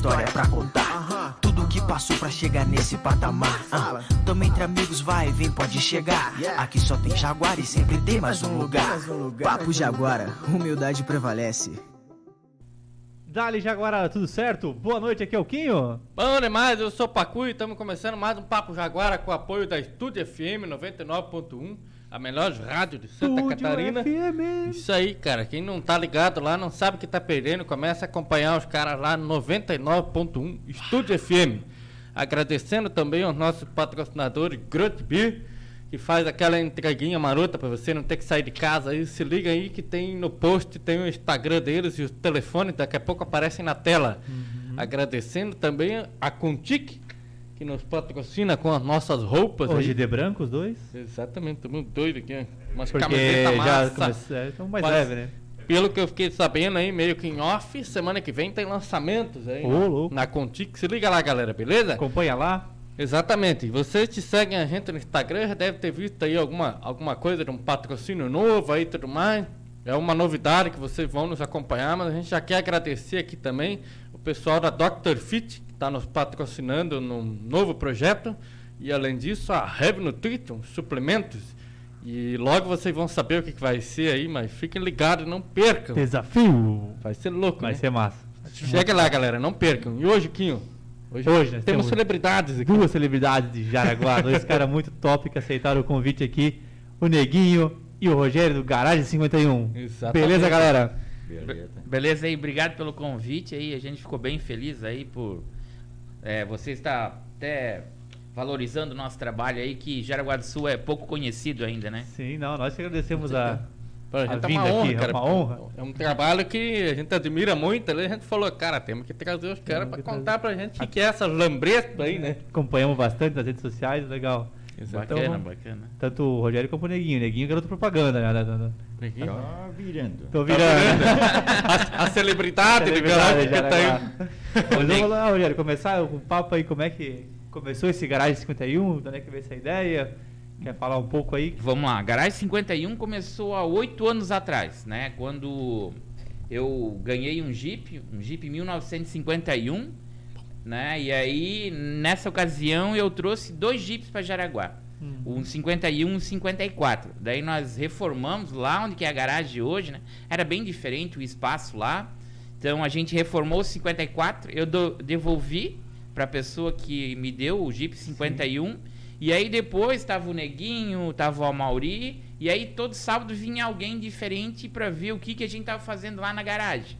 história pra contar. Tudo que passou pra chegar nesse patamar. Ah, tamo entre amigos, vai e vem, pode chegar. Aqui só tem Jaguar e sempre tem mais um lugar. Papo Jaguara, humildade prevalece. Dali Jaguara, tudo certo? Boa noite, aqui é o Quinho. Bom demais, eu sou o Pacu e estamos começando mais um Papo Jaguara com o apoio da Estúdio FM 99.1, a melhor rádio de Santa Estúdio Catarina. FM. Isso aí, cara. Quem não tá ligado lá, não sabe que tá perdendo, começa a acompanhar os caras lá no 99.1 Estúdio FM. Agradecendo também aos nossos patrocinadores Grut Beer, que faz aquela entreguinha marota para você não ter que sair de casa aí. Se liga aí que tem no post, tem o Instagram deles e os telefones, daqui a pouco aparecem na tela. Agradecendo também a Contic, que nos patrocina com as nossas roupas Hoje aí. de branco, os dois. Exatamente, tô muito doido aqui. Umas Porque camisetas já massa. comecei. Então mais Mas- leve, né? Pelo que eu fiquei sabendo aí, meio que em off, semana que vem tem lançamentos aí. Ô, na- louco. Na Contic. Se liga lá, galera, beleza? Acompanha lá. Exatamente. Vocês que seguem a gente no Instagram já devem ter visto aí alguma, alguma coisa de um patrocínio novo aí e tudo mais. É uma novidade que vocês vão nos acompanhar, mas a gente já quer agradecer aqui também o pessoal da Dr. Fit, está nos patrocinando num novo projeto. E além disso, a Heavy Nutrition, suplementos. E logo vocês vão saber o que, que vai ser aí, mas fiquem ligados, não percam. Desafio. Vai ser louco, Vai né? ser massa. Chega lá, galera, não percam. E hoje, Quinho? Hoje, Hoje temos, temos celebridades aqui. Duas celebridades de Jaraguá, dois caras muito top que aceitaram o convite aqui. O Neguinho e o Rogério do Garagem 51. Exatamente. Beleza, galera? Be- Beleza aí, obrigado pelo convite aí. A gente ficou bem feliz aí por é, você estar até valorizando o nosso trabalho aí, que Jaraguá do Sul é pouco conhecido ainda, né? Sim, não, nós que agradecemos a. Pra A gente é vinda uma honra, aqui, é cara. uma honra. É um trabalho que a gente admira muito. Ali a gente falou, cara, temos que trazer os caras que contar pra gente o que é essas lambrestas aí, né? Acompanhamos bastante nas redes sociais, legal. Bacana, Então, bacana. Tanto o Rogério como o Neguinho. O Neguinho é garoto propaganda, né? Aqui. Tá virando. Tô Tá virando. a, a celebridade, do Celebridade garagem de que tá Jaraguá. aí. Mas vamos lá, Rogério, começar o papo aí, como é que começou esse Garagem 51, de onde é que veio essa ideia? Quer falar um pouco aí? Vamos lá, Garagem 51 começou há oito anos atrás, né? Quando eu ganhei um Jeep, um Jeep 1951, né? E aí, nessa ocasião, eu trouxe dois Jeeps para Jaraguá. Um 51 e um 54. Daí nós reformamos lá onde que é a garagem hoje, né? Era bem diferente o espaço lá. Então a gente reformou o 54, eu do- devolvi para a pessoa que me deu o Jeep 51. E aí depois tava o Neguinho, tava o Amauri, e aí todo sábado vinha alguém diferente para ver o que que a gente tava fazendo lá na garagem.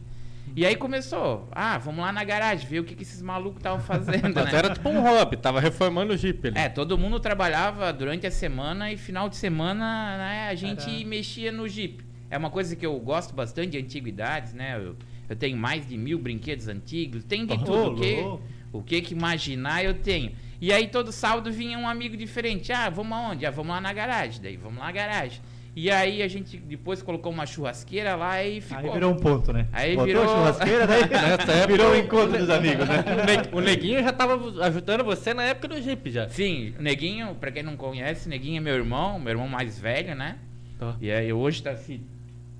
E aí começou, ah, vamos lá na garagem ver o que que esses malucos estavam fazendo, Mas né? era tipo um hobby, tava reformando o Jeep ali. É, todo mundo trabalhava durante a semana e final de semana, né, a gente Era- mexia no Jeep. É uma coisa que eu gosto bastante de antiguidades, né? Eu, eu tenho mais de mil brinquedos antigos, tem de Ô, tudo. O que, o que que imaginar eu tenho. E aí todo sábado vinha um amigo diferente. Ah, vamos aonde? Ah, vamos lá na garagem. Daí vamos lá na garagem. E aí a gente depois colocou uma churrasqueira lá e ficou. Aí virou um ponto, né? Aí Botou virou- a churrasqueira, daí Nessa época, virou o o- encontro dos amigos, né? O, ne- o Neguinho já tava ajudando você na época do Jeep já. Sim, o Neguinho, pra quem não conhece, o Neguinho é meu irmão, meu irmão mais velho, né? Tá. E aí hoje tá se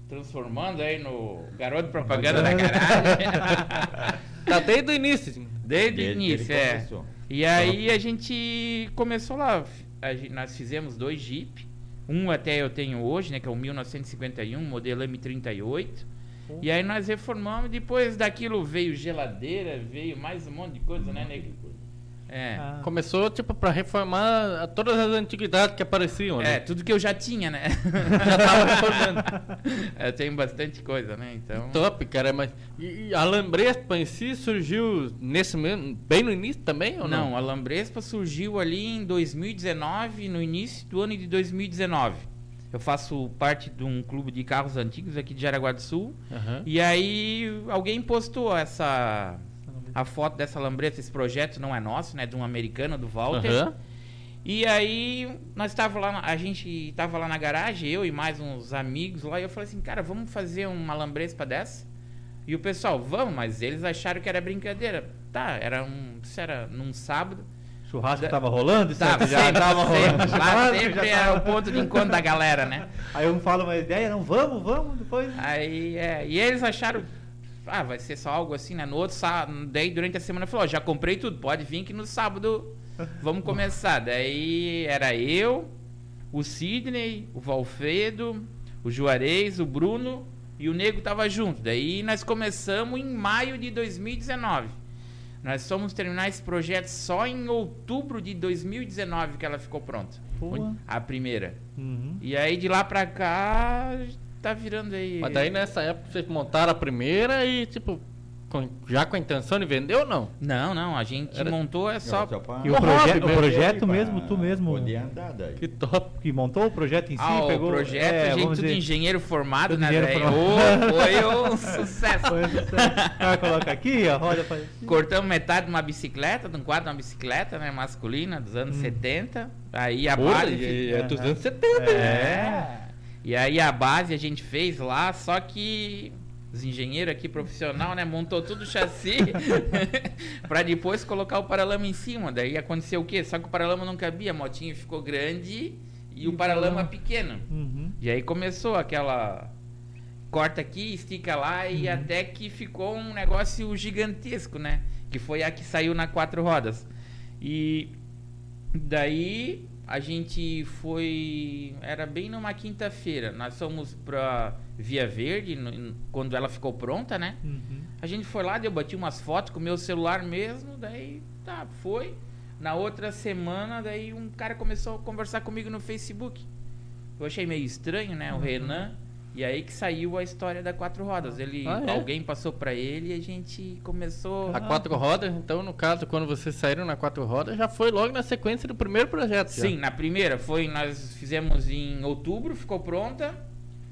transformando aí no garoto propaganda da garagem. Tá desde o início. Desde o Desde que início, é. começou. E aí a gente começou lá. A gen- nós fizemos dois Jeep. Um até eu tenho hoje, né? Que é o 1951, modelo M38. E aí nós reformamos. Depois daquilo veio geladeira, veio mais um monte de coisa, né, Nego? É. Ah, Começou, tipo, pra reformar todas as antiguidades que apareciam ali. É, tudo que eu já tinha, né? Já tava reformando. eu tenho bastante coisa, né? Então. Top, cara, mas. E, e a Lambrespa em si surgiu nesse mesmo. bem no início também ou não? Não, a Lambrespa surgiu ali em 2019, no início do ano de 2019. Eu faço parte de um clube de carros antigos aqui de Jaraguá do Sul. Aham. E aí alguém postou essa a foto dessa Lambrespa, esse projeto não é nosso, né, de um americano do Walter. Aham. E aí nós tava lá, a gente tava lá na garagem, eu e mais uns amigos lá, e eu falei assim, cara, vamos fazer uma Lambrespa dessa? E o pessoal, vamos, mas eles acharam que era brincadeira. Tá, era um, isso era num sábado. churrasco tava rolando, isso Tava, já sempre, tava rolando. sempre. Lá churrasco, sempre já era tava- o ponto de encontro da galera, né? Aí um fala uma ideia, não, vamos, vamos, depois. Aí, é, e eles acharam ah, vai ser só algo assim, né? No outro sábado, daí durante a semana falou, ó, já comprei tudo, pode vir que no sábado vamos começar. Daí era eu, o Sidney, o Valfredo, o Juarez, o Bruno e o Nego tava junto. Daí nós começamos em maio de 2019. Nós fomos terminar esse projeto só em outubro de 2019 que ela ficou pronta. Boa. A primeira. Uhum. E aí de lá pra cá tá virando aí. Mas daí nessa época vocês montaram a primeira e, tipo, com- já com a intenção de vender ou não? Não, não, a gente Era- montou é só. E o, Um proje- o projeto mesmo, tu mesmo. Que top. que montou o projeto em si, Ah, pegou... o projeto, é, a gente tudo dizer, engenheiro formado, Tudo né, engenheiro formado. Ô, Foi um sucesso. Foi sucesso. Ah, coloca aqui, a roda faz... Cortamos metade de uma bicicleta, de um quadro de uma bicicleta, né, masculina, dos anos 70. Aí a Porra, base. e- é Aham. dos anos 70. É. E aí a base a gente fez lá, só que os engenheiros aqui profissional, né, montou tudo o chassi pra depois colocar o paralama em cima. Daí aconteceu o quê? Só que o paralama não cabia, a motinha ficou grande e o paralama pequeno. Uhum. E aí começou aquela corta aqui, estica lá e até que ficou um negócio gigantesco, né? Que foi a que saiu na quatro rodas. E daí a gente foi, era bem numa quinta-feira. Nós fomos pra Via Verde no- quando ela ficou pronta, né? Uhum. A gente foi lá, eu bati umas fotos com o meu celular mesmo, daí tá, foi. Na outra semana, daí um cara começou a conversar comigo no Facebook. Eu achei meio estranho, né? O Uhum. Renan. E aí que saiu a história da quatro rodas. Ele, Ah, é? alguém passou pra ele e a gente começou. A quatro rodas, então no caso, quando vocês saíram na quatro rodas, já foi logo na sequência do primeiro projeto. já. Sim, na primeira foi, nós fizemos em outubro, ficou pronta.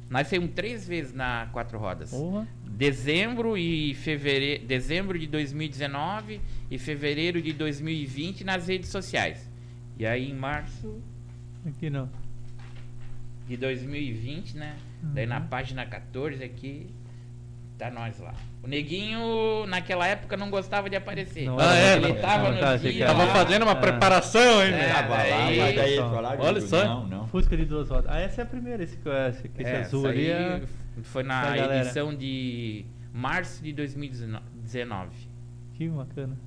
Nós saímos três vezes na quatro rodas. Porra. Dezembro e fevereiro, dezembro de 2019 e fevereiro de 2020 nas redes sociais. E aí em março Aqui não. de 2020, né? Daí na página 14 aqui tá nós lá. O neguinho naquela época não gostava de aparecer. Não Ah, é? Ele Não, tava não tá, dia. Tava lá. fazendo uma Ah. preparação, hein? É, meu? Tava lá, daí- mas daí falaram, Olha só. não, não. Fusca de duas rodas. Ah, essa é a primeira, esse, esse, esse É, azul ali. É... foi na edição de março de 2019. Que bacana.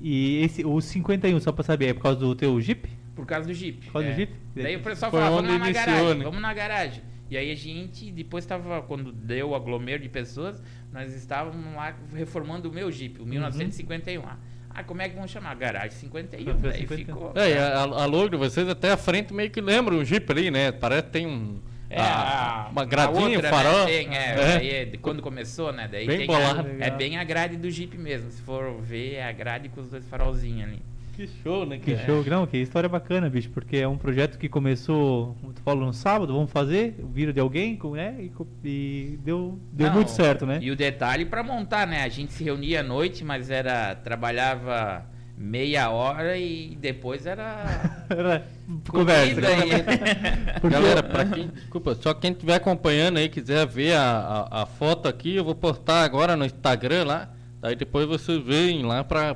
E esse, o 51, só pra saber, é por causa do teu Jeep? Por causa do Jeep. Por causa é. do Jeep? Daí o pessoal falava, onde vamos lá na iniciou, garagem, né? vamos na garagem. E aí a gente, depois tava, quando deu o aglomero de pessoas, nós estávamos lá reformando o meu Jeep, Uhum. o 1951. Ah, Ah, como é que vão chamar? Garagem 51. Vai ser Daí 51. ficou. É, a, a logo vocês até a frente meio que lembra um Jeep ali, né? Parece que tem um. É, a- uma gradinha, outra, farol. Né, tem, é, É. é quando começou, né? Daí Bem a, é bem a grade do Jeep mesmo. Se for ver, é a grade com os dois farolzinhos ali. Que show, né? Que cara? show, não, que história bacana, bicho, porque é um projeto que começou, como tu falou, no sábado, vamos fazer, vira de alguém, né, e, e deu, deu Não, muito certo, né? E o detalhe pra montar, né? A gente se reunia à noite, mas era trabalhava meia hora e depois era Era conversa. Porque- Galera, pra quem, desculpa, só quem estiver acompanhando aí, quiser ver a, a, a foto aqui, eu vou postar agora no Instagram lá. Daí depois vocês veem lá pra,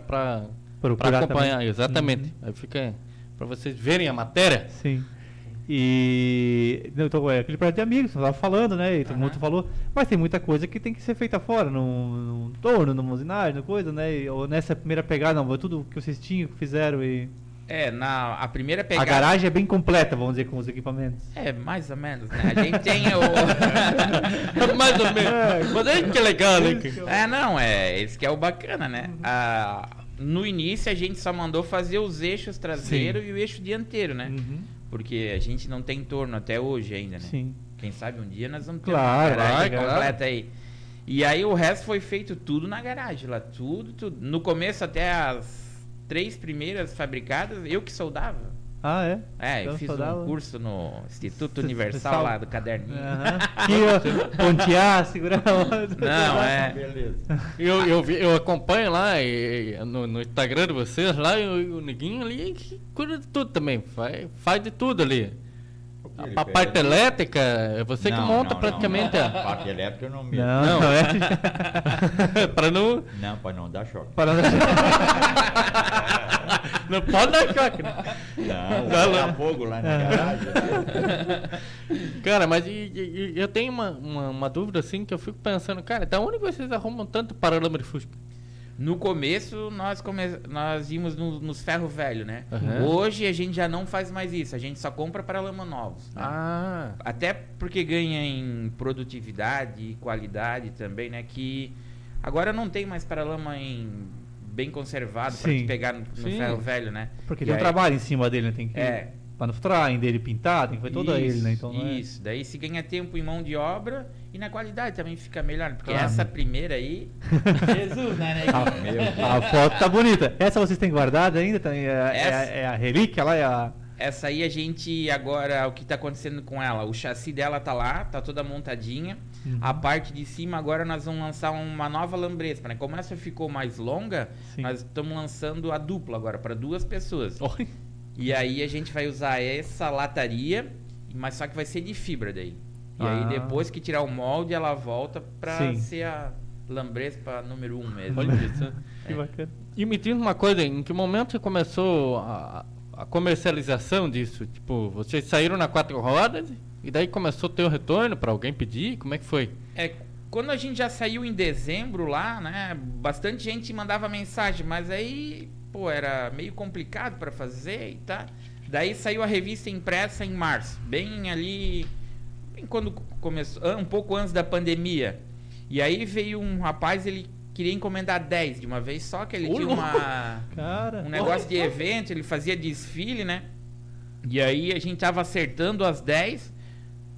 Procurar acompanhar. também. Exatamente. Uhum. Aí fica pra vocês verem a matéria. Sim. E então, é aquele projeto de amigos, você tava falando, né? E todo Aham. mundo falou, mas tem muita coisa que tem que ser feita fora, num, num torno, numa usinagem, numa coisa, né? E, ou nessa primeira pegada, não, tudo que vocês tinham, que fizeram e. É, na a primeira A pegada garagem é bem completa, vamos dizer, com os equipamentos. É, mais ou menos, né? A gente tem o Mais ou menos. Mas aí que legal, né? É, não, é, esse que é o bacana, né? Ah, no início a gente só mandou fazer os eixos traseiro e o eixo dianteiro, né? Uhum. Porque a gente não tem torno até hoje ainda, né? Sim. Quem sabe um dia nós vamos ter Claro, uma garagem vai, completa claro. aí. E aí o resto foi feito tudo na garagem lá, tudo, tudo. No começo até as três primeiras fabricadas, eu que soldava. Ah, é? É, Então, eu fiz soldava. um curso no Instituto Universal sal- lá do caderninho. Ó, pontear, segurar a moto. Não, é. Beleza. Eu, eu, eu acompanho lá e- no, no Instagram de vocês lá e o, o neguinho ali que cuida de tudo também. Faz, faz de tudo ali. A, a parte elétrica, é você que Não, monta não, praticamente Não, a. Parte elétrica eu não meto. Não, Não. não, é. pra não. Não, para não dar choque. Parando Não pode dar choque, né? Não, Dá lá. fogo lá na garagem. Cara, mas e- e- eu tenho uma, uma, uma dúvida assim que eu fico pensando, cara, da onde vocês arrumam tanto paralama de Fusca? No começo, nós, come... nós íamos no- nos ferro velho, né? Aham. Hoje a gente já não faz mais isso. A gente só compra para lama novos. né? Ah, Até porque ganha em produtividade e qualidade também, né? Que agora não tem mais paralama em bem conservado para pegar no, no ferro velho, né? Porque E tem um aí- trabalho em cima dele, né? Tem que. É. Pra não ficar em dele pintar, tem que fazer toda ele, né? Então não é- isso. Daí se ganha tempo em mão de obra e na qualidade também fica melhor. Porque Claro. essa primeira aí. Jesus, né, A, Neguinho? Meu a foto tá bonita. Essa vocês têm guardada ainda? Também é, é a- é a relíquia lá? É a... Essa aí a gente agora, o que tá acontecendo com ela? O chassi dela tá lá, tá toda montadinha. Uhum. A parte de cima agora nós vamos lançar uma nova lambresca, né? Como essa ficou mais longa, Sim. nós estamos lançando a dupla agora para duas pessoas. oi. E aí a gente vai usar essa lataria, mas só que vai ser de fibra daí. E Ah. aí depois que tirar o molde, ela volta Sim. ser a lambresca número um mesmo. Olha isso. Que bacana. E me diz uma coisa, em que momento você começou a, a comercialização disso? Tipo, vocês saíram na quatro rodas e daí começou a ter o retorno para alguém pedir? Como é que foi? É, quando a gente já saiu em dezembro lá, né? Bastante gente mandava mensagem, mas aí, pô, era meio complicado para fazer e tá. Daí saiu a revista impressa em março, bem ali, bem quando começou, um pouco antes da pandemia. E aí veio um rapaz, ele queria encomendar 10 de uma vez só, que ele Ô, tinha uma Cara. um negócio de evento, ele fazia desfile, né? E aí a gente tava acertando as 10,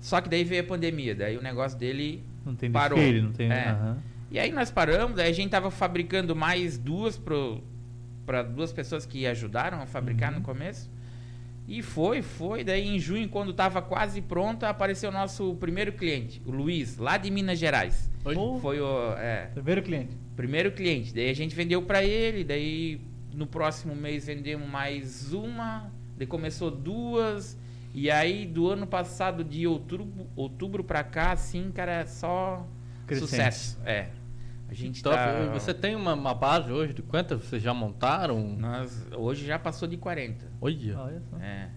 só que daí veio a pandemia, daí o negócio dele Não tem Parou. desfile, não tem. É. aham. e aí nós paramos, aí a gente tava fabricando mais duas para duas pessoas que ajudaram a fabricar Uhum. no começo. E foi, foi. Daí em junho, quando tava quase pronta, apareceu o nosso primeiro cliente, o Luiz, lá de Minas Gerais. Oi? Foi o é, Primeiro cliente. primeiro cliente. Daí a gente vendeu para ele, daí no próximo mês vendemos mais uma, daí começou duas. E aí do ano passado de outubro, outubro para cá, assim, cara, só Crescente. sucesso. É. A gente tá Você tem uma, uma base hoje de quantas vocês já montaram? nós hoje já passou de 40. Olha. Olha só. É.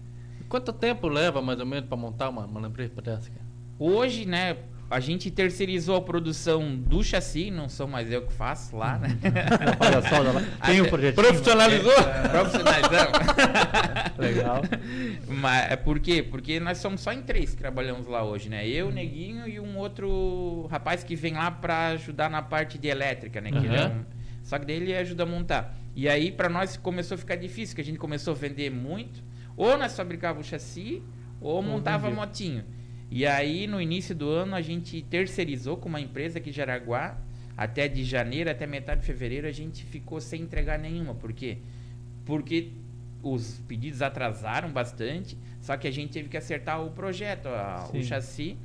Quanto tempo leva mais ou menos para montar uma, uma lambreta dessa? Hoje, né, a gente terceirizou a produção do chassi, não sou mais eu que faço lá, né? Olha só, lá. Tem um projetinho. Profissionalizou? Profissionalizamos. Legal. Mas é por quê? Porque nós somos só em três que trabalhamos lá hoje, né? Eu, Neguinho e um outro rapaz que vem lá pra ajudar na parte de elétrica, né? Que ele é um- Só que daí ele ajuda a montar. E aí pra nós começou a ficar difícil, que a gente começou a vender muito. Ou nós fabricava o chassi, ou montava motinho. E aí no início do ano a gente terceirizou com uma empresa aqui de Jaraguá. Até de janeiro até metade de fevereiro a gente ficou sem entregar nenhuma. Por quê? Porque os pedidos atrasaram bastante, só que a gente teve que acertar o projeto, a- o chassi.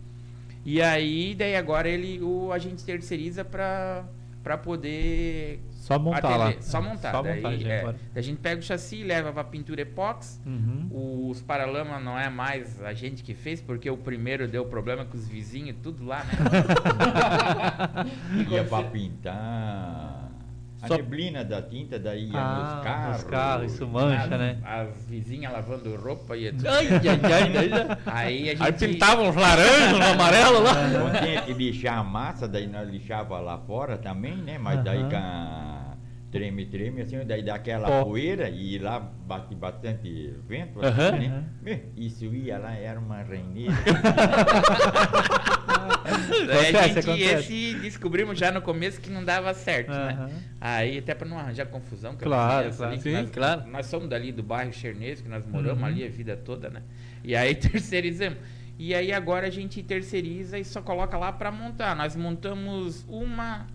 E aí, daí agora ele, o, a gente terceiriza para para poder Só montar lá. atender. Só montar. Só daí, montagem é, daí a gente pega o chassi, leva para pintura epóxi. Uhum. Os paralama não é mais a gente que fez, porque o primeiro deu problema com os vizinhos, tudo lá, né? Ia pra pintar. A Só- neblina da tinta daí ia Ah, nos carros. nos carros, isso mancha, as, né? As vizinhas lavando roupa e tudo. Ai, ai, ai, ai. Aí a gente. Aí pintavam uns laranjas, uns amarelos lá. Não tinha que lixar a massa, daí nós lixava lá fora também, né? Mas daí Aham. com a treme, treme, assim, daí dá aquela poeira e lá bate bastante vento, assim, né? Aham. Meu, Isso ia lá, era uma reineira. Daí a Acontece, gente acontece. esse descobrimos já no começo que não dava certo, né? Aham. Aí até pra não arranjar confusão Claro, Sim, nós, claro. Nós somos dali do bairro Chernesco, que nós moramos Uhum. ali a vida toda, né? E aí terceirizamos. E aí agora a gente terceiriza e só coloca lá pra montar. Nós montamos uma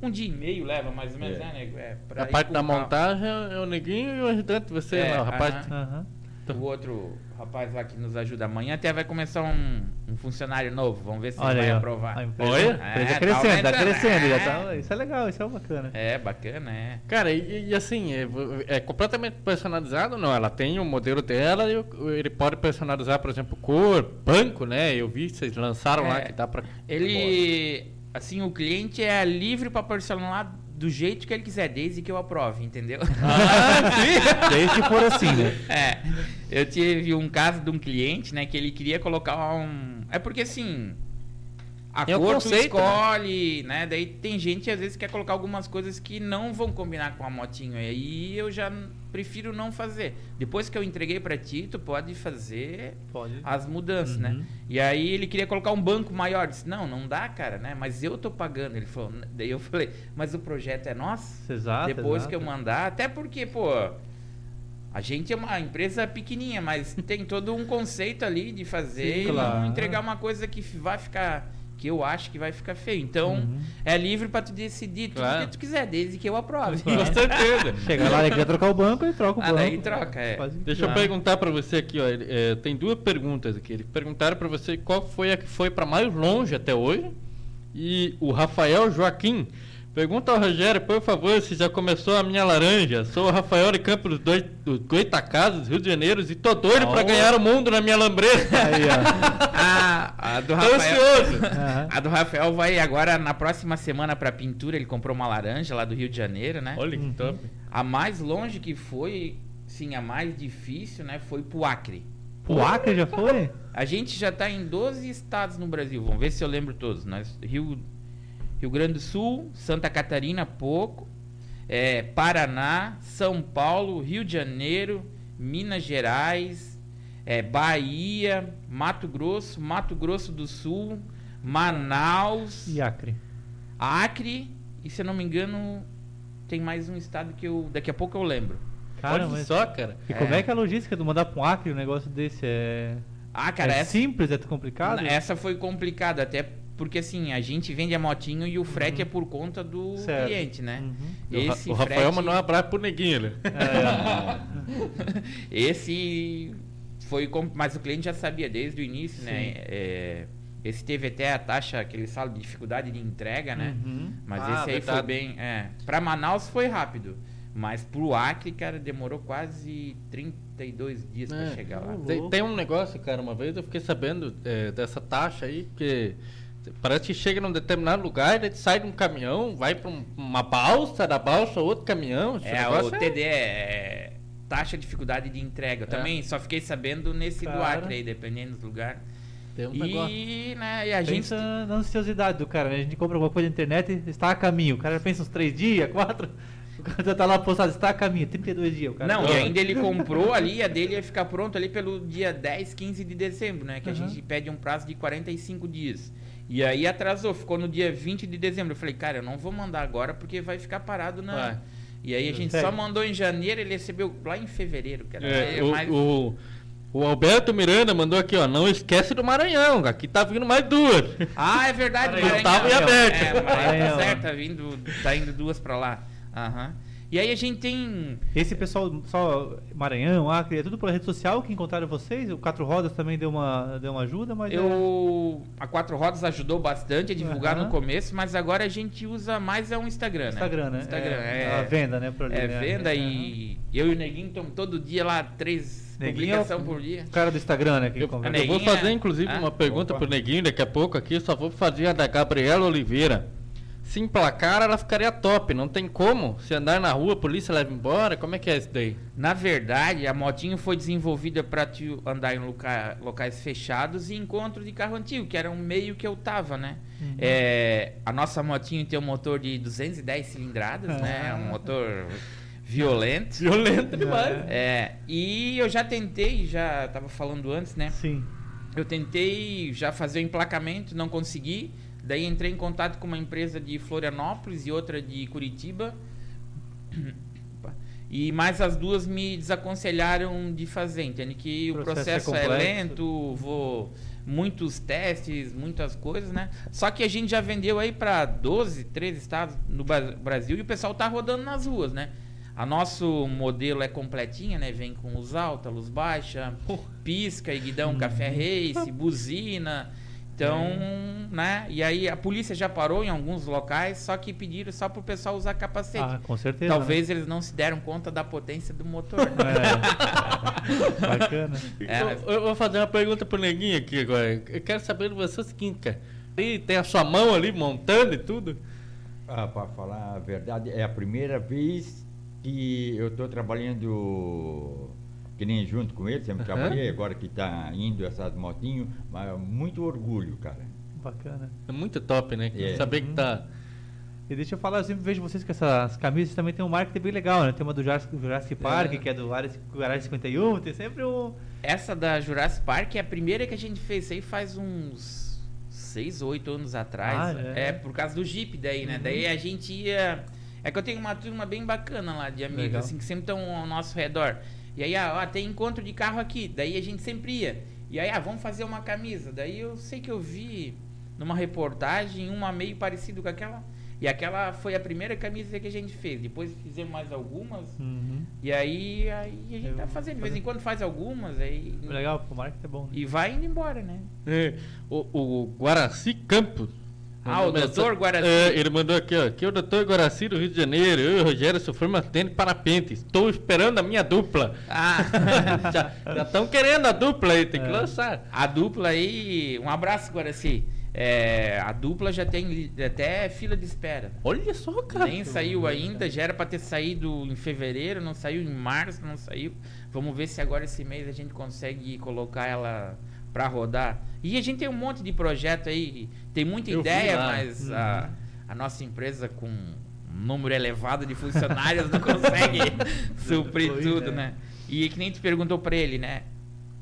um dia e meio leva mais ou menos, É. né, nego? É, A parte da montagem é o neguinho e o ajudante, você, É, né, o rapaz. aham. Aham. O outro rapaz lá que nos ajuda. Amanhã até vai começar um, um funcionário novo. Vamos ver se Olha ele vai ó. aprovar. A empresa, Olha. a empresa É, tá crescendo, tá, aumentando, crescendo. Já é. tá, isso é legal, isso é bacana. É, bacana, é. Cara, e, e assim, é, é completamente personalizado, não? Ela tem o modelo dela e ele pode personalizar, por exemplo, cor, banco, né? Eu vi, vocês lançaram lá É. que dá pra. Ele, assim, o cliente é livre para personalizar do jeito que ele quiser, desde que eu aprove, entendeu? Desde que for assim, né? É, eu tive um caso de um cliente, né, que ele queria colocar um. É porque assim. A É cor tu conceito, né? escolhe, né? Daí tem gente que às vezes quer colocar algumas coisas que não vão combinar com a motinho. E aí eu já prefiro não fazer. Depois que eu entreguei pra ti, tu pode fazer Pode. as mudanças, né? Uhum. E aí ele queria colocar um banco maior. Eu Disse, não, não dá, cara, né? Mas eu tô pagando. Ele falou, daí eu falei, mas o projeto é nosso? Exato. Depois exato. que eu mandar, até porque, pô, a gente é uma empresa pequenininha, mas tem todo um conceito ali de fazer Sim, e claro. não entregar uma coisa que vai ficar que eu acho que vai ficar feio. Então, Uhum. é livre pra tu decidir tudo Claro. que tu quiser, desde que eu aprove. Com certeza. Chega lá, ele quer trocar o banco, ele troca o Ah, banco. daí troca, é. Deixa eu perguntar pra você aqui, ó. ele- é, tem duas perguntas aqui. Eles perguntaram pra você qual foi a que foi pra mais longe até hoje. E o Rafael Joaquim pergunta ao Rogério, por favor, se já começou a minha laranja. Sou o Rafael de Campos dos dois- dos Goitacazes, Rio de Janeiro, e tô doido pra Ó. ganhar o mundo na minha lambreta. Aí, ó. Ah, a do Tô Rafael. ansioso. Aham. A do Rafael vai agora na próxima semana pra pintura. Ele comprou uma laranja lá do Rio de Janeiro, né? Olha que Uhum. top. A mais longe que foi, sim, a mais difícil, né? Foi pro Acre. O Acre já foi? A gente já tá em 12 estados no Brasil. Vamos ver se eu lembro todos. Nós, Rio, Rio Grande do Sul, Santa Catarina, pouco. é, Paraná, São Paulo, Rio de Janeiro, Minas Gerais, é, Bahia, Mato Grosso, Mato Grosso do Sul, Manaus, E Acre. Acre e se eu não me engano tem mais um estado que eu daqui a pouco eu lembro. Cara, Olha mas... só, cara. E como é que é a logística de mandar pra um Acre um negócio desse? É, Ah, cara, é essa, simples, é complicado? essa foi complicada até porque assim a gente vende a motinho e o frete é por conta do Certo. cliente, né? Uhum. O Ra- Esse o Rafael frete- mandou um abraço pro neguinho, né? Esse foi mas o cliente já sabia desde o início, né? É, Esse teve até a taxa que eles falam de dificuldade de entrega, né? Uhum. Mas Ah, esse aí foi verdade. bem. É. Pra Manaus foi rápido. Mas pro Acre, cara, demorou quase 32 dias pra É. chegar lá. Tem, tem um negócio, cara, uma vez eu fiquei sabendo é, dessa taxa aí, que parece que chega num determinado lugar, ele sai de um caminhão, vai pra um- uma balsa, da balsa outro caminhão. É, o TD é taxa de dificuldade de entrega. Eu É. também só fiquei sabendo nesse do Cara. Acre aí, dependendo do lugar. Tem um. E, né, e a gente. Pensa na ansiosidade do cara, né? A gente compra alguma coisa na internet e está a caminho. O cara pensa uns 3 dias, 4. O cara já tá lá postado, está a caminho, 32 dias. O cara Não, tá- e ainda ele comprou ali, a dele ia ficar pronto ali pelo dia 10, 15 de dezembro, né? Que a Aham. gente pede um prazo de 45 dias. E aí atrasou, ficou no dia 20 de dezembro. Eu falei, cara, eu não vou mandar agora porque vai ficar parado na. Vai. E aí a gente Sério? só mandou em janeiro, ele recebeu lá em fevereiro, cara. É, É, o, mas- o, o Alberto Miranda mandou aqui, ó, não esquece do Maranhão, aqui tá vindo mais duas. Ah, é verdade, Maranhão. Maranhão. Tava em aberto. É, Maranhão, Maranhão. tá certo, tá vindo, tá indo duas pra lá. Aham. E aí a gente tem. Esse pessoal, só Maranhão, Acre, é tudo pela rede social que encontraram vocês? O Quatro Rodas também deu uma, deu uma ajuda, mas. é- Eu. A Quatro Rodas ajudou bastante a divulgar Aham. no começo, mas agora a gente usa mais é um Instagram, né? Instagram, né? Instagram, é, é. A venda, né? É né? venda É, e eu e o Neguinho estamos todo dia lá, três Neguinho é o- publicações por dia. O cara do Instagram, né? Que Eu, eu vou Neguinho, fazer, é- inclusive, Ah, uma pergunta opa. pro Neguinho daqui a pouco aqui, só vou fazer a da Gabriela Oliveira. Se emplacar, ela ficaria top, não tem como. Se andar na rua, a polícia leva embora, como é que é isso daí? Na verdade, a motinho foi desenvolvida para andar em loca- locais fechados e encontro de carro antigo, que era um meio que eu tava, né? Uhum. É, a nossa motinho tem um motor de 210 cilindradas, né? É um motor violento. Violento demais. É, e eu já tentei, já tava falando antes, né? Sim. Eu tentei já fazer o emplacamento, não consegui. Daí entrei em contato com uma empresa de Florianópolis e outra de Curitiba. E mais as duas me desaconselharam de fazer, entende? Que o processo processo, é é, lento, vou muitos testes, muitas coisas, né? Só que a gente já vendeu aí para 12, 13 estados no Brasil e o pessoal tá rodando nas ruas, né? A nosso modelo é completinha, né? Vem com luz alta, luz baixa, pisca, guidão café race, buzina. Então, né? E aí a polícia já parou em alguns locais, só que pediram só pro pessoal usar capacete. Ah, com certeza. Talvez eles não se deram conta da potência do motor. né? É. Bacana. É, Eu- eu vou fazer uma pergunta pro Neguinho aqui agora. Eu quero saber de você o seguinte, cara. Aí tem a sua mão ali montando e tudo. Ah, para falar a verdade, é a primeira vez que eu estou trabalhando que nem junto com ele, sempre Aham. trabalhei, agora que está indo essas motinhos, mas muito orgulho, cara. Bacana. É muito top, né? É. Saber que tá. E deixa eu falar, eu sempre vejo vocês com essas camisas, também tem um marketing bem legal, né? Tem uma do Jurassic, Jurassic Park, É. que é do Área Área 51, tem sempre um... Essa da Jurassic Park é a primeira que a gente fez. Isso aí faz uns 6 ou 8 anos atrás. Ah, é? é. por causa do Jeep daí, né? Daí a gente ia. É que eu tenho uma turma bem bacana lá de amigos, Legal. assim, que sempre estão ao nosso redor. E aí, ah, ó, tem encontro de carro aqui. Daí a gente sempre ia. E aí, ah, vamos fazer uma camisa. Daí eu sei que eu vi numa reportagem uma meio parecida com aquela. E aquela foi a primeira camisa que a gente fez. Depois fizemos mais algumas. Uhum. E aí, aí a gente Eu tá fazendo. De vez em quando faz algumas. Aí, Legal, o marketing é bom. né? e vai indo embora, né? É, o, o Guaraci Campos. Ah, o doutor Guaraci. É, ele mandou aqui, ó. Aqui é o doutor Guaraci do Rio de Janeiro. Eu e o Rogério sofremos acidente de parapente. Estou esperando a minha dupla. Ah, já estão querendo a dupla aí, tem que É. lançar. a dupla aí. Um abraço, Guaraci. É, a dupla já tem até fila de espera. Olha só, cara. Nem saiu ainda, já era pra ter saído em fevereiro, não saiu em março, não saiu. Vamos ver se agora esse mês a gente consegue colocar ela pra rodar. E a gente tem um monte de projeto aí, tem muita Eu ideia, mas a, a nossa empresa com um número elevado de funcionários não consegue suprir Pois tudo, é. né? E que nem tu perguntou pra ele, né?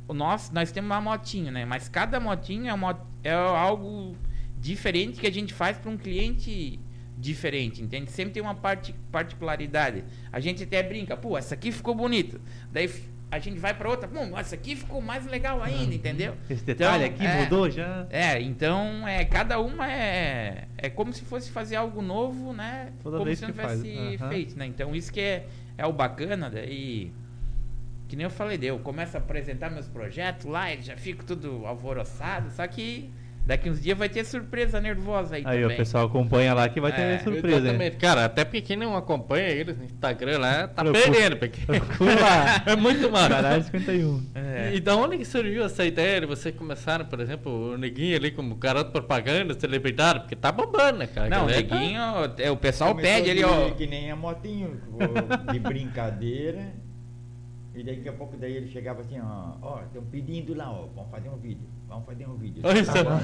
O nosso, nós temos uma motinho, né? Mas cada motinho é, uma, é algo diferente que a gente faz para um cliente diferente, entende? Sempre tem uma parte, particularidade. A gente até brinca, pô, essa aqui ficou bonita. Daí a gente vai para outra, pô, essa aqui ficou mais legal ainda, entendeu? Esse detalhe Então, aqui é. mudou já. É, então é cada uma é é como se fosse fazer algo novo, né? Toda como se não tivesse aham. feito, né? Então isso que é, é o bacana daí que nem eu falei, daí eu começo a apresentar meus projetos lá, e já fico tudo alvoroçado, só que daqui uns dias vai ter surpresa nervosa aí, Aí também. o pessoal acompanha lá que vai ter É, surpresa. Cara, até porque quem não acompanha eles no Instagram lá, tá Procura- perdendo. Porque lá. é muito massa. Caralho 51. É. E da onde que surgiu essa ideia de vocês começaram, por exemplo, o Neguinho ali como garoto propaganda, celebridade? Porque tá bombando, né, cara? Não, o tá- neguinho, é, o pessoal Começou pede ali, ó. Que nem a motinho, de brincadeira. E daqui a pouco daí ele chegava assim, ó, ó, estão pedindo lá, ó, vamos fazer um vídeo, vamos fazer um vídeo. Olha Tá bom.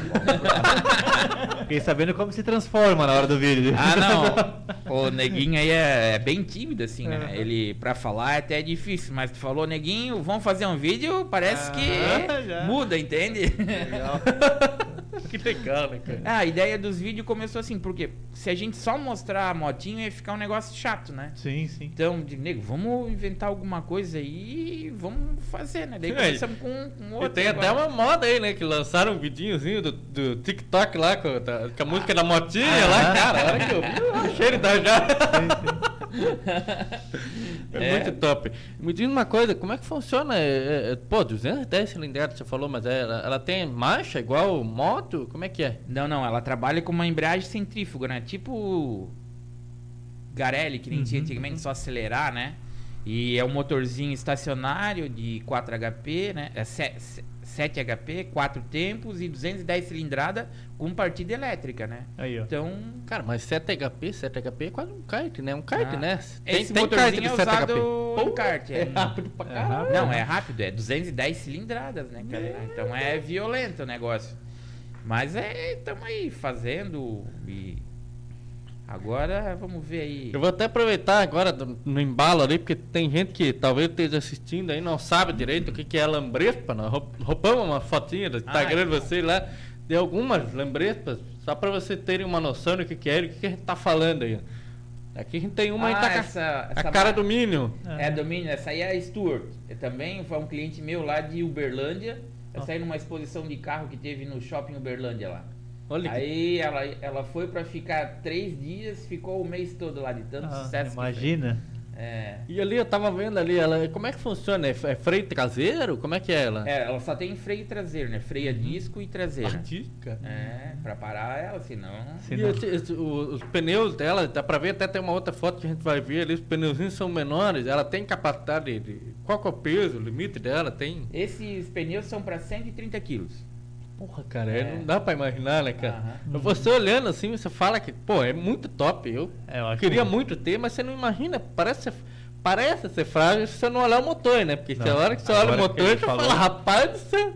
Fiquei sabendo como se transforma na hora do vídeo. Ah, não. O neguinho aí é, é bem tímido, assim, né? Ele, pra falar, é até é difícil. Mas tu falou, neguinho, vamos fazer um vídeo, parece Ah, que já. muda, entende? Legal. Que legal, né, cara? Ah, a ideia dos vídeos começou assim, porque se a gente só mostrar a motinha, ia ficar um negócio chato, né? Sim, sim. Então, de nego, vamos inventar alguma coisa aí e vamos fazer, né? Daí É, começamos com, com E outro. tem até uma moda aí, né? Que lançaram um vidinhozinho do, do TikTok lá com, a- com a música da motinha Ah, lá, é? cara. A hora que eu vi, achei ele da já. É, É. muito top. Me diz uma coisa, como é que funciona? É, é, pô, 210 cilindradas você falou, mas é, ela, ela tem marcha igual moto? Como é que é? Não, não, ela trabalha com uma embreagem centrífuga, né? Tipo Garelli, que nem tinha Uhum, antigamente, uhum. só acelerar, né? E é um motorzinho estacionário de 4 HP, né? É 7 HP, 4 tempos e 210 cilindrada com partida elétrica, né? Aí, ó. Então, Cara, mas 7 HP, 7 HP é quase um kart, né? Um kart, Ah. né? esse motorzinho é usado no Pô, kart. É É. rápido pra É caralho. rápido. Não, é rápido, é 210 cilindradas, né, cara? Meu. Então é violento o negócio. Mas é, estamos aí fazendo e agora vamos ver aí. Eu vou até aproveitar agora do- no embalo ali, porque tem gente que talvez esteja assistindo aí, não sabe direito o que, que é lambrespa. Nós rou- roubamos uma fotinha do Instagram de vocês lá, de algumas lambrespas, só para vocês terem uma noção do que, que é e do que, que a gente tá falando aí. Aqui a gente tem uma aí Ah, tá com a- essa- a essa cara do Minion. É domínio, essa aí é a Stuart. É também foi um cliente meu lá de Uberlândia. Ah. Essa aí numa exposição de carro que teve no shopping Uberlândia lá. Olha que Aí ela, ela foi pra ficar três dias, ficou o mês todo lá de tanto Ah, sucesso. imagina. É. E ali eu tava vendo ali, ela, como é que funciona? É, é freio traseiro? Como é que é ela? É, ela só tem freio traseiro, né? Freia disco e traseira. Artística. É, pra parar ela, senão. Se E não- esse- esse- o- os pneus dela, dá pra ver até tem uma outra foto que a gente vai ver ali, os pneuzinhos são menores, ela tem capacidade de. Qual que é o peso, o limite dela? Tem. Esses pneus são pra 130 quilos. Porra, cara, É. não dá pra imaginar, né, cara? Aham. Você olhando assim, você fala que, pô, é muito top. Eu É, eu queria que- muito ter, mas você não imagina, parece ser, parece ser frágil se você não olhar o motor, né? Porque Não, a hora que você olha o motor, você falou. fala, rapaz do céu,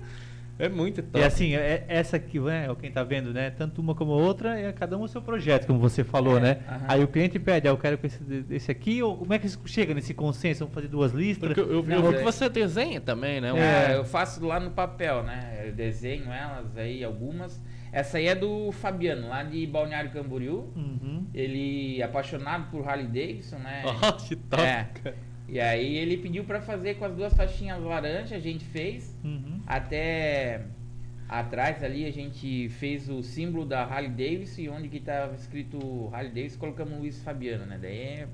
é muito top. E assim, é- essa aqui, né, quem tá vendo, né? Tanto uma como a outra, é cada um o seu projeto, como você falou, É, né? aham. Aí o cliente pede, ah, eu quero com esse, esse aqui, ou como é que chega nesse consenso? Vamos fazer duas listas? Porque eu, eu vi Não, que é- você desenha também, né? É, É. eu faço lá no papel, né? Eu desenho elas aí, algumas. Essa aí é do Fabiano, lá de Balneário Camboriú. Uhum. Ele é apaixonado por Harley Davidson, né? Ó, que top, É. E aí ele pediu pra fazer com as duas faixinhas laranja, a gente fez. Uhum. Até atrás ali a gente fez o símbolo da Harley Davidson e onde que tava escrito Harley Davidson colocamos Luiz Fabiano, né? Daí é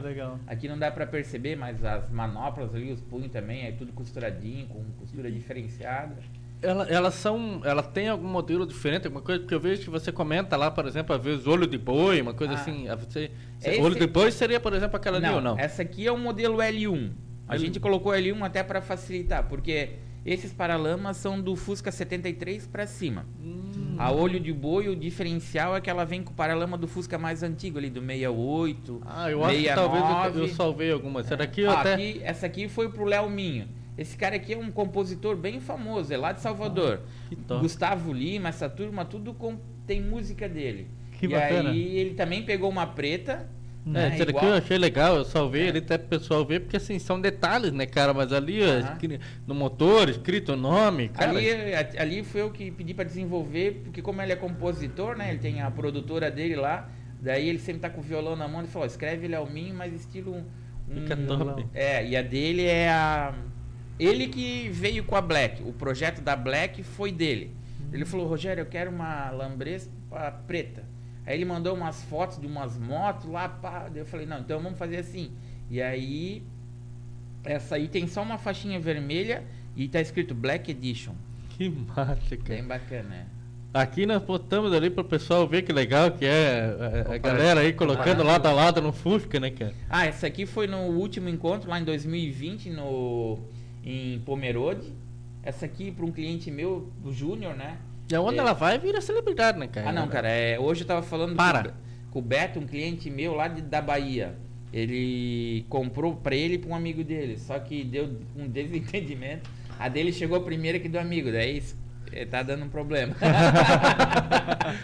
legal. Aqui não dá pra perceber, mas as manoplas ali, os punhos também, é tudo costuradinho, com costura diferenciada. Ela, elas são. Ela tem algum modelo diferente, alguma coisa? Porque eu vejo que você comenta lá, por exemplo, às vezes olho de boi, uma coisa Ah. assim. Você, Esse- Olho de boi seria, por exemplo, aquela ali não, ou não? essa aqui é o modelo L1. A L1. gente colocou L1 até pra facilitar, porque esses paralamas são do Fusca 73 pra cima. Hum, A olho de boi, o diferencial é que ela vem com o paralama do Fusca mais antigo ali, do 68. Ah, eu acho que talvez eu, 69. eu salvei alguma. Essa daqui eu Ah, até. aqui- essa aqui foi pro Léo Minho. Esse cara aqui é um compositor bem famoso, é lá de Salvador. que top. Gustavo Lima, essa turma, tudo com- tem música dele. Que e bacana. aí ele também pegou uma preta. É, né, igual- eu achei legal, eu salvei É. ali até pro pessoal ver, porque assim, são detalhes, né, cara? Mas ali, Aham. escri- no motor, escrito o nome, cara. Ali, ali foi eu que pedi pra desenvolver, porque como ele é compositor, né? Ele tem a produtora dele lá. Daí ele sempre tá com o violão na mão e falou, escreve Léo Minho, mas estilo um. um- Fica top. É, e a dele é a. Ele que veio com a Black. O projeto da Black foi dele. Ele falou, Rogério, eu quero uma lambrespa preta. Aí ele mandou umas fotos de umas motos lá, pá. Eu falei, não, então vamos fazer assim. E aí, essa aí tem só uma faixinha vermelha e tá escrito Black Edition. Que massa, cara. Bem bacana, né? Aqui nós botamos ali pro pessoal ver que legal que é a, a galera aí colocando lado a lado no Fusca, né, cara? Ah, essa aqui foi no último encontro, lá em 2020, no, em Pomerode. Essa aqui para um cliente meu, o Júnior, né? E aonde É. ela vai vira celebridade, né, cara? Ah, não, cara, é, hoje eu tava falando Para. Com, o Beto, um cliente meu lá de- da Bahia. Ele comprou pra ele e pra um amigo dele, só que deu um desentendimento. A dele chegou primeiro que do amigo, daí eh, tá dando um problema.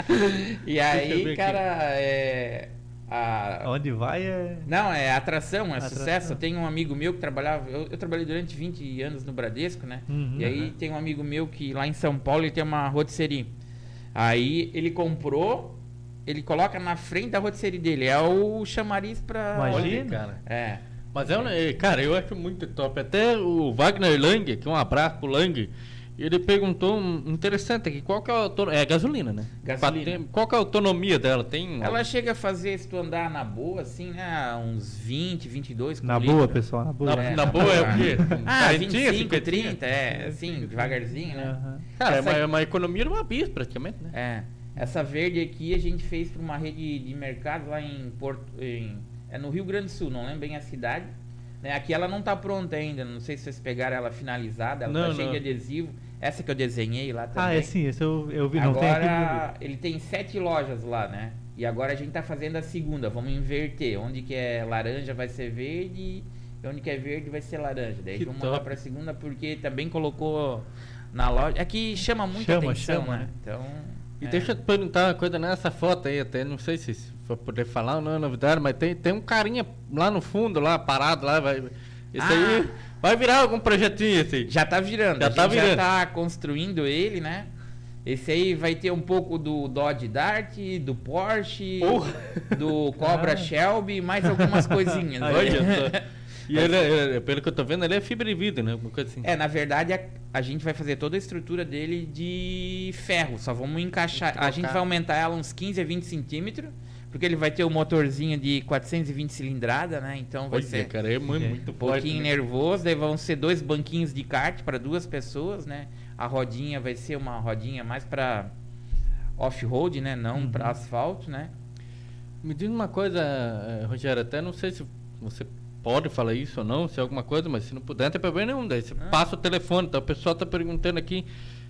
e aí, cara, é. A, Onde vai é. Não, é atração, é Atração. sucesso. Tenho um amigo meu que trabalhava. Eu, eu trabalhei durante 20 anos no Bradesco, né? Uhum. e aí tem um amigo meu que lá em São Paulo ele tem uma rotisserie. Aí ele comprou, ele coloca na frente da rotisserie dele. É o chamariz pra. Imagina. Cara. É. Mas é um, eh, cara, eu acho muito top. Até o Wagner Lang, que é um abraço pro Lang, ele perguntou um interessante aqui, qual que é a autonomia? É gasolina, né? Gasolina. Qual que é a autonomia dela? Tem Ela chega a fazer, se tu andar na boa, assim, né? Uns 20, 22 por Na litro. boa, pessoal, na boa. Na, É. na boa é o quê? Ah, 40, 25, 50? 30, é, assim, devagarzinho, né? Aham. Cara, é Essa uma, é uma economia de uma bis, praticamente, né? É. Essa verde aqui a gente fez para uma rede de mercado lá em Porto. Em, é no Rio Grande do Sul, não lembro bem a cidade. Né? Aqui ela não tá pronta ainda. Não sei se vocês pegaram ela finalizada, ela Não, tá cheia de adesivo. Essa que eu desenhei lá também. Ah, é sim, esse eu, eu vi, não tem aqui. Agora ele tem sete lojas lá, né? E agora a gente tá fazendo a segunda, vamos inverter. Onde que é laranja vai ser verde e onde que é verde vai ser laranja. Daí Que vamos top. pra segunda porque também colocou na loja. É que chama muita Chama, atenção, chama, né? né? Então. E é. deixa eu te perguntar uma coisa nessa foto aí, até não sei se for poder falar ou não é novidade, mas tem, tem um carinha lá no fundo, lá parado, lá, vai. Isso Ah. aí vai virar algum projetinho esse aí. Já tá virando. Já a tá gente já virando. tá construindo ele, né? Esse aí vai ter um pouco do Dodge Dart, do Porsche, do Cobra Ah. Shelby, mais algumas coisinhas. né? Olha só. E ele, é- é- pelo que eu tô vendo, ele é fibra de vidro, né? Uma coisa assim. É, na verdade, a, a gente vai fazer toda a estrutura dele de ferro. Só vamos encaixar. A gente vai aumentar ela uns 15 a 20 centímetros Porque ele vai ter o motorzinho de 420 cilindrada, né? Então vai Olha, ser cara, é muito, É. muito um forte. pouquinho né? nervoso. Daí vão ser dois banquinhos de kart para duas pessoas, né? A rodinha vai ser uma rodinha mais para off-road, né? Não Uhum. para asfalto, né? Me diz uma coisa, eh, Rogério, até não sei se você pode falar isso ou não, se é alguma coisa, mas se não puder, não tem problema nenhum. Daí você Ah. passa o telefone, então o pessoal está perguntando aqui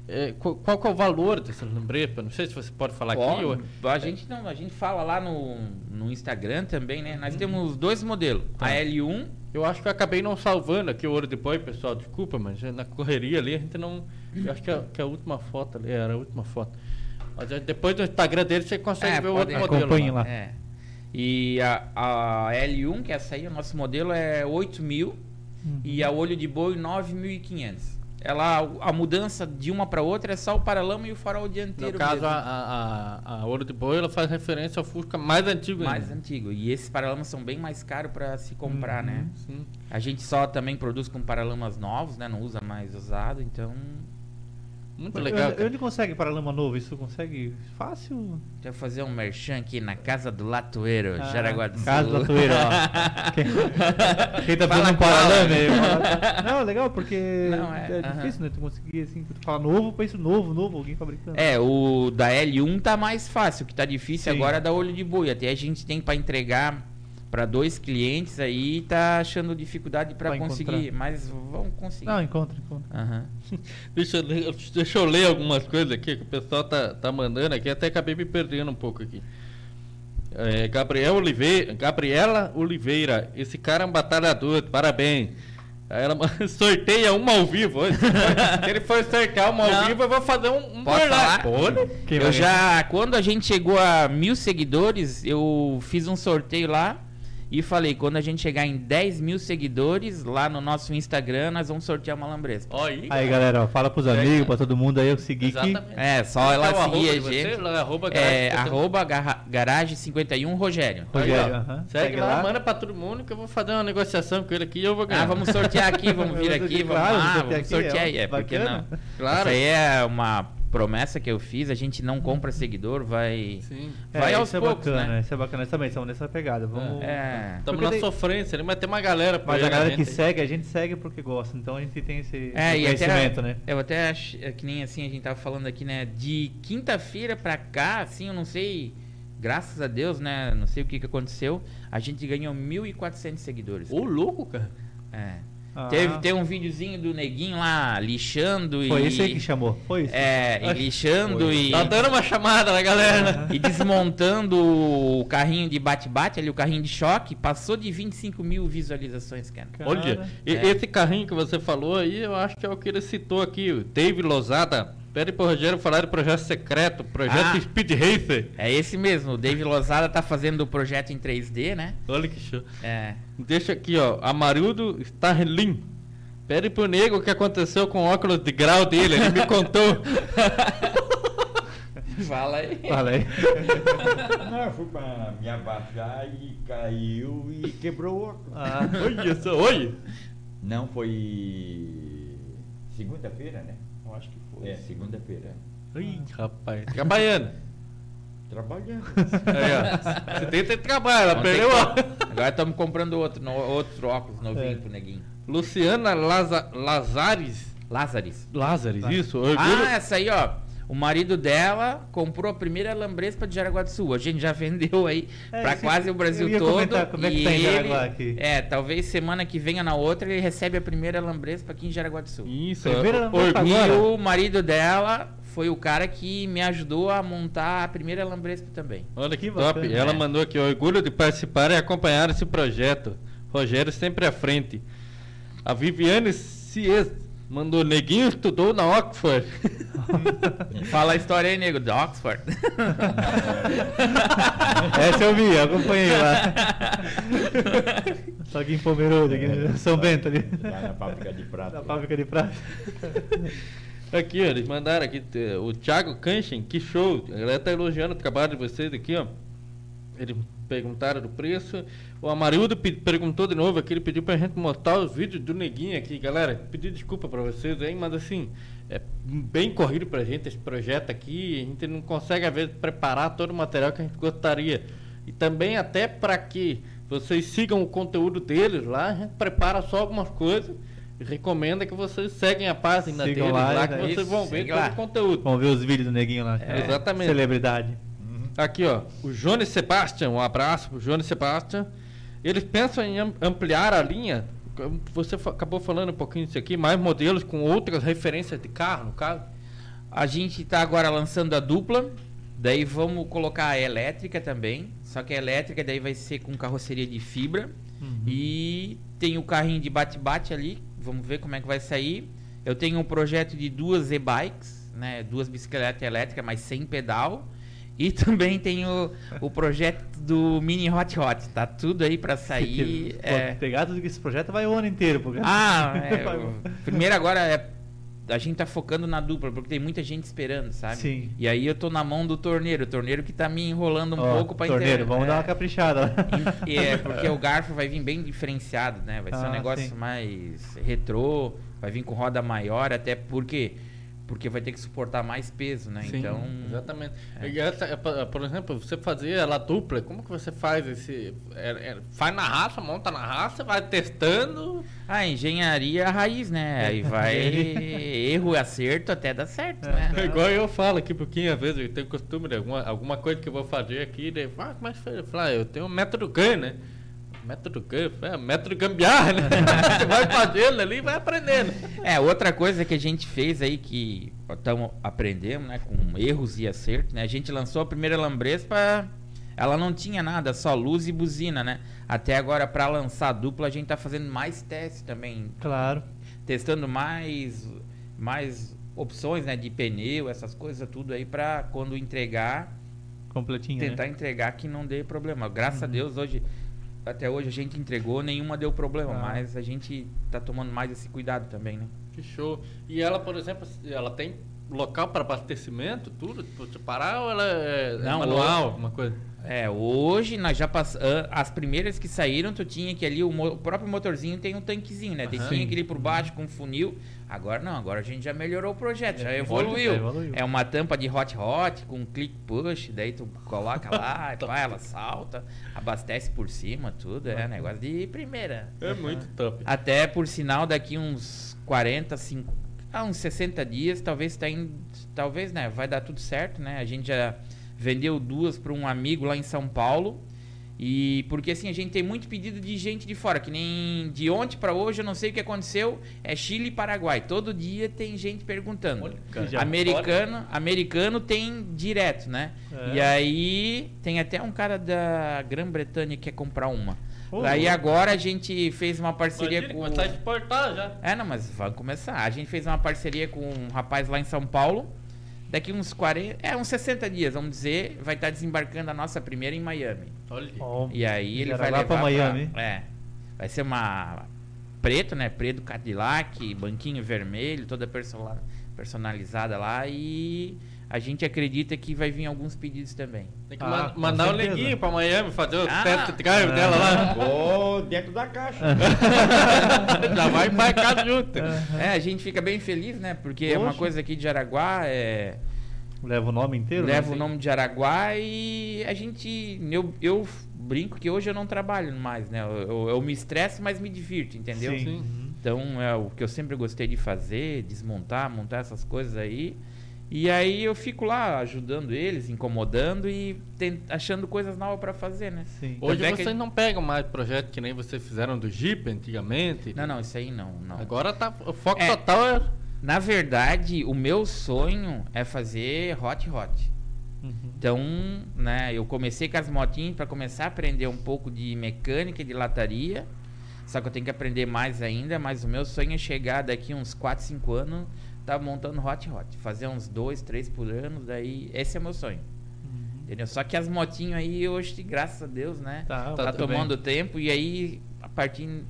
eh, qual, qual é o valor dessa lambreta. Não sei se você pode falar aqui. Ó, Ou... A gente não, a gente fala lá no, no Instagram também, né? Nós temos dois modelos. Tá. A L1 Eu acho que eu acabei não salvando aqui o ouro de boi, pessoal. Desculpa, mas é na correria ali a gente não. Eu acho que a, que a última foto ali era a última foto. Mas aí depois do Instagram dele você consegue É, ver o outro modelo. Acompanhe lá. lá. É. E a, a L1, que é essa aí, o nosso modelo é 8 mil Uhum. e a olho de boi 9.500. Ela, a mudança de uma para outra é só o paralama e o farol dianteiro. No caso, mesmo. a, a, a, ouro de boi ela faz referência ao Fusca mais antigo mais ainda. antigo. E esses paralamas são bem mais caros para se comprar, Uhum. né? Sim. A gente só também produz com paralamas novos, né? Não usa mais usado, então Muito Mas legal. Onde, cara. consegue paralama novo? Isso consegue fácil? Deixa eu fazer um merchan aqui na Casa do Latoeiro, Ah, Jaraguá do Sul. Casa do Latoeiro, ó. Quem, quem tá fazendo um paralama aí, fala- Não, legal, porque Não, é, é, aham. difícil, né? Tu conseguir assim, tu fala novo, pensa novo, novo, alguém fabricando. É, o da L1 tá mais fácil, o que tá difícil Sim. agora é da olho de boi. Até a gente tem para entregar para dois clientes aí, tá achando dificuldade para Pra conseguir, encontrar. mas vão conseguir. Não, encontra, encontra. Aham. Deixa, eu ler, deixa eu ler algumas coisas aqui que o pessoal tá, tá mandando aqui, até acabei me perdendo um pouco aqui. É, Gabriel Oliveira, Gabriela Oliveira, esse cara é um batalhador, parabéns. Aí ela sorteia uma ao vivo. Se ele for sortear uma ao Não. vivo, eu vou fazer um, um Pode burlar. falar? Pode. Quem eu já, quando a gente chegou a mil seguidores, eu fiz um sorteio lá e falei, quando a gente chegar em 10 mil seguidores lá no nosso Instagram, nós vamos sortear uma lambresca. Aí, Aí, galera, ó, fala pros amigos, pra todo mundo aí, eu segui aqui. Exatamente. É, só Qual ela é seguir a você? gente. Lá, arroba É, garagem arroba garra- garagem 51 Rogério. Rogério, Aí, ó. aham. Segue, Segue lá, lá. manda pra todo mundo que eu vou fazer uma negociação com ele aqui e eu vou ganhar. Ah, vamos sortear aqui, vamos vir aqui, vamos lá, vamos sortear é, aí, é, porque não. Claro. Isso aí é uma promessa que eu fiz, a gente não compra seguidor, vai... Sim. Vai é, aos isso é poucos, bacana, né? isso é bacana, isso também, estamos nessa pegada. Vamos... É. Estamos na daí- sofrência, ali, mas tem uma galera por Mas a galera que gente. segue, a gente segue porque gosta, então a gente tem esse É, e conhecimento, até, né? eu até acho, é que nem assim, a gente tava falando aqui, né, de quinta-feira pra cá, assim, eu não sei, graças a Deus, né, não sei o que que aconteceu, a gente ganhou 1.400 seguidores. Ô, louco, cara. É. Ah, Teve, tem um videozinho do neguinho lá, lixando Foi e... esse aí que chamou, foi isso? É, e lixando e... Tá dando uma chamada na galera. E desmontando o carrinho de bate-bate ali, o carrinho de choque, passou de 25 mil visualizações, cara. Cara, Olha, É. esse carrinho que você falou aí, eu acho que é o que ele citou aqui, o Dave Lozada. Pede pro Rogério falar do projeto secreto, projeto Ah. Speed Racer. É esse mesmo, o Dave Lozada tá fazendo o projeto em 3D, né? Olha que show. É. Deixa aqui, ó, Amarildo Starlin. Pede pro nego o que aconteceu com o óculos de grau dele, ele me contou. Fala aí. Fala aí. Não, eu fui pra me abaixar e caiu e quebrou o óculos. Ah, Olha só, oi. Não, foi segunda-feira, né? Eu acho que foi. É, segunda-feira. Ih, rapaz, trabalhando. Trabalhando. Aí, ó. Você tem que trabalhar, ela perdeu, que- Agora estamos comprando outro, no- outro óculos novinho É. pro neguinho. Luciana Laza, Lazares. Lázares, Tá. isso? Orgulho. Ah, essa aí, ó. O marido dela comprou a primeira lambrespa de Jaraguá do Sul. A gente já vendeu aí É, pra isso quase eu o Brasil ia todo. comentar como é que e tá em ele, Jaraguá aqui. É, talvez semana que venha na outra ele recebe a primeira lambrespa aqui em Jaraguá do Sul. Isso, Primeira Lambrespa orgulho. E o marido dela foi o cara que me ajudou a montar a primeira lambrespa também. Olha que, Que top. bacana, Ela né? mandou aqui, orgulho de participar e acompanhar esse projeto. Rogério sempre à frente. A Viviane Cies mandou, neguinho estudou na Oxford. Fala a história aí, nego, de Oxford. Essa eu vi, eu acompanhei lá. Só aqui em Pomerode, aqui em São Bento ali. Lá na fábrica de prata. Na fábrica de prata. aqui, ó, eles mandaram aqui, o Thiago Kanchen, que show. Ela tá elogiando o trabalho de vocês aqui, ó. Eles perguntaram do preço. O Amarildo pe- perguntou de novo aqui, ele pediu pra gente mostrar os vídeos do Neguinho aqui, galera. Pedi desculpa pra vocês aí, mas assim, é bem corrido pra gente esse projeto aqui. A gente não consegue, às vezes, preparar todo o material que a gente gostaria. E também até para que vocês sigam o conteúdo deles lá, a gente prepara só algumas coisas e recomenda que vocês seguem a página Sigam deles lá, lá, é que vocês vão ver todo lá. o conteúdo. Vamos ver os vídeos do neguinho lá. É, exatamente. Celebridade. Aqui, ó, o Jones Sebastian, um abraço pro Jones Sebastian. Eles pensam em am- ampliar a linha. Você acabou falando um pouquinho disso aqui, mais modelos com outras referências de carro, no caso. A gente está agora lançando a dupla, daí vamos colocar a elétrica também. Só que a elétrica daí vai ser com carroceria de fibra. E tem o carrinho de bate-bate ali. Vamos ver como é que vai sair. Eu tenho um projeto de duas e-bikes, né? Duas bicicletas elétricas, mas sem pedal. E também tenho o projeto do Mini Hot Hot. Tá tudo aí para sair. Pô, é. Pegar tudo que esse projeto vai o ano inteiro. Porque... Ah, é, o- primeiro agora é, a gente tá focando na dupla, porque tem muita gente esperando, sabe? Sim. E aí eu tô na mão do torneiro, o torneiro que tá me enrolando um Ó, pouco pra torneiro, inter- vamos é, dar uma caprichada lá. e é, porque o garfo vai vir bem diferenciado, né? Vai ser um Ah, negócio sim. mais retrô, vai vir com roda maior, até porque porque vai ter que suportar mais peso, né? Sim, então, Exatamente. é. E essa, é, por exemplo, você fazer ela dupla, como que você faz esse. é- é- faz na raça, monta na raça, vai testando. a engenharia raiz, né? Aí vai erro e acerto até dar certo, né? É igual eu falo aqui, porque às vezes eu tenho costume de alguma, alguma coisa que eu vou fazer aqui, daí, ah, como é que faz? Eu falo, ah, eu tenho um método GAN, né? Método GAN, é, método gambiarra, né? Você vai fazendo ali e vai aprendendo. É, outra coisa que a gente fez aí que estamos aprendendo, né, com erros e acertos, né? A gente lançou a primeira Lambrespa, ela não tinha nada, só luz e buzina, né? Até agora para lançar a dupla a gente tá fazendo mais testes também, Claro. testando mais mais opções, né, de pneu, essas coisas tudo aí para quando entregar, Completinho, tentar né? entregar que não dê problema. Graças a Uhum. Deus hoje até hoje a gente entregou, nenhuma deu problema, Ah. mas a gente tá tomando mais esse cuidado também, né? Que show. E ela, por exemplo, ela tem local para abastecimento, tudo? Tipo, de parar ou ela é Não, manual, hoje- alguma coisa? É, hoje nós já passamos. As primeiras que saíram, tu tinha que ali, o, mo- o próprio motorzinho tem um tanquezinho, né? Tem, Aham. tinha que ir por baixo com funil. Agora não, agora a gente já melhorou o projeto, já É, evoluiu. já evoluiu. É uma tampa de hot hot com click push, daí tu coloca lá, e pá, ela salta, abastece por cima, tudo. É negócio de primeira. É muito top. Até por sinal, daqui uns 40, 5, ah, uns 60 dias, talvez tá indo, talvez, né, vai dar tudo certo, né? A gente já vendeu duas para um amigo lá em São Paulo. E porque assim, a gente tem muito pedido de gente de fora, que nem de ontem para hoje, eu não sei o que aconteceu, é Chile e Paraguai. Todo dia tem gente perguntando. Olha, Americano, americano tem direto, né? É. E aí tem até um cara da Grã-Bretanha que quer comprar uma. Aí agora a gente fez uma parceria Imagina, com. começar a exportar já. É, não, mas vamos começar. A gente fez uma parceria com um rapaz lá em São Paulo. Daqui uns 40, é uns 60 dias, vamos dizer, vai estar desembarcando a nossa primeira em Miami. Olha. E aí ele vai Jaraguá levar pra Miami. é. Vai ser uma preto, né? Preto Cadillac, banquinho vermelho, toda persona- personalizada lá e a gente acredita que vai vir alguns pedidos também. Tem que Ah, mandar o certeza. neguinho pra Miami fazer o Ah. test drive dela lá. Vou dentro da caixa. já vai embarcado junto. É, a gente fica bem feliz, né? Porque é uma Poxa. coisa aqui de Araguá, é Leva o nome inteiro? né? leva o nome de Araguá e a gente. Eu, eu brinco que hoje eu não trabalho mais, né? Eu, eu- eu me estresso, mas me divirto, entendeu? Sim. Sim. Então é o que eu sempre gostei de fazer, desmontar, montar essas coisas aí. E aí eu fico lá ajudando eles, incomodando e tent- achando coisas novas pra fazer, né? Sim. Hoje é que- vocês não pegam mais projeto que nem vocês fizeram do Jeep antigamente. Não, não, isso aí não, não. Agora tá. O foco É. total é. Na verdade, o meu sonho é fazer hot hot. Uhum. Então, né, eu comecei com as motinhas para começar a aprender um pouco de mecânica e de lataria. Só que eu tenho que aprender mais ainda, mas o meu sonho é chegar daqui uns 4, 5 anos, tá montando hot hot, fazer uns 2, 3 por ano, daí esse é meu sonho. Uhum. Entendeu? Só que as motinhas aí hoje, graças a Deus, né, Tá, tá, tá tomando tempo e aí a partir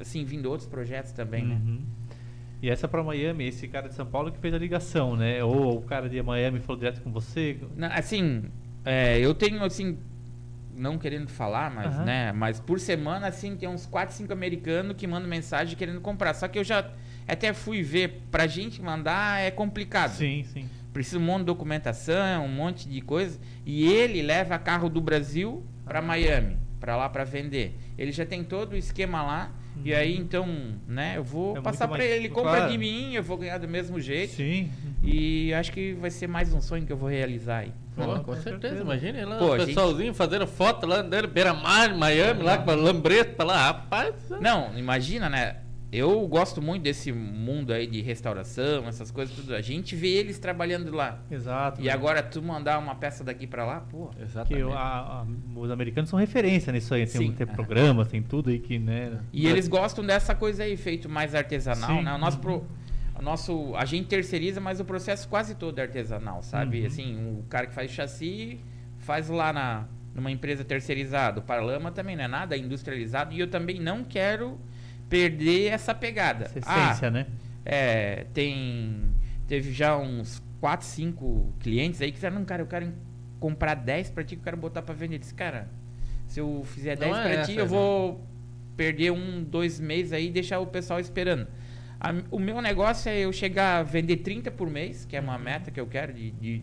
assim vindo outros projetos também, né? Uhum. E essa pra Miami, esse cara de São Paulo que fez a ligação, né? Ou o cara de Miami falou direto com você? Não, assim, é, eu tenho assim, não querendo falar, mas, Aham. né? Mas por semana, assim, tem uns 4, 5 americanos que mandam mensagem querendo comprar. Só que eu já até fui ver, pra gente mandar é complicado. Sim, sim. precisa um monte de documentação, um monte de coisa, e ele leva carro do Brasil para Miami, para lá para vender. Ele já tem todo o esquema lá, e aí então, né, eu vou É passar para ele, ele compra claro. de mim, eu vou ganhar do mesmo jeito. Sim. E acho que vai ser mais um sonho que eu vou realizar aí. Pô, Não, com certeza, imagina lá, Pô, o a gente- pessoalzinho fazendo foto lá dentro, beira-mar, Miami, lá com a lambreta lá, rapaz. Não, imagina, né? Eu gosto muito desse mundo aí de restauração, essas coisas tudo. A gente vê eles trabalhando lá. Exato. E né? agora tu mandar uma peça daqui pra lá, pô. Que Exatamente. o- a- a- os americanos são referência nisso aí. Tem, Sim. tem É. programas, tem tudo aí que, né? E eles gostam dessa coisa aí, feito mais artesanal, Sim. né? O nosso, pro- o nosso, a gente terceiriza, mas o processo quase todo é artesanal, sabe? Uhum. Assim, o cara que faz chassi faz lá na, numa empresa terceirizada. O Paralama também não é nada industrializado e eu também não quero perder essa pegada. Essa Ah, essência, né? É, tem. Teve já uns 4, 5 clientes aí que disseram, não, cara, eu quero comprar 10 pra ti que eu quero botar pra vender. Eu disse, cara, se eu fizer Não 10 é pra essa, ti, eu né? vou perder um, dois meses aí e deixar o pessoal esperando. A- o meu negócio é eu chegar a vender 30 por mês, que é Uhum. uma meta que eu quero de, de-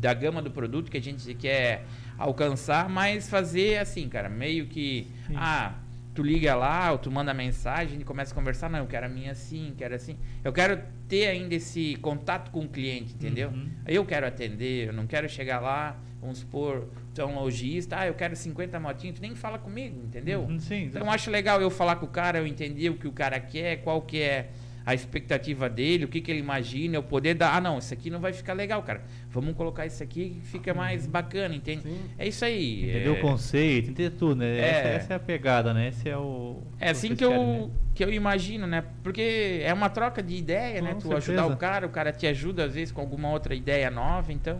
da gama do produto que a gente quer alcançar, mas fazer assim, cara, meio que. Sim. Ah, tu liga lá, ou tu manda mensagem e começa a conversar. Não, eu quero a minha assim, quero assim. Eu quero ter ainda esse contato com o cliente, entendeu? Uhum. Eu quero atender, eu não quero chegar lá, vamos supor, tu é um lojista, ah, eu quero 50 motinhos, tu nem fala comigo, entendeu? Uhum, sim. Então eu acho legal eu falar com o cara, eu entender o que o cara quer, qual que é a expectativa dele, o que, que ele imagina, eu poder dar, ah não, isso aqui não vai ficar legal, cara. Vamos colocar isso aqui que fica mais bacana, entende? Sim. É isso aí. Entender é... o conceito, entender tudo, né? É. Essa, essa é a pegada, né? Esse é o. É assim que eu, querem, né? que eu imagino, né? Porque é uma troca de ideia, né? Com Tu certeza. ajudar o cara, o cara te ajuda às vezes com alguma outra ideia nova, então.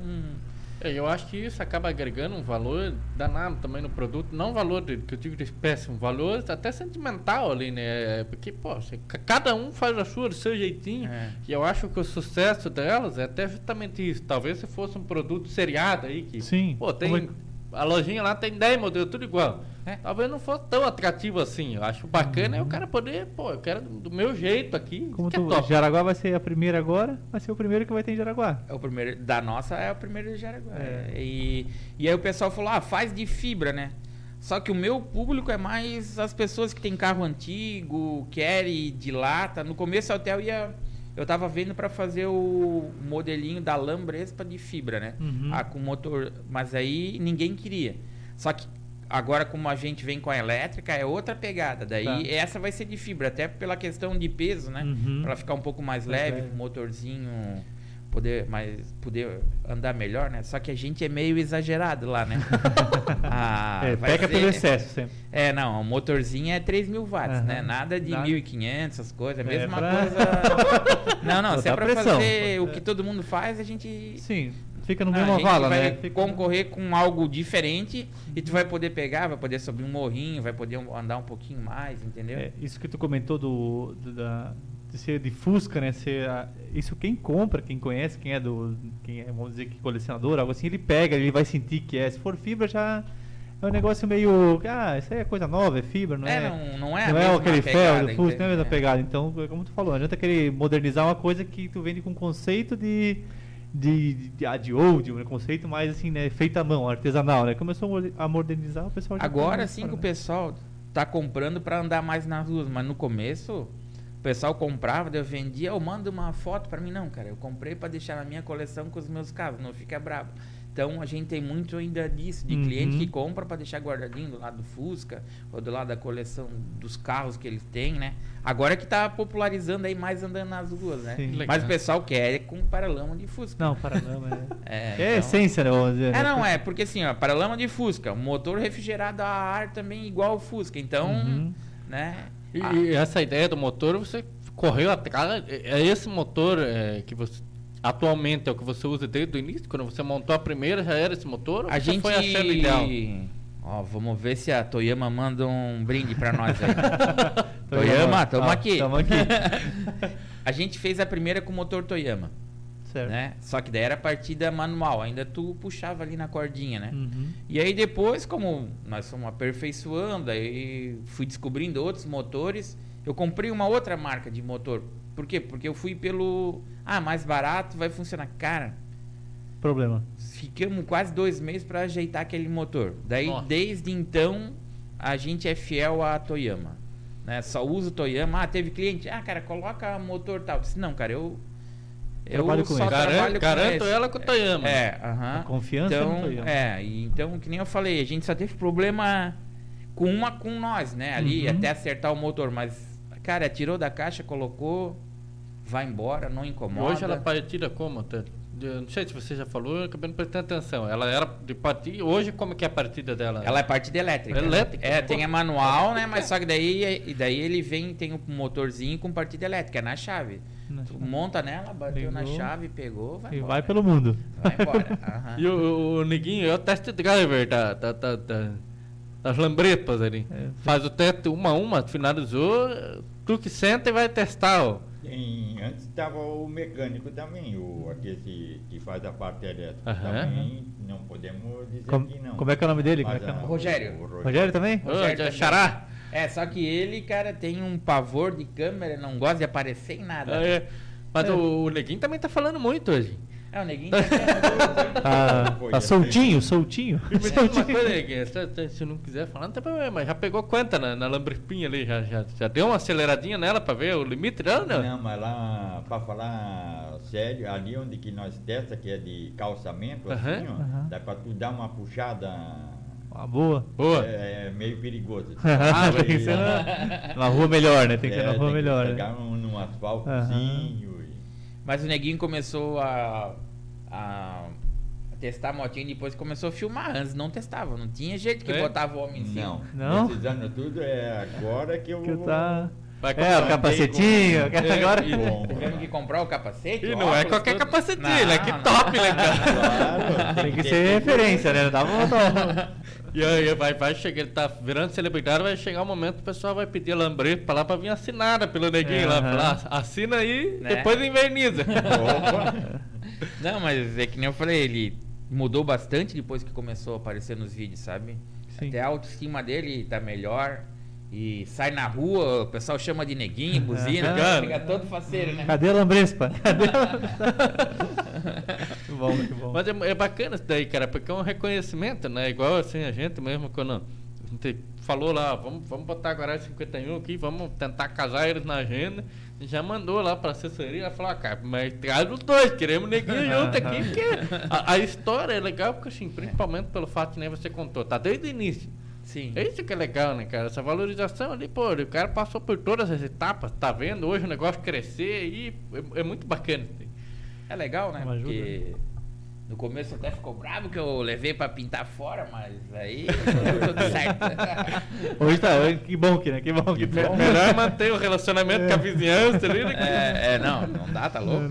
É, eu acho que isso acaba agregando um valor danado também no produto, não valor de, que eu digo de espécie, um valor até sentimental ali, né? Porque, pô, você- cada um faz a sua, do seu jeitinho. É. E eu acho que o sucesso delas é até justamente isso. Talvez se fosse um produto seriado aí, que, Sim. pô, tem. Como A lojinha lá tem 10 modelos, tudo igual. É. Talvez não fosse tão atrativo assim. Eu acho bacana é o cara poder, pô, eu quero do, meu jeito aqui. Como é tu, top. Jaraguá vai ser a primeira agora, vai ser o primeiro que vai ter em Jaraguá. É o primeiro. Da nossa é o primeiro de Jaraguá. É. E, e aí o pessoal falou, ah, faz de fibra, né? Só que o meu público é mais as pessoas que tem carro antigo, querem de lata. No começo até eu ia. Eu tava vendo para fazer o modelinho da Lambrespa de fibra, né? Uhum. Ah, com motor. Mas aí ninguém queria. Só que agora, como a gente vem com a elétrica, é outra pegada. Daí Tá. essa vai ser de fibra, até pela questão de peso, né? Uhum. Pra ela ficar um pouco mais Mais leve, leve. com o motorzinho poder, mais, poder andar melhor, né? Só que a gente é meio exagerado lá, né? Ah, é, peca ser- pelo excesso sempre. É, não, o motorzinho é 3 mil watts, Aham. né? Nada de Nada. 1.500, essas coisas. É a É, mesma pra- coisa. Não, não, se é Botar pra pressão. fazer o que todo mundo faz, a gente. Sim, fica no mesmo vala, vai né? Fica- concorrer com algo diferente e tu vai poder pegar, vai poder subir um morrinho, vai poder andar um pouquinho mais, entendeu? É, isso que tu comentou do, do- da, ser de Fusca, né? Ser, a- isso quem compra, quem conhece, quem é do. Quem é, vamos dizer que colecionador, algo assim, ele pega, ele vai sentir que é. Se for fibra, já é um negócio meio. Ah, isso aí é coisa nova, é fibra, não é? É, não, não é não é aquele ferro do Fusca, não é a mesma entende? pegada. Então, é como tu falou, não adianta querer modernizar uma coisa que tu vende com conceito de. De, de, de, ah, de old, um conceito mais assim, né? Feito à mão, artesanal, né? Começou a moder- a modernizar, o pessoal já Agora tá- sim que o pessoal tá comprando pra andar mais nas ruas, mas no começo o pessoal comprava, eu vendia, eu mando uma foto pra mim não, cara, eu comprei pra deixar na minha coleção com os meus carros, não fica bravo. Então a gente tem muito ainda disso, de Uhum. cliente que compra pra deixar guardadinho do lado do Fusca ou do lado da coleção dos carros que eles têm, né? Agora que tá popularizando aí mais andando nas ruas, né? Sim. Mas o pessoal quer com paralama de Fusca. Não, para não, é. É, É então- essência, né? Dizer, é, né? não, é, porque assim, ó, paralama de Fusca, motor refrigerado a ar também igual o Fusca, então, Uhum. né? E, ah, e essa ideia do motor, você correu atrás. É é esse motor é, que você. Atualmente é o que você usa desde o início? Quando você montou a primeira, já era esse motor? a gente... foi achando ideal? Ó, vamos ver se a Toyama manda um brinde pra nós aí. Toyama, tamo Ah, aqui. Tamo aqui. a gente fez a primeira com motor Toyama, certo. né? Só que daí era partida manual, ainda tu puxava ali na cordinha, né? Uhum. E aí depois, como nós fomos aperfeiçoando, aí fui descobrindo outros motores, eu comprei uma outra marca de motor. Por quê? Porque eu fui pelo, ah, mais barato, vai funcionar. Cara, Problema. Ficamos quase dois meses para ajeitar aquele motor. Daí, Nossa. desde então, a gente é fiel a Toyama. Né? Só usa o Toyama. Ah, teve cliente. Ah, cara, coloca motor tal. Eu disse, não, cara, eu. Eu Trabalho com só esse. trabalho Garanto, com garanto esse. ela com o Toyama. É, aham. A confiança então, no Toyama. É, e então, que nem eu falei, a gente só teve problema com uma com nós, né? Ali, Uhum. até acertar o motor. Mas, cara, tirou da caixa, colocou, vai embora, não incomoda. Hoje ela partida como? até? Eu Não sei se você já falou, eu acabei não prestando atenção. Ela era de partida. Hoje, como que é a partida dela? Ela é partida elétrica. né? Elétrica? É, tem a manual, né? Mas só que daí, e daí ele vem, tem um motorzinho com partida elétrica, é na chave. Na Tu monta nela, bateu na chave, pegou, vai E embora. vai pelo mundo. Vai embora. E o, o, o Neguinho é o test driver da, da, da, da- das lambretas ali. É, sim. Faz o teste uma a uma, finalizou, tu que senta e vai testar, ó. Tem- antes estava o mecânico também, o aquele que faz a parte elétrica. Aham. Também não podemos dizer Como, que não. como é que é o nome dele? Como é que é o? Rogério. o Rogério também? Rogério também. xará. É, só que ele, cara, tem um pavor de câmera, não gosta de aparecer em nada. É, mas É. o, o Neguinho também tá falando muito hoje. É, o neguinho tá Tá, Foi tá assim. soltinho, soltinho. Coisa, Neguinho, se, não quiser falar, não tem problema. Já pegou quanta na, na lambrepinha ali? Já, já, já deu uma aceleradinha nela pra ver o limite dela, não? Não, mas lá, para falar sério, ali onde que nós testa, que é de calçamento, assim, Aham. ó, Aham. dá para tu dar uma puxada. Uma boa. Boa. É, meio perigoso. Ah, tem que ser na, na rua melhor, né? Tem que ser é, na rua tem que melhor. pegar Né? num, num asfaltozinho. e- Mas o neguinho começou a, a testar a motinha e depois começou a filmar. Antes não testava, não tinha jeito que É? botava o homem em cima. Não, Não? nesses anos tudo é agora que eu Que vou... tá... Vai É, o capacetinho. que É, agora... Tivemos que comprar o capacete. E não é óculos, qualquer tudo. capacetinho, né? Que Não, top, né, cara? Claro, Tem que ter ser referência, né? Não dá pra botar E aí vai, vai chegar, ele tá virando celebridade, vai chegar o momento que o pessoal vai pedir a lambreta pra lá pra vir assinada pelo neguinho lá. Aham. Falar, assina aí, Né? depois inverniza. Opa. Não, mas é que nem eu falei, ele mudou bastante depois que começou a aparecer nos vídeos, sabe? Sim. Até a autoestima dele tá melhor. E sai na rua, o pessoal chama de neguinho, buzina, Aham. fica todo faceiro, né? Cadê a lambrespa? Cadê a... que bom, que bom. Mas é, é bacana isso daí, cara, porque é um reconhecimento, né? Igual assim, a gente mesmo, quando a gente falou lá, vamos, vamos botar a garagem 51 aqui, vamos tentar casar eles na agenda. Já mandou lá pra assessoria, ela falou, ah, cara, mas traz os dois, queremos neguinho junto aqui, porque a, a história é legal, porque assim, principalmente pelo fato que nem você contou, tá desde o início. Sim. É isso que é legal, né, cara? Essa valorização ali, pô, o cara passou por todas as etapas, tá vendo hoje o negócio crescer e é, é muito bacana. É legal, né? Uma ajuda, Porque no começo até ficou bravo que eu levei pra pintar fora, mas aí tudo certo. Hoje tá, que bom que, né? Que bom que Me- melhor manter o relacionamento com a vizinhança ali, né? É, é, não, não dá, tá louco?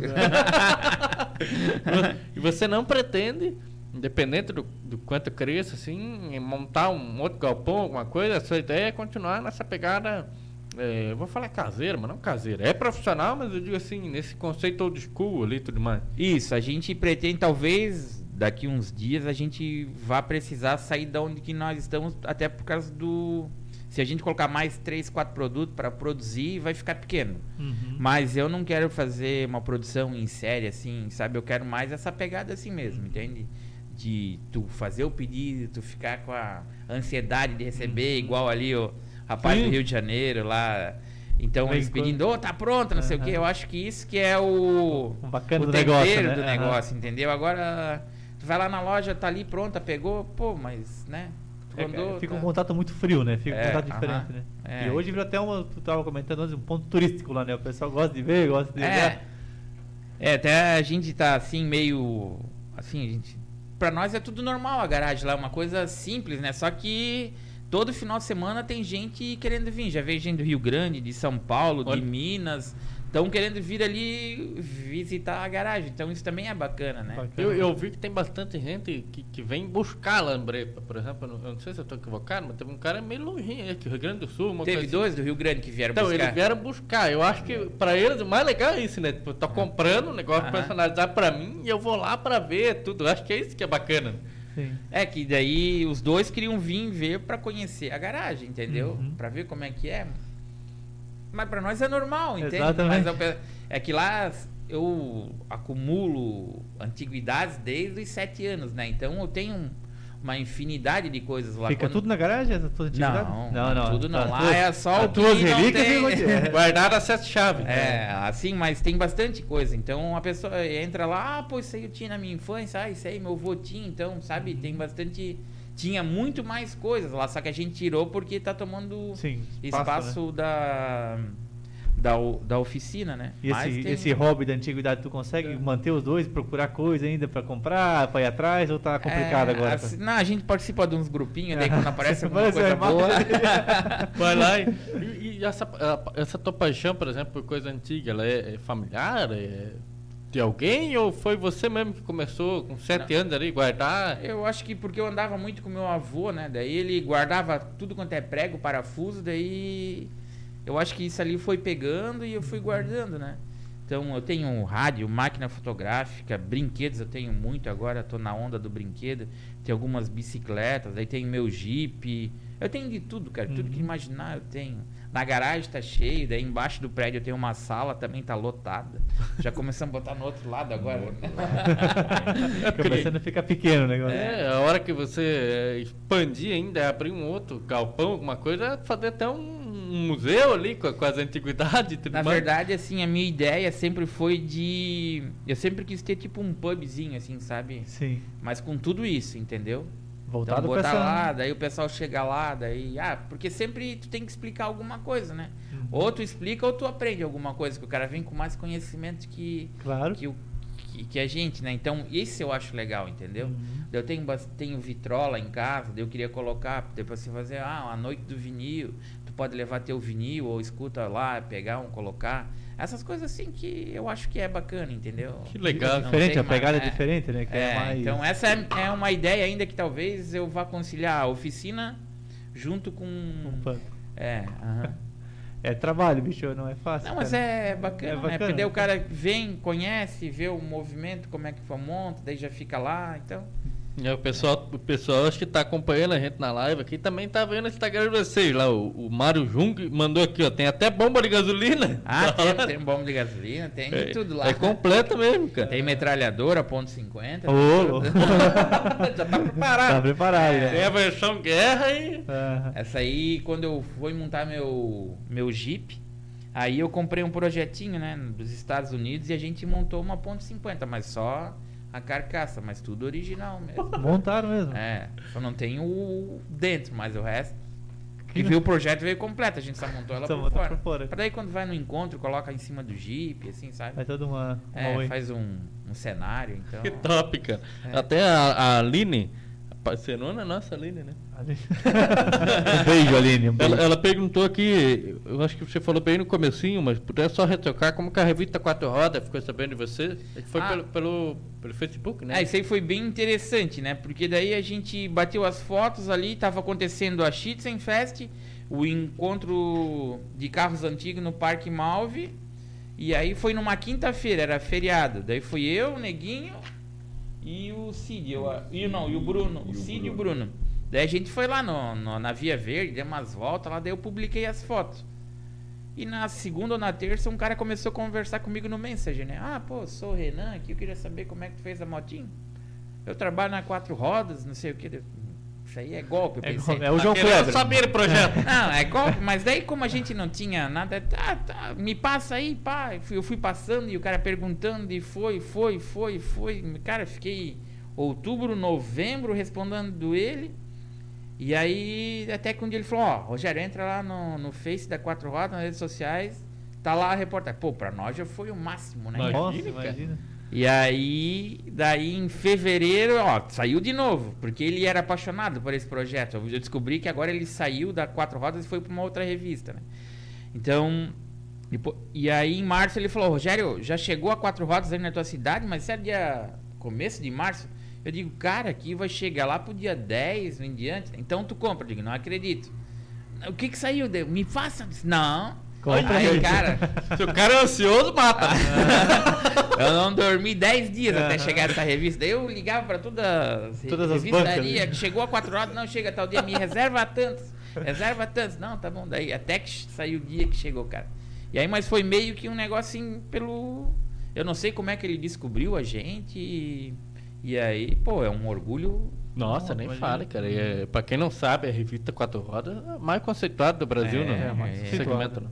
e você não pretende, independente do, do quanto cresça, assim, montar um outro galpão, alguma coisa, a sua ideia é continuar nessa pegada, é, eu vou falar caseira, mas não caseira. É profissional, mas eu digo assim, nesse conceito old school ali e tudo mais. Isso, a gente pretende, talvez, daqui uns dias, a gente vá precisar sair da onde que nós estamos, até por causa do... Se a gente colocar mais três, quatro produtos para produzir, vai ficar pequeno. Uhum. Mas eu não quero fazer uma produção em série, assim, sabe? Eu quero mais essa pegada assim mesmo, entende? De tu fazer o pedido, tu ficar com a ansiedade de receber, igual ali o rapaz Sim. do Rio de Janeiro lá. Então eles pedindo, ô, tá pronto, não sei o quê. Eu acho que isso que é o, O bacana o do negócio, né? do negócio, entendeu? Agora, tu vai lá na loja, tá ali pronta, pegou, pô, mas, né? É, fica tá- um contato muito frio, né? Fica um É, contato diferente, aham. né? É. E hoje virou até uma, tu tava comentando antes, um ponto turístico lá, né? O pessoal gosta de ver, gosta de É. ver. É, até a gente tá assim, meio. Assim, a gente. Pra nós é tudo normal a garagem lá, uma coisa simples, né? Só que todo final de semana tem gente querendo vir. Já veio gente do Rio Grande, de São Paulo, Olha. de Minas. Estão querendo vir ali visitar a garagem. Então isso também é bacana, né? Bacana. Eu, eu vi que tem bastante gente que, que vem buscar a lambreta, por exemplo. Eu não, eu não sei se eu tô equivocado, mas teve um cara meio longinho aqui, Rio Grande do Sul, uma Teve coisa assim. dois do Rio Grande que vieram Então, buscar. eles vieram buscar. Eu acho que pra eles o mais legal é isso, né? Tipo, tô comprando um negócio Aham. personalizado pra mim e eu vou lá pra ver tudo. Eu acho que é isso que é bacana. Sim. É que daí os dois queriam vir ver pra conhecer a garagem, entendeu? Uhum. Pra ver como é que é. Mas pra nós é normal, entende? Exatamente. Mas eu pe- é que lá eu acumulo antiguidades desde os sete anos, né? Então eu tenho um- uma infinidade de coisas lá. Fica Quando- tudo na garagem? Essa tua antiguidade? Não, tudo não. As Lá é só as o que tuas não relíquias tem. é. Guardar as sete chaves. É, assim, mas tem bastante coisa. Então a pessoa entra lá, ah, pô, isso aí eu tinha na minha infância, ah, isso aí meu avô tinha, então, sabe, tem bastante. Tinha muito mais coisas lá, só que a gente tirou porque tá tomando Sim, espaço, né? da, da, da oficina, né? E Mas esse, tem- esse hobby da antiguidade, tu consegue manter os dois, procurar coisa ainda pra comprar, pra ir atrás, ou tá complicado É, agora? assim, não, a gente participa de uns grupinhos, daí quando aparece alguma coisa boa. Vai lá e, e- essa, a- essa tua paixão, por exemplo, por coisa antiga, ela é, é familiar? É de alguém? Ou foi você mesmo que começou com sete anos ali, guardar? Eu acho que porque eu andava muito com meu avô, né? Daí ele guardava tudo quanto é prego, parafuso, daí eu acho que isso ali foi pegando e eu fui guardando, né? Então eu tenho rádio, máquina fotográfica, brinquedos eu tenho muito agora, tô na onda do brinquedo. Tem algumas bicicletas, aí tem meu Jeep. Eu tenho de tudo, cara, tudo que Uhum. imaginar eu tenho. Na garagem tá cheio, daí embaixo do prédio eu tenho uma sala, também tá lotada. Já começamos a botar no outro lado agora. Começando a ficar pequeno o negócio. É, a hora que você é, expandir ainda, abrir um outro galpão, alguma coisa, fazer até um, um museu ali com, com as antiguidades e tudo Na mais. verdade, assim, a minha ideia sempre foi de. Eu sempre quis ter tipo um pubzinho, assim, sabe? Sim. Mas com tudo isso, entendeu? Voltado então pra botar essa... lá, daí o pessoal chega lá, daí. Ah, porque sempre tu tem que explicar alguma coisa, né? Uhum. Ou tu explica ou tu aprende alguma coisa, que o cara vem com mais conhecimento que, Claro. que, o, que, que a gente, né? Então, isso eu acho legal, entendeu? Uhum. Eu tenho, tenho vitrola em casa, daí eu queria colocar, depois você fazer, ah, a noite do vinil, tu pode levar teu vinil ou escuta lá, pegar um, colocar. Essas coisas assim que eu acho que é bacana, entendeu? Que legal. Não Diferente, a pegada é diferente, né? Que é, É, mais... então essa é, é uma ideia ainda que talvez eu vá conciliar a oficina junto com... um punk. É, aham. É trabalho, bicho, não é fácil. Não, mas cara. é bacana, É né? bacana. Porque daí o cara vem, conhece, vê o movimento, como é que foi monta, daí já fica lá, então... É, o, pessoal, o pessoal acho que tá acompanhando a gente na live aqui também tá vendo o Instagram de vocês lá. O, o Mário Jung mandou aqui, ó. Tem até bomba de gasolina. Ah, tem, tem bomba de gasolina, tem é, tudo lá. É completo mesmo, cara. Tem metralhadora, ponto .50. Ô, louco. Já tá preparado. Tá preparado, É. Tem né? a versão guerra e. Aham. Essa aí, quando eu fui montar meu, meu Jeep, aí eu comprei um projetinho, né, dos Estados Unidos e a gente montou uma ponto .50, mas só a carcaça, mas tudo original mesmo. Montaram mesmo. É, só não tem o dentro, mas o resto. Que veio o projeto veio completo, a gente só montou ela Só por, fora. por fora. Pra daí quando vai no encontro, coloca em cima do Jeep, assim, sabe? Faz toda uma... uma É, oi. faz um, um cenário, então. Que top, cara. É. Até a, a Aline, a parceirona nossa Aline, né? Um beijo, Aline. Um beijo. Ela, ela perguntou aqui, eu acho que você falou bem no comecinho, mas puder só retocar como que a revista Quatro Rodas ficou sabendo de você? Foi Ah. pelo, pelo, pelo Facebook, né? É, isso aí foi bem interessante, né? Porque daí a gente bateu as fotos ali, tava acontecendo a Schützenfest, o encontro de carros antigos no Parque Malve. E aí foi numa quinta-feira, era feriado. Daí fui eu, o Neguinho e o Cid. Eu, e, não, e o Bruno. E o o Cid e o Bruno. Daí a gente foi lá no, no- na Via Verde, deu umas voltas lá, daí eu publiquei as fotos. E na segunda ou na terça, um cara começou a conversar comigo no Messenger, né? Ah, pô, sou o Renan aqui, eu queria saber como é que tu fez a motinho. Eu trabalho na quatro rodas, não sei o que. Isso aí é golpe, eu É, pensei. é o João Tá querendo Kleber. saber o projeto. Não, é golpe, mas daí como a gente não tinha nada, tá, tá, me passa aí, pá. Eu fui passando e o cara perguntando e foi, foi, foi, foi. Cara, fiquei outubro, novembro respondendo ele. E aí, até que um dia ele falou, ó, Rogério, entra lá no, no Face da Quatro Rodas, nas redes sociais, tá lá a reportagem. Pô, pra nós já foi o máximo, né? Imagina, imagina. E aí, daí em fevereiro, ó, saiu de novo, porque ele era apaixonado por esse projeto. Eu descobri que agora ele saiu da Quatro Rodas e foi para uma outra revista, né? Então, e aí em março ele falou, Rogério, já chegou a Quatro Rodas aí na tua cidade, mas isso é dia começo de março? Eu digo, cara, aqui vai chegar lá pro dia 10 em diante. Então tu compra, eu digo, não acredito. O que que saiu? Deu, Me faça. Disse, Não. Compra aí, cara, Se o cara é ansioso, mata. eu não dormi 10 dias até chegar essa revista. Daí eu ligava pra todas, Todas as revistaria, que chegou a 4 horas, não chega tal dia, me reserva tantos. Reserva tantos. Não, tá bom. Daí até que saiu o dia que chegou, cara. E aí, mas foi meio que um negocinho pelo. Eu não sei como é que ele descobriu a gente e, e aí, pô, é um orgulho. Nossa, Não, nem fale, cara. E, é, pra quem não sabe, a revista Quatro Rodas é a mais conceituada do Brasil, É, né? é, mais segmento, né?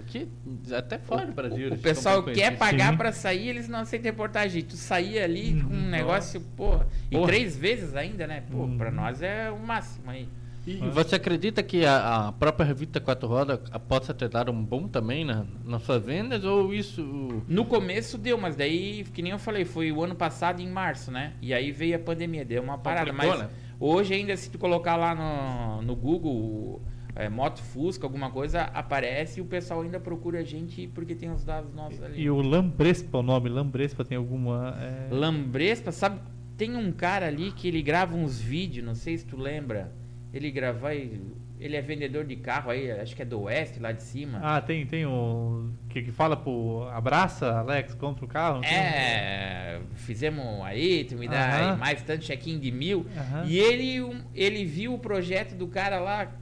Aqui, até fora do Brasil. O eles pessoal quer pagar pra sair, eles não aceitam reportagem. Tu saía ali com um Uhum. negócio, porra, e Porra. três vezes ainda, né? Pô, Uhum. pra nós é o máximo aí. E você acredita que a, a própria revista Quatro Rodas a- possa ter dado um boom também na, nas suas vendas? Ou isso. No começo deu, mas daí, que nem eu falei, foi o ano passado em março, né? E aí veio a pandemia, deu uma parada. Complicou, Mas né? hoje ainda, se tu colocar lá no, no Google, é, Moto Fusca, alguma coisa, aparece e o pessoal ainda procura a gente porque tem os dados nossos ali. E o Lambrespa, o nome Lambrespa tem alguma. é, Lambrespa, sabe? Tem um cara ali que ele grava uns vídeos, não sei se tu lembra. Ele grava, ele é vendedor de carro aí, acho que é do Oeste, lá de cima. Ah, tem, tem o. Que, que fala pro. Abraça, Alex, compra o carro. É, fizemos aí, tu me dá aí Aham. mais tanto check-in de mil. Aham. E ele, um, ele viu o projeto do cara lá,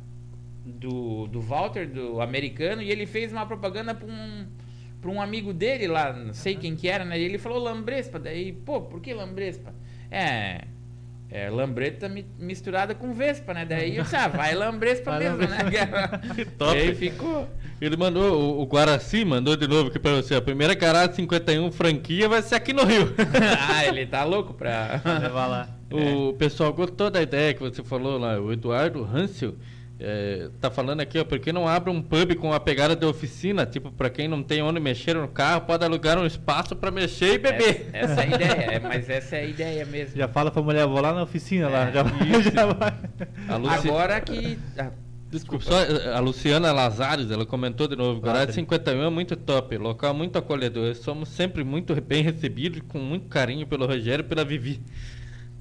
do, do Walter, do americano, e ele fez uma propaganda pra um, pra um amigo dele lá, não sei quem que era, né? E ele falou Lambrespa, daí, pô, por que Lambrespa? É. É lambreta mi- misturada com Vespa, né? Daí eu disse, ah, vai Lambrespa Vai mesmo, né? Que top. E aí ficou. Ele mandou, o, o Guaraci mandou de novo aqui pra você. A primeira garagem 51 franquia vai ser aqui no Rio. ah, ele tá louco pra. Levar lá. O pessoal gostou da ideia que você falou lá. O Eduardo Hansel é, tá falando aqui, ó. Por que não abre um pub com a pegada de oficina? Tipo, pra quem não tem onde mexer no carro, pode alugar um espaço pra mexer e beber. Essa, essa é a ideia, é, mas essa é a ideia mesmo. Já fala pra mulher, vou lá na oficina lá. É, Já vai. Já vai. Luci- Agora que. ah, Desculpa, só eh, a Luciana Lazares, ela comentou de novo, Garagem Padre. 51 é muito top, local muito acolhedor, somos sempre muito bem recebidos, com muito carinho pelo Rogério e pela Vivi.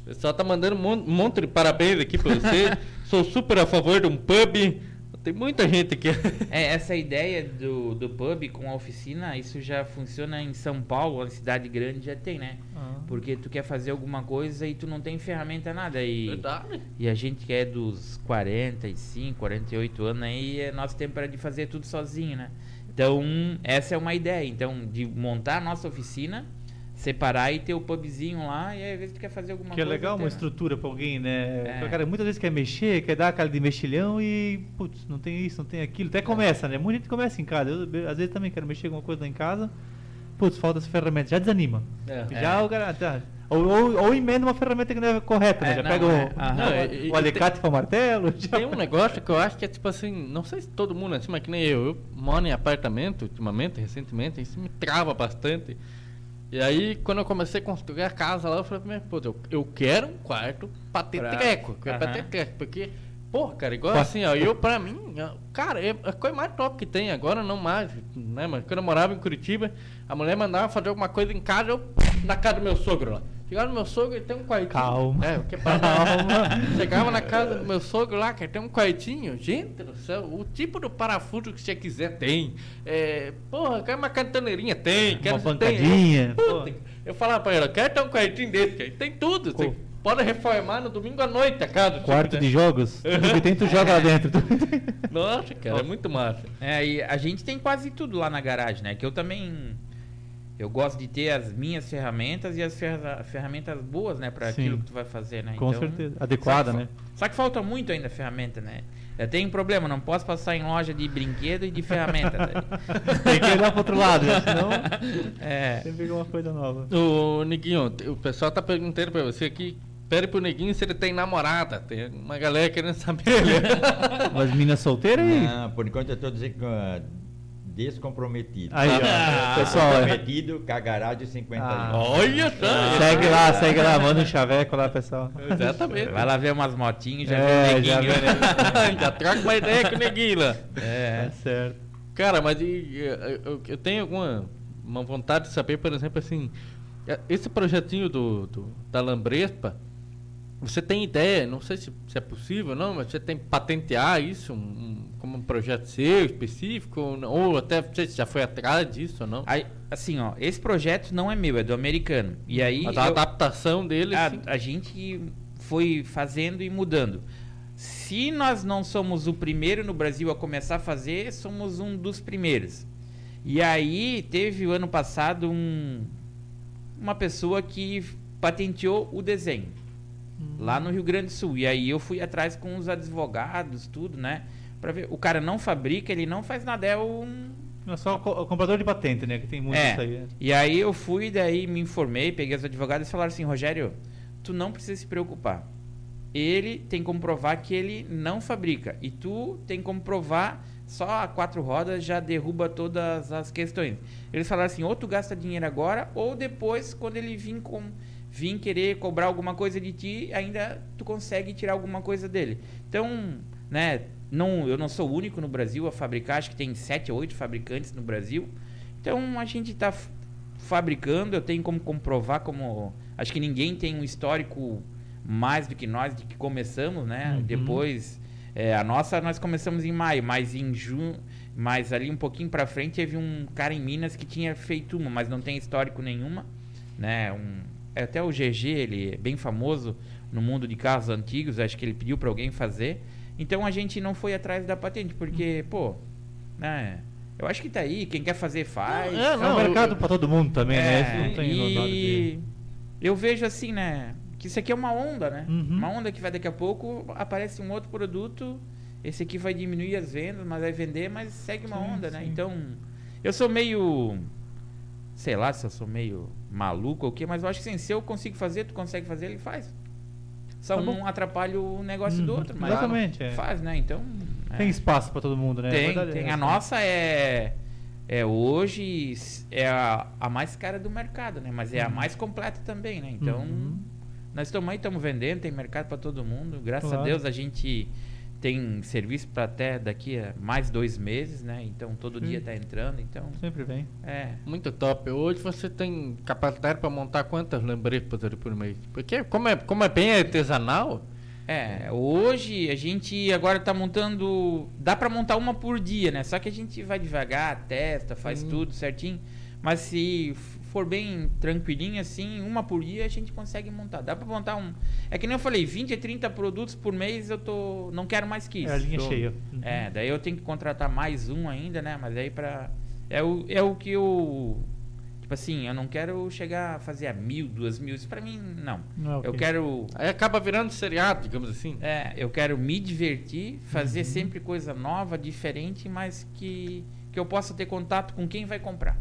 O pessoal tá mandando um mon- monte de parabéns aqui pra você, sou super a favor de um pub, tem muita gente aqui. É, essa ideia do, do pub com a oficina, isso já funciona em São Paulo, uma cidade grande já tem, né? Ah. Porque tu quer fazer alguma coisa e tu não tem ferramenta nada. E, Verdade. e a gente que é dos 45, 48 anos aí, é nosso tempo era de fazer tudo sozinho, né? Então, essa é uma ideia. Então, de montar a nossa oficina, separar e ter o pubzinho lá, e aí às vezes tu quer fazer alguma Que é coisa. legal ter, uma né? estrutura pra alguém, né? É. O cara muitas vezes quer mexer, quer dar aquela de mexilhão e, putz, não tem isso, não tem aquilo. Até começa, né? Muita gente começa em casa. Eu, às vezes também quero mexer alguma coisa lá em casa. Putz, falta essa ferramenta. Já desanima. É. Já o cara. Tá. Ou, ou, ou emenda uma ferramenta que não é correta, né? É, já não, pega é. o. Não, o, o alicate para o martelo. Já... Tem um negócio que eu acho que é tipo assim, não sei se todo mundo é assim, mas que nem eu. Eu moro em apartamento ultimamente, recentemente, isso me trava bastante. E aí, quando eu comecei a construir a casa lá, eu falei, "Mas, pô, eu, eu quero um quarto pra ter Pra- treco. Pra Aham. ter treco, porque, porra, cara, igual assim, ó, eu pra mim, cara, é a coisa mais top que tem, agora não mais, né, mas quando eu morava em Curitiba, a mulher mandava fazer alguma coisa em casa, eu, na casa do meu sogro lá. Chegava no meu sogro e tem um quartinho. Calma. É, porque pra Calma. Chegava na casa do meu sogro lá, que tem um quartinho. Gente do céu, o tipo do parafuso que você quiser tem. É, porra, quer uma cantoneirinha? Tem. Quer Uma tem. bancadinha, Puta, pô. eu falava pra ela, quero ter um quartinho desse, cara. Tem tudo. Você pode reformar no domingo à noite a casa. se Quarto quiser. de jogos. Tudo que tem, tu joga lá dentro. Nossa, cara, é muito massa. É, e a gente tem quase tudo lá na garagem, né? Que eu também. Eu gosto de ter as minhas ferramentas e as ferra- ferramentas boas, né? Pra Sim. aquilo que tu vai fazer, né? Com certeza. Adequada, só que né? Só que falta muito ainda ferramenta, né? Eu tenho um problema, não posso passar em loja de brinquedo e de ferramenta. daí. Tem que olhar pro outro lado, né? senão é. sempre pega uma coisa nova. Ô, Neguinho, o pessoal tá perguntando pra você aqui. Pede pro Neguinho se ele tem namorada. Tem uma galera querendo saber. Mas mina solteira aí? Não, por enquanto eu estou descomprometido. Aí, ó. Ah, Pessoal, é. Comprometido com a garagem 51. Ah. Olha só. segue lá, segue lá, manda um chaveco lá, pessoal. Exatamente. Vai lá ver umas motinhas já É, vê o já neguinho. vê, né? Já troca uma ideia com o Neguinho lá. É. Tá certo. Cara, mas eu, eu tenho alguma uma vontade de saber, por exemplo, assim, é, esse projetinho do, do- da Lambrespa, você tem ideia, não sei se, se é possível, não, mas você tem que patentear isso um- um- como um projeto seu específico, ou, ou até se já foi atrás disso ou não. Aí, assim, ó, esse projeto não é meu, é do americano. E aí. Mas a eu- adaptação dele, a, a gente foi fazendo e mudando. Se nós não somos o primeiro no Brasil a começar a fazer, somos um dos primeiros. E aí teve o ano passado um, uma pessoa que patenteou o desenho lá no Rio Grande do Sul. E aí eu fui atrás com os advogados, tudo, né? Pra ver. O cara não fabrica, ele não faz nada, é um. É só o co- o comprador de patente, né? Que tem muito É. isso aí. é. E aí eu fui, daí me informei, peguei os advogados e falaram assim, Rogério, tu não precisa se preocupar. Ele tem como provar que ele não fabrica. E tu tem como provar só a quatro rodas já derruba todas as questões. Eles falaram assim, ou tu gasta dinheiro agora, ou depois, quando ele vir com vir querer cobrar alguma coisa de ti, ainda tu consegue tirar alguma coisa dele. Então, né, não, eu não sou o único no Brasil a fabricar, acho que tem sete ou oito fabricantes no Brasil. Então a gente está fabricando, eu tenho como comprovar como acho que ninguém tem um histórico mais do que nós de que começamos, né? Uhum. Depois é, a nossa nós começamos em maio, mas em junho, mas ali um pouquinho para frente teve um cara em Minas que tinha feito uma, mas não tem histórico nenhuma, né? Um, até o GG, ele é bem famoso no mundo de carros antigos, acho que ele pediu para alguém fazer. Então a gente não foi atrás da patente, porque, pô, né? Eu acho que tá aí, quem quer fazer faz. É, um mercado pra todo mundo também, né? É, não tem e eu vejo assim, né? Que isso aqui é uma onda, né? Uhum. Uma onda que vai daqui a pouco, aparece um outro produto, esse aqui vai diminuir as vendas, mas vai vender, mas segue uma Sim, onda, né? sim. Então, eu sou meio. Sei lá se eu sou meio maluco ou o quê, mas eu acho que assim, se eu consigo fazer, tu consegue fazer, ele faz. Só Tá bom. um atrapalha o negócio do Uhum, outro, mas exatamente, é. faz, né? Então. Tem é. espaço pra todo mundo, né? Tem, verdade é tem. essa, A né? nossa é, é hoje é a, a mais cara do mercado, né? Mas é a mais completa também, né? Então, Uhum. nós estamos aí, estamos vendendo, tem mercado para todo mundo. Graças Claro. a Deus a gente tem serviço para até daqui a mais dois meses, né? Então todo Sim. dia tá entrando, então Sempre vem. é. Muito top. Hoje você tem capacidade para montar quantas lembretas ali por mês? Porque como é, como é bem artesanal, É, hoje a gente agora tá montando. Dá pra montar uma por dia, né? Só que a gente vai devagar, testa, faz Hum. tudo certinho. Mas se for bem tranquilinho assim, uma por dia a gente consegue montar. Dá pra montar um. É que nem eu falei, 20 a 30 produtos por mês eu tô. Não quero mais que isso. É a linha Tô- cheia. Uhum. É, daí eu tenho que contratar mais um ainda, né? Mas aí pra. É o, é o que eu. Tipo assim, eu não quero chegar a fazer a mil, duas mil. Isso pra mim, não. Não é o Eu que- quero. aí acaba virando seriado, digamos assim. É, eu quero me divertir, fazer Uhum. sempre coisa nova, diferente, mas que, que eu possa ter contato com quem vai comprar.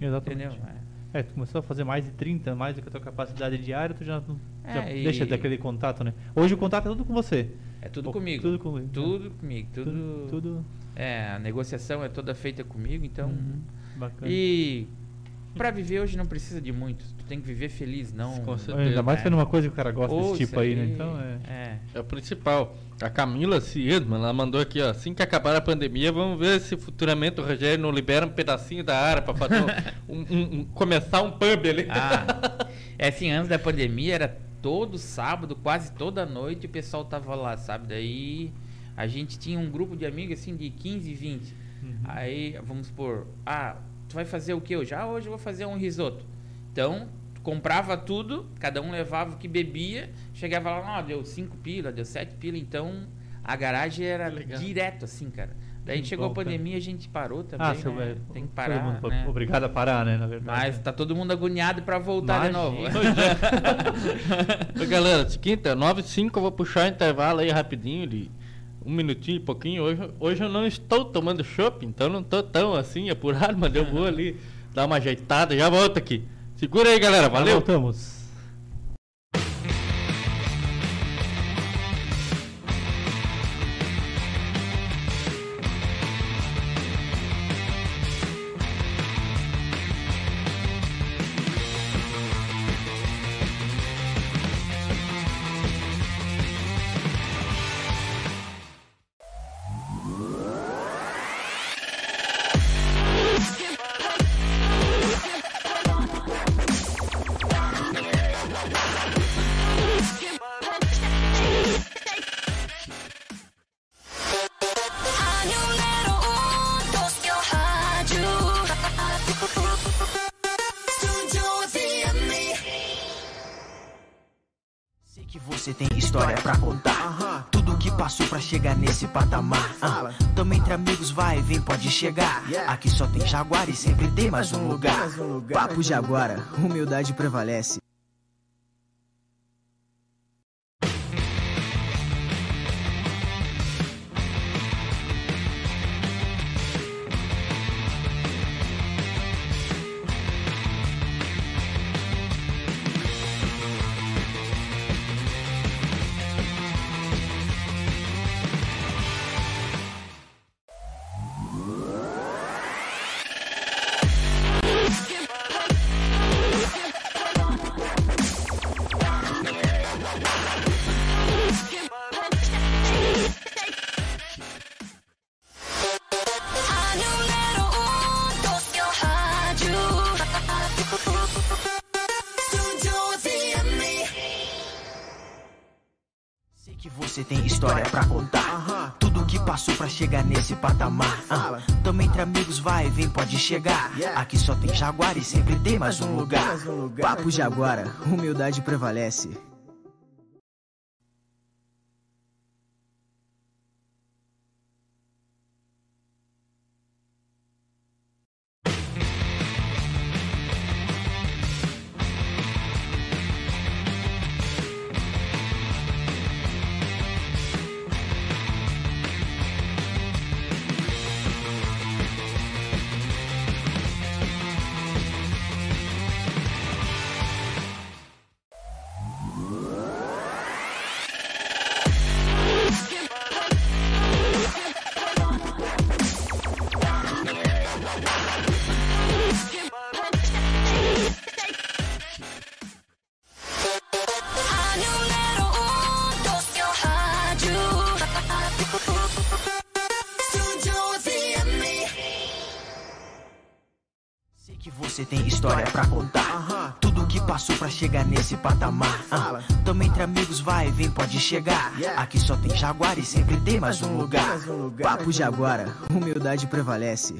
Exatamente. Entendeu? É, tu começou a fazer mais de 30, mais do que a tua capacidade diária, tu já, não- já É, e- deixa daquele contato, né? Hoje o contato é tudo com você. É, é tudo comigo. Tudo comigo. Tudo comigo. Tudo, Tudo. tudo É, a negociação é toda feita comigo, então. uhum, bacana. E pra viver hoje não precisa de muito. Tu tem que viver feliz, não. Com certeza. Ainda mais É. sendo uma coisa que o cara gosta Ô, desse tipo aí, né? Então é. é. É o principal. A Camila Ciedman, ela mandou aqui, ó. Assim que acabar a pandemia, vamos ver se futuramente o Rogério não libera um pedacinho da área pra fazer um, um- um- começar um pub ali. Ah, é assim, antes da pandemia era todo sábado, quase toda noite o pessoal tava lá, sabe? Daí a gente tinha um grupo de amigos assim de 15, 20. Uhum. Aí, vamos supor, ah, tu vai fazer o que hoje? Ah, hoje eu vou fazer um risoto. Então, tu comprava tudo, cada um levava o que bebia, chegava lá, ó, deu 5 pila, deu 7 pila, então a garagem era legal. direto assim, cara. Daí Que chegou bom, a cara. pandemia, a gente parou também, Ah, seu né? velho. Tem que parar, mundo né? Obrigado a parar, né? Na verdade. Mas tá todo mundo agoniado pra voltar de novo. Imagina. Ô, galera, seguinte, 9 e 5 eu vou puxar o intervalo aí rapidinho, de um minutinho e pouquinho. Hoje, hoje eu não estou tomando chopp, então não tô tão assim apurado, mas eu vou ali dar uma ajeitada, já volto aqui. Segura aí, galera, Já valeu! Voltamos. Chegar. Aqui só tem Jaguar e sempre tem mais um lugar. Papo Jaguara, humildade prevalece. Pode chegar. Aqui só tem Jaguar e sempre tem mais um lugar. Papo Jaguara, humildade prevalece. Nesse patamar. Ah, tamo entre amigos, vai, vem, pode chegar. Aqui só tem Jaguar e sempre tem mais um lugar. Papo Jaguara, humildade prevalece.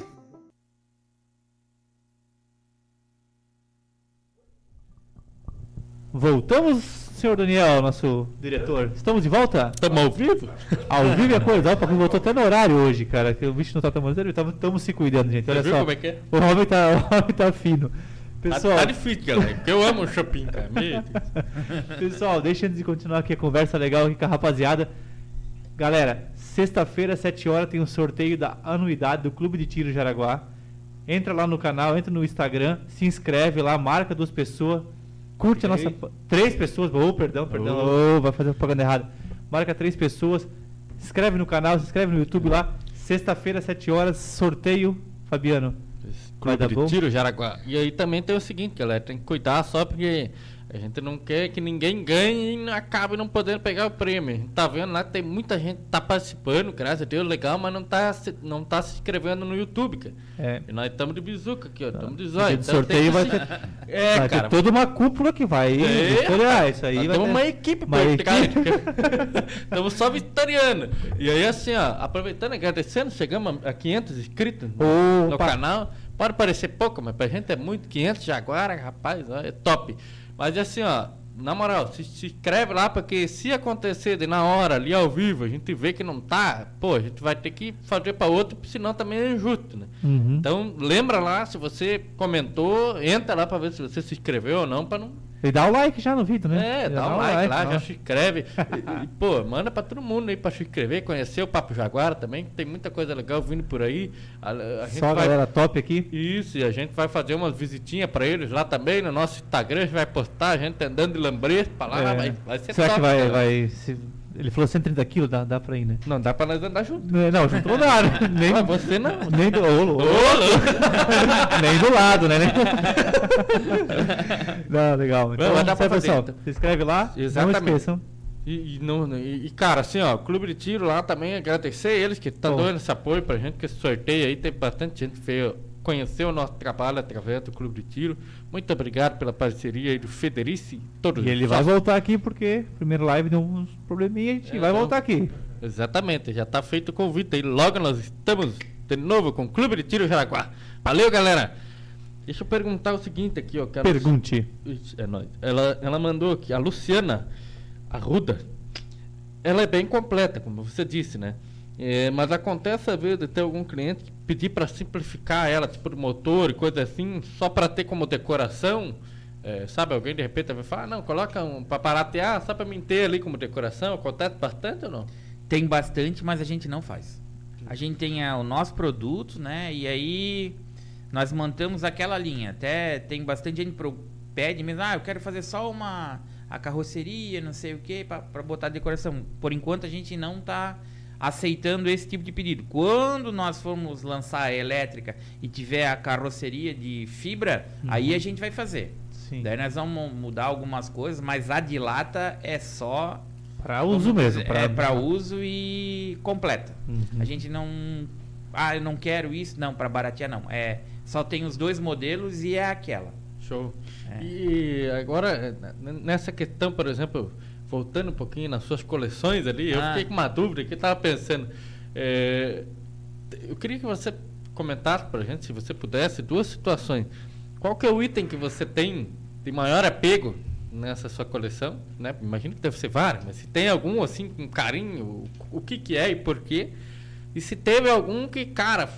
Voltamos, senhor Daniel, nosso diretor. Estamos de volta? Estamos ao vivo? Ao vivo e a coisa. Paco voltou até no horário hoje, cara. Que o bicho não tá tomando sério. Estamos se cuidando, gente. Olha Você viu só. como é que é? O homem tá, o homem tá fino. Pessoal, Tá, tá difícil, galera. Porque eu amo o shopping, cara. Pessoal, deixa antes de continuar aqui a conversa legal aqui com a rapaziada. Galera, sexta-feira, 7 horas, tem um sorteio da anuidade do Clube de Tiro Jaraguá. Entra lá no canal, entra no Instagram, se inscreve lá, marca duas pessoas. Curte a nossa. Três pessoas. Oh, perdão, perdão. Oh. Oh, vai fazer propaganda errada. Marca três pessoas. Se inscreve no canal, se inscreve no YouTube lá. Sexta-feira, 7 horas, sorteio. Fabiano. Vai Clube dar de bom? Tiro Jaraguá. E aí também tem o seguinte, galera, tem que cuidar só porque a gente não quer que ninguém ganhe e acabe não podendo pegar o prêmio. A gente tá vendo lá que tem muita gente que tá participando, graças a Deus, legal, mas não tá, se- não tá se inscrevendo no YouTube, cara. É. E nós estamos de bizuca aqui, ó, estamos de Dia zóio. de Então sorteio que vai se- ter- É, vai cara. ter toda uma cúpula que vai É, isso aí. Nós vai temos ter- uma equipe uma pra. Estamos só vitoriando. E aí, assim, ó, aproveitando, agradecendo, chegamos a 500 inscritos no, canal. Pode parecer pouco, mas pra gente é muito. 500 Jaguara, rapaz, ó, é top. Mas assim, ó, na moral, se, se inscreve lá, porque se acontecer de na hora, ali ao vivo, a gente vê que não tá, pô, a gente vai ter que fazer pra outro, senão também é injusto, né? Uhum. Então, lembra lá, se você comentou, entra lá pra ver se você se inscreveu ou não, pra não E dá o like já no vídeo, né? é, dá um like lá, ó. já se inscreve. E, e, pô, manda pra todo mundo aí pra se inscrever, conhecer o Papo Jaguara também, que tem muita coisa legal vindo por aí. A, a Só a vai- galera top aqui. Isso, e a gente vai fazer umas visitinhas pra eles lá também, no nosso Instagram, a gente vai postar, a gente andando de lambrete pra lá, É. vai, vai ser Será top, que vai. cara. vai se- Ele falou 130 quilos, dá, dá pra ir, né? Não dá pra nós andar junto. Não, Não, junto não dá, né? Nem, Mas você não. nem do. Ô. Ô, louco. nem do lado, né? não, legal. Então, vai dar pra fazer, pessoal, então. se inscreve lá. Exatamente. Não esqueçam. E, e não, e, cara, assim, ó, Clube de Tiro lá também, agradecer eles que estão dando esse apoio pra gente, que esse sorteio aí, tem bastante gente que veio conhecer o nosso trabalho através do Clube de Tiro. Muito obrigado pela parceria aí do Federici e todos E ele vai voltar aqui porque primeiro live deu uns probleminhas e É, vai não. voltar aqui. Exatamente, já tá feito o convite aí. Logo nós estamos de novo com o Clube de Tiro Jaraguá. Valeu, galera! Deixa eu perguntar o seguinte aqui, ó. a Pergunte. É nóis. Ela, ela mandou aqui, a Luciana Arruda. ela é bem completa, como você disse, né? É, mas acontece às vezes de ter algum cliente que pedir para simplificar ela, tipo de motor e coisa assim, só para ter como decoração. É, sabe, alguém de repente vai falar, ah, não, coloca um para baratear, só para me ter ali como decoração. Acontece bastante ou não? Tem bastante, mas a gente não faz. A gente tem ah, o nosso produto, né? E aí nós mantemos aquela linha. Até tem bastante gente pro, pede mesmo, ah, eu quero fazer só uma a carroceria, não sei o que, para botar decoração. Por enquanto a gente não está aceitando esse tipo de pedido. Quando nós formos lançar a elétrica e tiver a carroceria de fibra, Uhum. aí a gente vai fazer. Sim. Daí nós vamos mudar algumas coisas, mas a de lata é só Para uso mesmo. é para uso e completa. Uhum. A gente não ah, eu não quero isso, não, para baratear não. É, só tem os dois modelos e é aquela. Show. É. E agora, nessa questão, por exemplo, voltando um pouquinho nas suas coleções ali, eu Ah. fiquei com uma dúvida que eu estava pensando. É, eu queria que você comentasse para a gente, se você pudesse, duas situações. Qual que é o item que você tem de maior apego nessa sua coleção? Né? Imagino que deve ser vários, mas se tem algum assim com carinho, o, o que, que é e por quê? E se teve algum que, cara,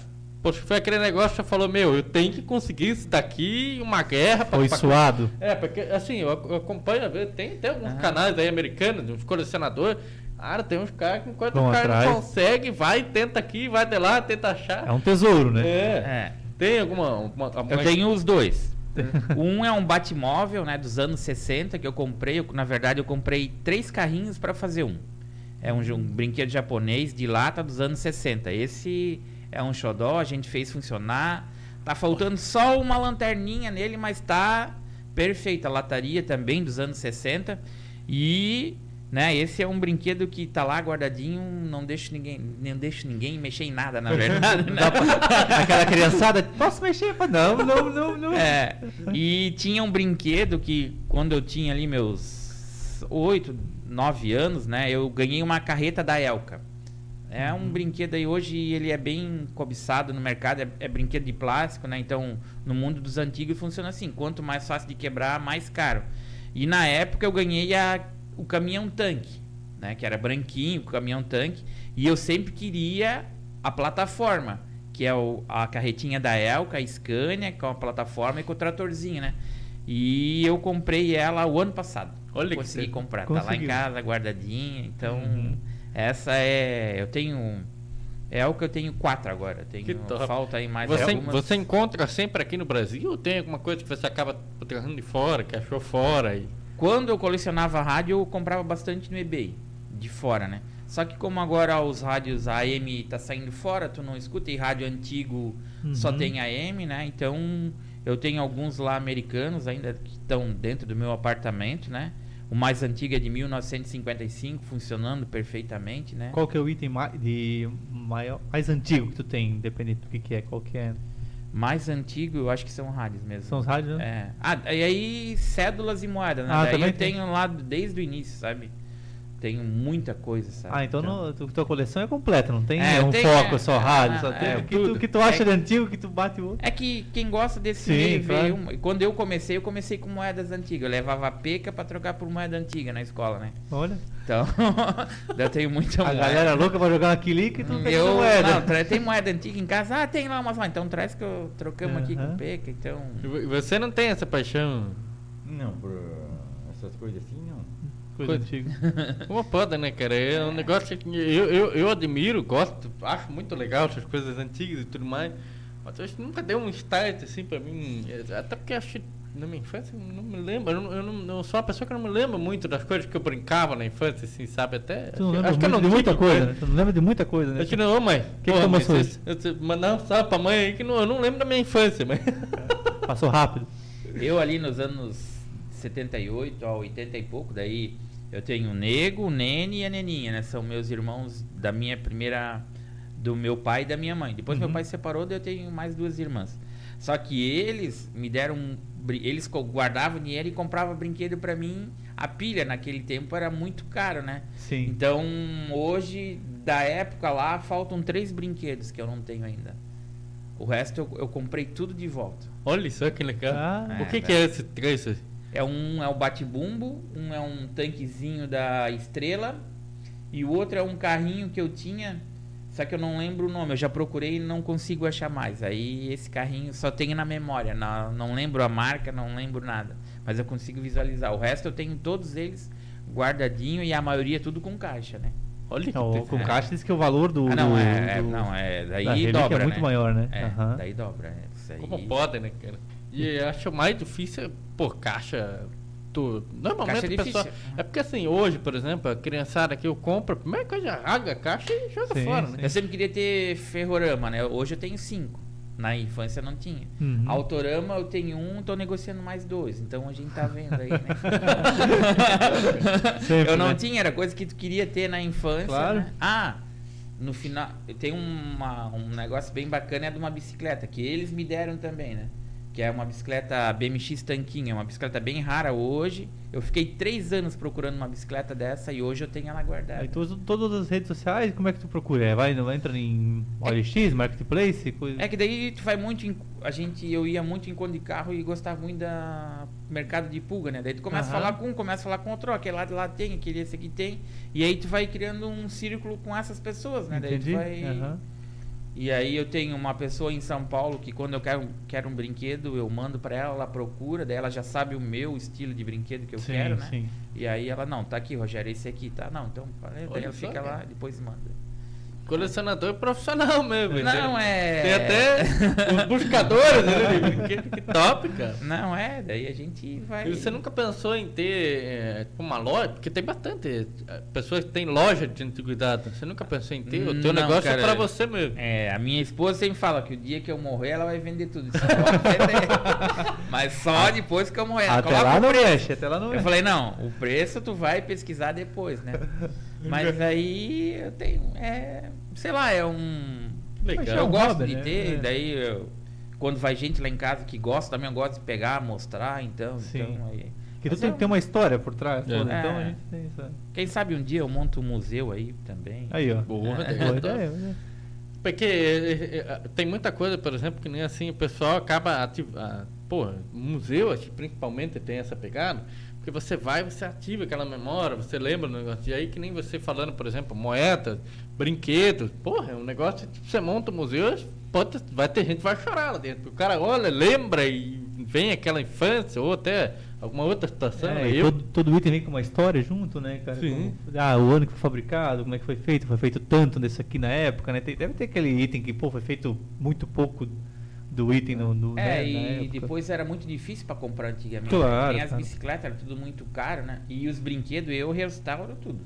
poxa, foi aquele negócio que você falou, meu, eu tenho que conseguir isso daqui, uma guerra pra- Foi pra- suado. é, porque assim, eu, ac- eu acompanho, tem, tem alguns Aham. canais aí americanos, uns colecionadores. Cara, tem uns caras que enquanto Vão o cara atrás. não consegue, vai, tenta aqui, vai de lá, tenta achar. É um tesouro, né? É. É. Tem alguma. uma- uma- Eu tenho os dois. um é um Batmóvel, né, dos anos 60 que eu comprei. Eu, na verdade, eu comprei três carrinhos para fazer um. É um, um brinquedo japonês de lata dos anos 60. Esse é um xodó, a gente fez funcionar. Tá faltando só uma lanterninha nele, mas tá perfeita. A lataria também dos anos 60. E, né, esse é um brinquedo que tá lá guardadinho, não deixo ninguém, não deixo ninguém mexer em nada, na verdade. né? Aquela criançada, posso mexer? Não, não, não, não. É, e tinha um brinquedo que quando eu tinha ali meus 8, 9 anos, né, eu ganhei uma carreta da Elka. É um brinquedo aí hoje ele é bem cobiçado no mercado, é, é brinquedo de plástico, né? Então, no mundo dos antigos funciona assim, quanto mais fácil de quebrar, mais caro. E na época eu ganhei a, o caminhão tanque, né, que era branquinho, o caminhão tanque, e eu sempre queria a plataforma, que é o- a carretinha da Elka, a Scania, com a plataforma e com o tratorzinho, né? E eu comprei ela o ano passado. Olha que consegui você comprar, tá lá em conseguiu. casa guardadinha. Então, Uhum. Essa é, eu tenho é o que eu tenho quatro agora. Eu Tenho Que top. falta aí mais Você, algumas. você encontra sempre aqui no Brasil ou tem alguma coisa que você acaba trazendo de fora, que achou fora? E... Quando eu colecionava rádio, eu comprava bastante no eBay, de fora, né? Só que como agora os rádios AM tá saindo fora, tu não escuta e rádio antigo só Uhum. tem AM, né? Então eu tenho alguns lá americanos ainda que estão dentro do meu apartamento, né? O mais antigo é de 1955, funcionando perfeitamente, né? Qual que é o item mais, de maior, mais antigo que tu tem, independente do que, que é, qual que é? Mais antigo, eu acho que são rádios mesmo. São os rádios, né? É. Ah, e aí cédulas e moedas, né? Ah, Daí também eu tem. tenho lá desde o início, sabe? Tenho muita coisa, sabe? Ah, então, no, tu, tua coleção é completa, não tem É, um tem, foco é, só é, rádio, é, só tem é, o que, tu, tudo. que tu acha É. de antigo que tu bate o outro. É que quem gosta desse Sim, meio claro. uma- Quando eu comecei, eu comecei com moedas antigas. Eu levava a peca pra trocar por moeda antiga na escola, né? Olha, Então, eu tenho muita a moeda. galera louca pra jogar aquele que tu pega eu, moeda. Não, tem moeda antiga em casa. Ah, tem lá umas lá. Então traz que eu trocamos aqui Aham. com peca. Então. E vo- e você não tem essa paixão? Não, por essas coisas assim, não. Coisa Coisa- antiga. Como pode, né, cara? É um negócio que eu, eu, eu admiro, gosto, acho muito legal essas coisas antigas e tudo mais. Mas eu acho que nunca deu um start assim pra mim. É, Até porque eu acho que na minha infância eu não me lembro. Eu, não, eu, não, eu sou uma pessoa que não me lembro muito das coisas que eu brincava na infância, assim, sabe? Até. Tu não acho, lembra acho que eu muito de muita coisa, né? Tu não lembra de muita coisa, né? Eu te não, mãe. que Porra, tomou mas susto? esse- esse- Mandar um salve pra mãe aí que não, eu não lembro da minha infância, mas. Passou rápido. Eu ali nos anos 78 a 80 e pouco, daí eu tenho o Nego, o Nene e a Neninha, né? São meus irmãos da minha primeira. do meu pai e da minha mãe. Depois meu Uhum. pai se separou, daí eu tenho mais duas irmãs. Só que eles me deram. Eles guardavam dinheiro e compravam brinquedo pra mim. A pilha naquele tempo era muito caro, né? Sim. Então hoje, da época lá, faltam três brinquedos que eu não tenho ainda. O resto eu, eu comprei tudo de volta. Olha só que legal. Ah, o que, é, que é esse trecho? É um é o bate-bumbo, um é um tanquezinho da Estrela E o outro é um carrinho que eu tinha, só que eu não lembro o nome. Eu já procurei e não consigo achar mais. Aí esse carrinho só tenho na memória. Não, não lembro a marca, não lembro nada. Mas eu consigo visualizar. O resto eu tenho todos eles guardadinho e a maioria tudo com caixa, né? Olha, que o, tem- com caixa diz que o valor do. ah, não, do- é, é- do- não, é. Daí da dobra. é muito né? maior, né? É, Aham. daí dobra. é, Isso aí. Como pode, né, cara? E eu acho mais difícil, pô, caixa. Tu, normalmente Caixa é a pessoa. difícil. É porque assim, hoje, por exemplo, a criançada que eu compro, a primeira coisa, rasga a caixa e joga Sim, fora, sim. né? Eu sempre queria ter ferrorama, né? Hoje eu tenho cinco. Na infância não tinha. Uhum. Autorama eu tenho um, tô negociando mais dois. Então a gente tá vendo aí, né? Sempre, eu não né? tinha, era coisa que tu queria ter na infância. Claro. né? Ah, no final, tem uma, um negócio bem bacana, é de uma bicicleta, que eles me deram também, né? Que é uma bicicleta BMX Tanquinho, é uma bicicleta bem rara hoje. Eu fiquei três anos procurando uma bicicleta dessa e hoje eu tenho ela guardada. Aí tu usa todas as redes sociais, como é que tu procura? É, Vai, vai entra em OLX, Marketplace, coisa. É que daí tu vai muito em, a gente eu ia muito em encontro de carro e gostava muito da mercado de pulga, né? Daí tu começa Aham. a falar com um, começa a falar com outro, aquele lado lá tem, aquele esse aqui tem, e aí tu vai criando um círculo com essas pessoas, né? Daí tu Entendi. vai Aham. E aí eu tenho uma pessoa em São Paulo que quando eu quero, quero um brinquedo, eu mando pra ela, ela procura, daí ela já sabe o meu estilo de brinquedo que eu sim, quero, né? sim. E aí ela, não, tá aqui, Rogério, esse aqui, tá? Não, então, daí ela fica cara. lá, depois manda. Colecionador profissional mesmo. Não, é- Tem até os buscadores, né? Que top, cara. Não, é, daí a gente vai... E você nunca pensou em ter é, uma loja? Porque tem bastante é, pessoas que têm loja de antiguidade. Você nunca pensou em ter? O teu Não, negócio cara. é pra você mesmo. É, a minha esposa sempre fala que o dia que eu morrer, ela vai vender tudo. Mas só depois que eu morrer. Até coloca lá o não mexe, até lá não Eu mexe. falei, não, o preço tu vai pesquisar depois, né? Mas aí eu tenho, é, sei lá, é um... Legal. Eu um gosto hobby, de né? ter, É. daí eu- quando vai gente lá em casa que gosta, também eu gosto de pegar, mostrar, então, Sim. então aí... Que tu tem eu- que ter uma história por trás, É. então É. a gente tem isso. Quem sabe um dia eu monto um museu aí também. Aí, ó. Boa, É. Boa né? ideia, né? Porque é, é, é, tem muita coisa, por exemplo, que nem assim, o pessoal acaba ativando. Pô, museu, acho que principalmente tem essa pegada, porque você vai, você ativa aquela memória, você lembra do negócio. E aí que nem você falando, por exemplo, moedas, brinquedos. Porra, é um negócio que você monta um museu, pode, vai ter gente que vai chorar lá dentro. O cara olha, lembra e vem aquela infância, ou até alguma outra situação. É, né? Eu- todo, todo item vem com uma história junto, né, cara? Sim. Como- ah, o ano que foi fabricado, como é que foi feito, foi feito tanto desse aqui na época, né? Tem- deve ter aquele item que, pô, foi feito muito pouco do item no, no É, né, e depois era muito difícil pra comprar antigamente. Claro, Tem as claro. bicicletas, era tudo muito caro, né? E os brinquedos eu restauro tudo.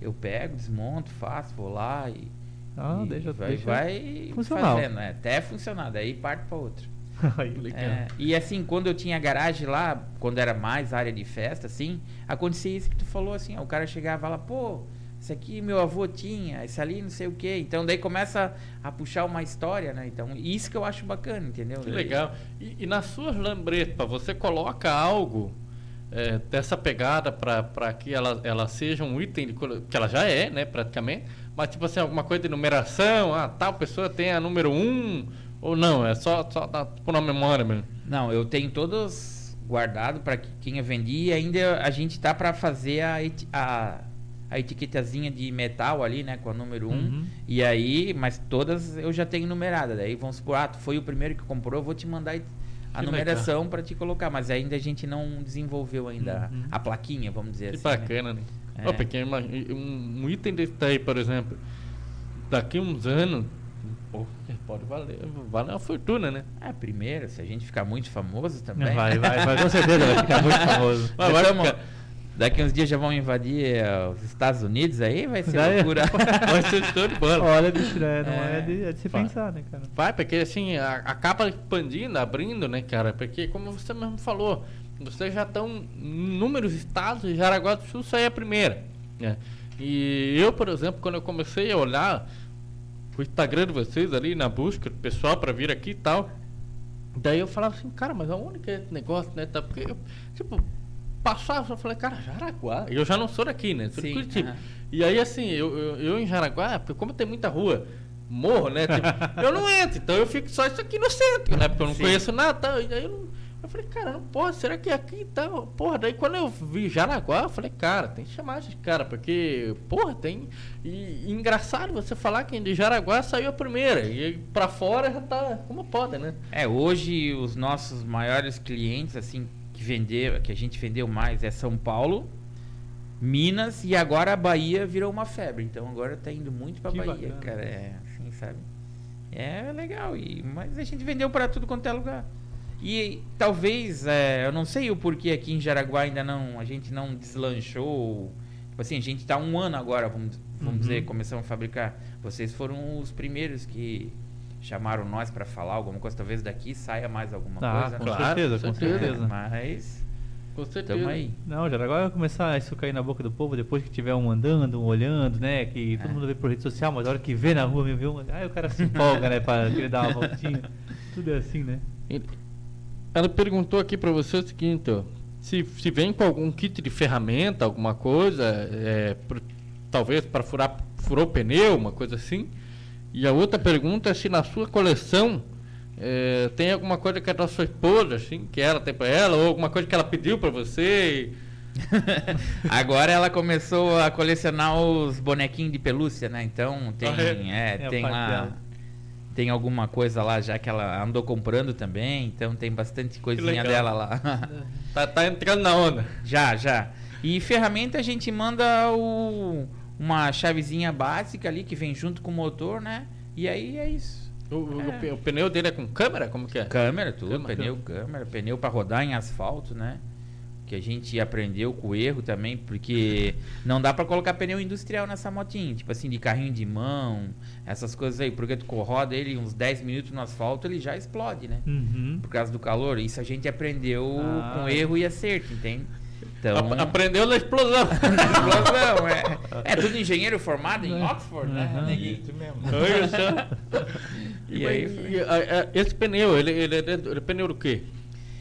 Eu pego, desmonto, faço, vou lá e. Ah, e deixa- vai, deixa vai funcional. fazendo, né? Até funcionar, daí parte pra outra. É, e assim, quando eu tinha garagem lá, quando era mais área de festa, assim, acontecia isso que tu falou, assim, ó, o cara chegava lá, pô, esse aqui meu avô tinha, esse ali não sei o quê. Então daí começa a puxar uma história, né? Então, isso que eu acho bacana, entendeu? Que legal. E, e nas suas lambretas, você coloca algo é, dessa pegada para que ela, ela seja um item de que ela já é, né, praticamente. Mas tipo assim, alguma coisa de numeração, ah, tal pessoa tem a número 1, um, ou não, é só, só na, tipo, na memória mesmo. Não, eu tenho todos guardado para quem eu vendi e ainda a gente tá para fazer a, a, a etiquetazinha de metal ali, né, com a número 1. Um, Uhum. E aí, mas todas eu já tenho numerada. Daí vamos supor, ah, tu foi o primeiro que comprou, eu vou te mandar a Que numeração para te colocar, mas ainda a gente não desenvolveu ainda Uhum. a plaquinha, vamos dizer Que assim. né? bacana, né? É. Ó, porque um, um item desse daí, por exemplo, daqui uns anos, pode valer, valer uma fortuna, né? É, primeiro, se a gente ficar muito famoso também. Vai, vai, vai, com certeza, vai ficar muito famoso. Mas vai ficar- Daqui uns dias já vão invadir eh, os Estados Unidos aí, vai ser Vai. loucura. Vai ser show de bola. Olha, bicho, né? não é, É. de, é de se Vai. pensar, né, cara? Vai, porque assim, a- acaba expandindo, abrindo, né, cara? Porque, como você mesmo falou, vocês já estão em inúmeros estados e Jaraguá do Sul só é a primeira. Né? E eu, por exemplo, quando eu comecei a olhar o Instagram de vocês ali na busca do pessoal para vir aqui e tal, daí eu falava assim, cara, mas aonde que é esse negócio, né? Tá? Porque, eu, tipo, passava, eu falei, cara, Jaraguá. E eu já não sou daqui, né? Sou de Sim, Curitiba. aham. E aí, assim, eu, eu, eu em Jaraguá, porque como tem muita rua, morro, né? Tipo, eu não entro, então eu fico só isso aqui no centro, né? Porque eu não Sim. conheço nada. tal, E aí eu Eu falei, cara, não pode, será que aqui tá. Porra, daí quando eu vi Jaraguá, eu falei, cara, tem que chamar esse cara, porque, porra, tem. E, e engraçado você falar que de Jaraguá saiu a primeira. E pra fora já tá. Como pode, né? É, hoje os nossos maiores clientes, assim, que vendeu, que a gente vendeu mais é São Paulo, Minas e agora a Bahia virou uma febre. Então agora tá indo muito Que Bahia, bacana. cara. É, assim, sabe? É legal. E, mas a gente vendeu pra tudo quanto é lugar. E talvez, é, eu não sei o porquê aqui em Jaraguá ainda não, a gente não deslanchou. Tipo assim, a gente tá um ano agora, vamos, vamos Uhum. dizer, começamos a fabricar. Vocês foram os primeiros que chamaram nós pra falar alguma coisa. Talvez daqui saia mais alguma Ah, coisa. com? Claro, certeza, com certeza. certeza. Mas Com certeza. tamo aí. Não, Jaraguá vai começar isso cair na boca do povo depois que tiver um andando, um olhando, né? Que todo É. mundo vê por rede social, mas a hora que vê na rua, me vê um. Aí o cara se empolga, né? Pra querer dar uma voltinha. Tudo é assim, né? Ela perguntou aqui pra você o seguinte, ó, se, se vem com algum kit de ferramenta, alguma coisa, é, pro- talvez para furar furou o pneu, uma coisa assim. E a outra pergunta é se na sua coleção é, tem alguma coisa que é da sua esposa, assim, que ela tem pra ela, ou alguma coisa que ela pediu pra você. e- Agora ela começou a colecionar os bonequinhos de pelúcia, né? Então tem, Ah, é? é, É tem lá. dela. Tem alguma coisa lá já que ela andou comprando também, então tem bastante coisinha dela lá. Tá, tá entrando na onda. já, já. E ferramenta a gente manda o, uma chavezinha básica ali que vem junto com o motor, né? E aí é isso. O, É. o pneu dele é com câmera? Como que é? Câmera, tudo, Câmera. pneu, câmera, pneu para rodar em asfalto, né? Que a gente aprendeu com o erro também, porque não dá para colocar pneu industrial nessa motinha, tipo assim, de carrinho de mão, essas coisas aí, porque tu roda ele uns 10 minutos no asfalto, ele já explode, né? Uhum. Por causa do calor. Isso a gente aprendeu Ah. com erro e acerto, entende? Então, Ap- Aprendeu na explosão. explosão, é. É tudo engenheiro formado em Oxford, né? Neguinho? Isso mesmo. E aí foi. E, a- a- esse pneu, ele, ele, é ele é pneu do quê?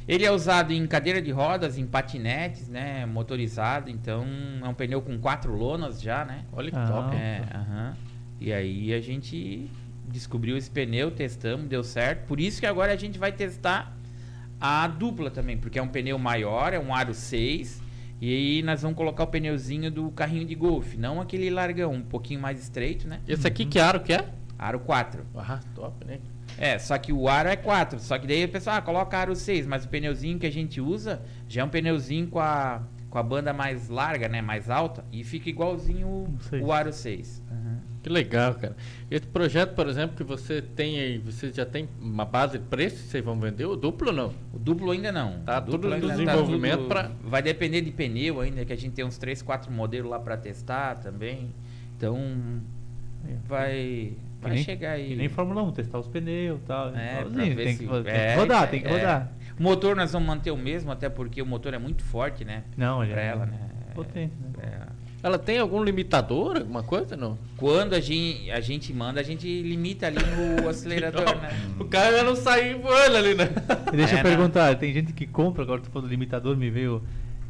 Ele é usado em cadeira de rodas, em patinetes, né? Motorizado, então é um pneu com quatro lonas já, né? Olha que Ah. top. É, aham. E aí a gente descobriu esse pneu, testamos, deu certo. Por isso que agora a gente vai testar a dupla também, porque é um pneu maior, é um aro 6. E aí nós vamos colocar o pneuzinho do carrinho de golfe, não aquele largão, um pouquinho mais estreito, né? Esse aqui que aro que é? Aro 4. Ah, top, né? É, só que o aro é 4. Só que daí o pessoal, ah, coloca aro 6, mas o pneuzinho que a gente usa já é um pneuzinho com a, com a banda mais larga, né? Mais alta. E fica igualzinho o, aro 6. Que legal, cara. Esse projeto, por exemplo, que você tem aí, você já tem uma base de preço que vocês vão vender? O duplo ou não? O duplo ainda não. Tá O duplo tudo ainda desenvolvimento pra- Vai depender de pneu ainda, que a gente tem uns 3, 4 modelos lá pra testar também. Então, É. vai, vai nem- chegar aí. E nem Fórmula 1, testar os pneus e tal. É, ver tem, se- que, tem que é, rodar, é, tem que é. rodar. O motor nós vamos manter o mesmo, até porque o motor é muito forte, né? Não, ele Pra é ela, né? potente, né? É. Ela tem algum limitador, alguma coisa, não? Quando a gente, a gente manda, a gente limita ali no acelerador, né? O cara já não saiu voando ali, né? E deixa É, eu né? perguntar, tem gente que compra, agora tu falando do limitador, me veio.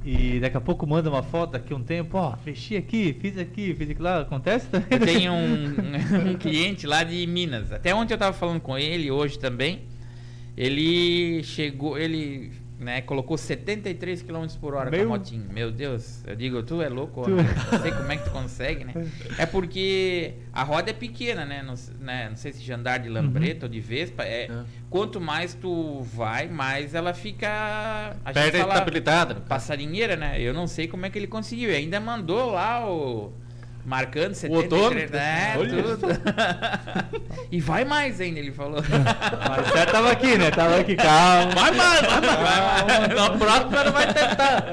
E daqui a pouco manda uma foto daqui a um tempo, ó, mexi aqui, fiz aqui, fiz aquilo lá, acontece também? Eu tenho um, um cliente lá de Minas. Até ontem eu tava falando com ele, hoje também. Ele chegou, ele né, colocou 73 km por hora Meu- com a motinha. Meu Deus, eu digo, tu é louco, Tu é- não sei como é que tu consegue, né? É porque a roda é pequena, né? Não, né? não sei se de andar de lambreta ou de vespa. É, É. Quanto mais tu vai, mais ela fica. A Perde a estabilidade. passarinheira, né? Eu não sei como é que ele conseguiu. E ainda mandou lá o. Marcando 73, odômetro? né? Tudo. e vai mais ainda, ele falou. Mas certo tava aqui, né? Tava aqui, calma. Vai mais, vai mais. Na próxima ele vai tentar.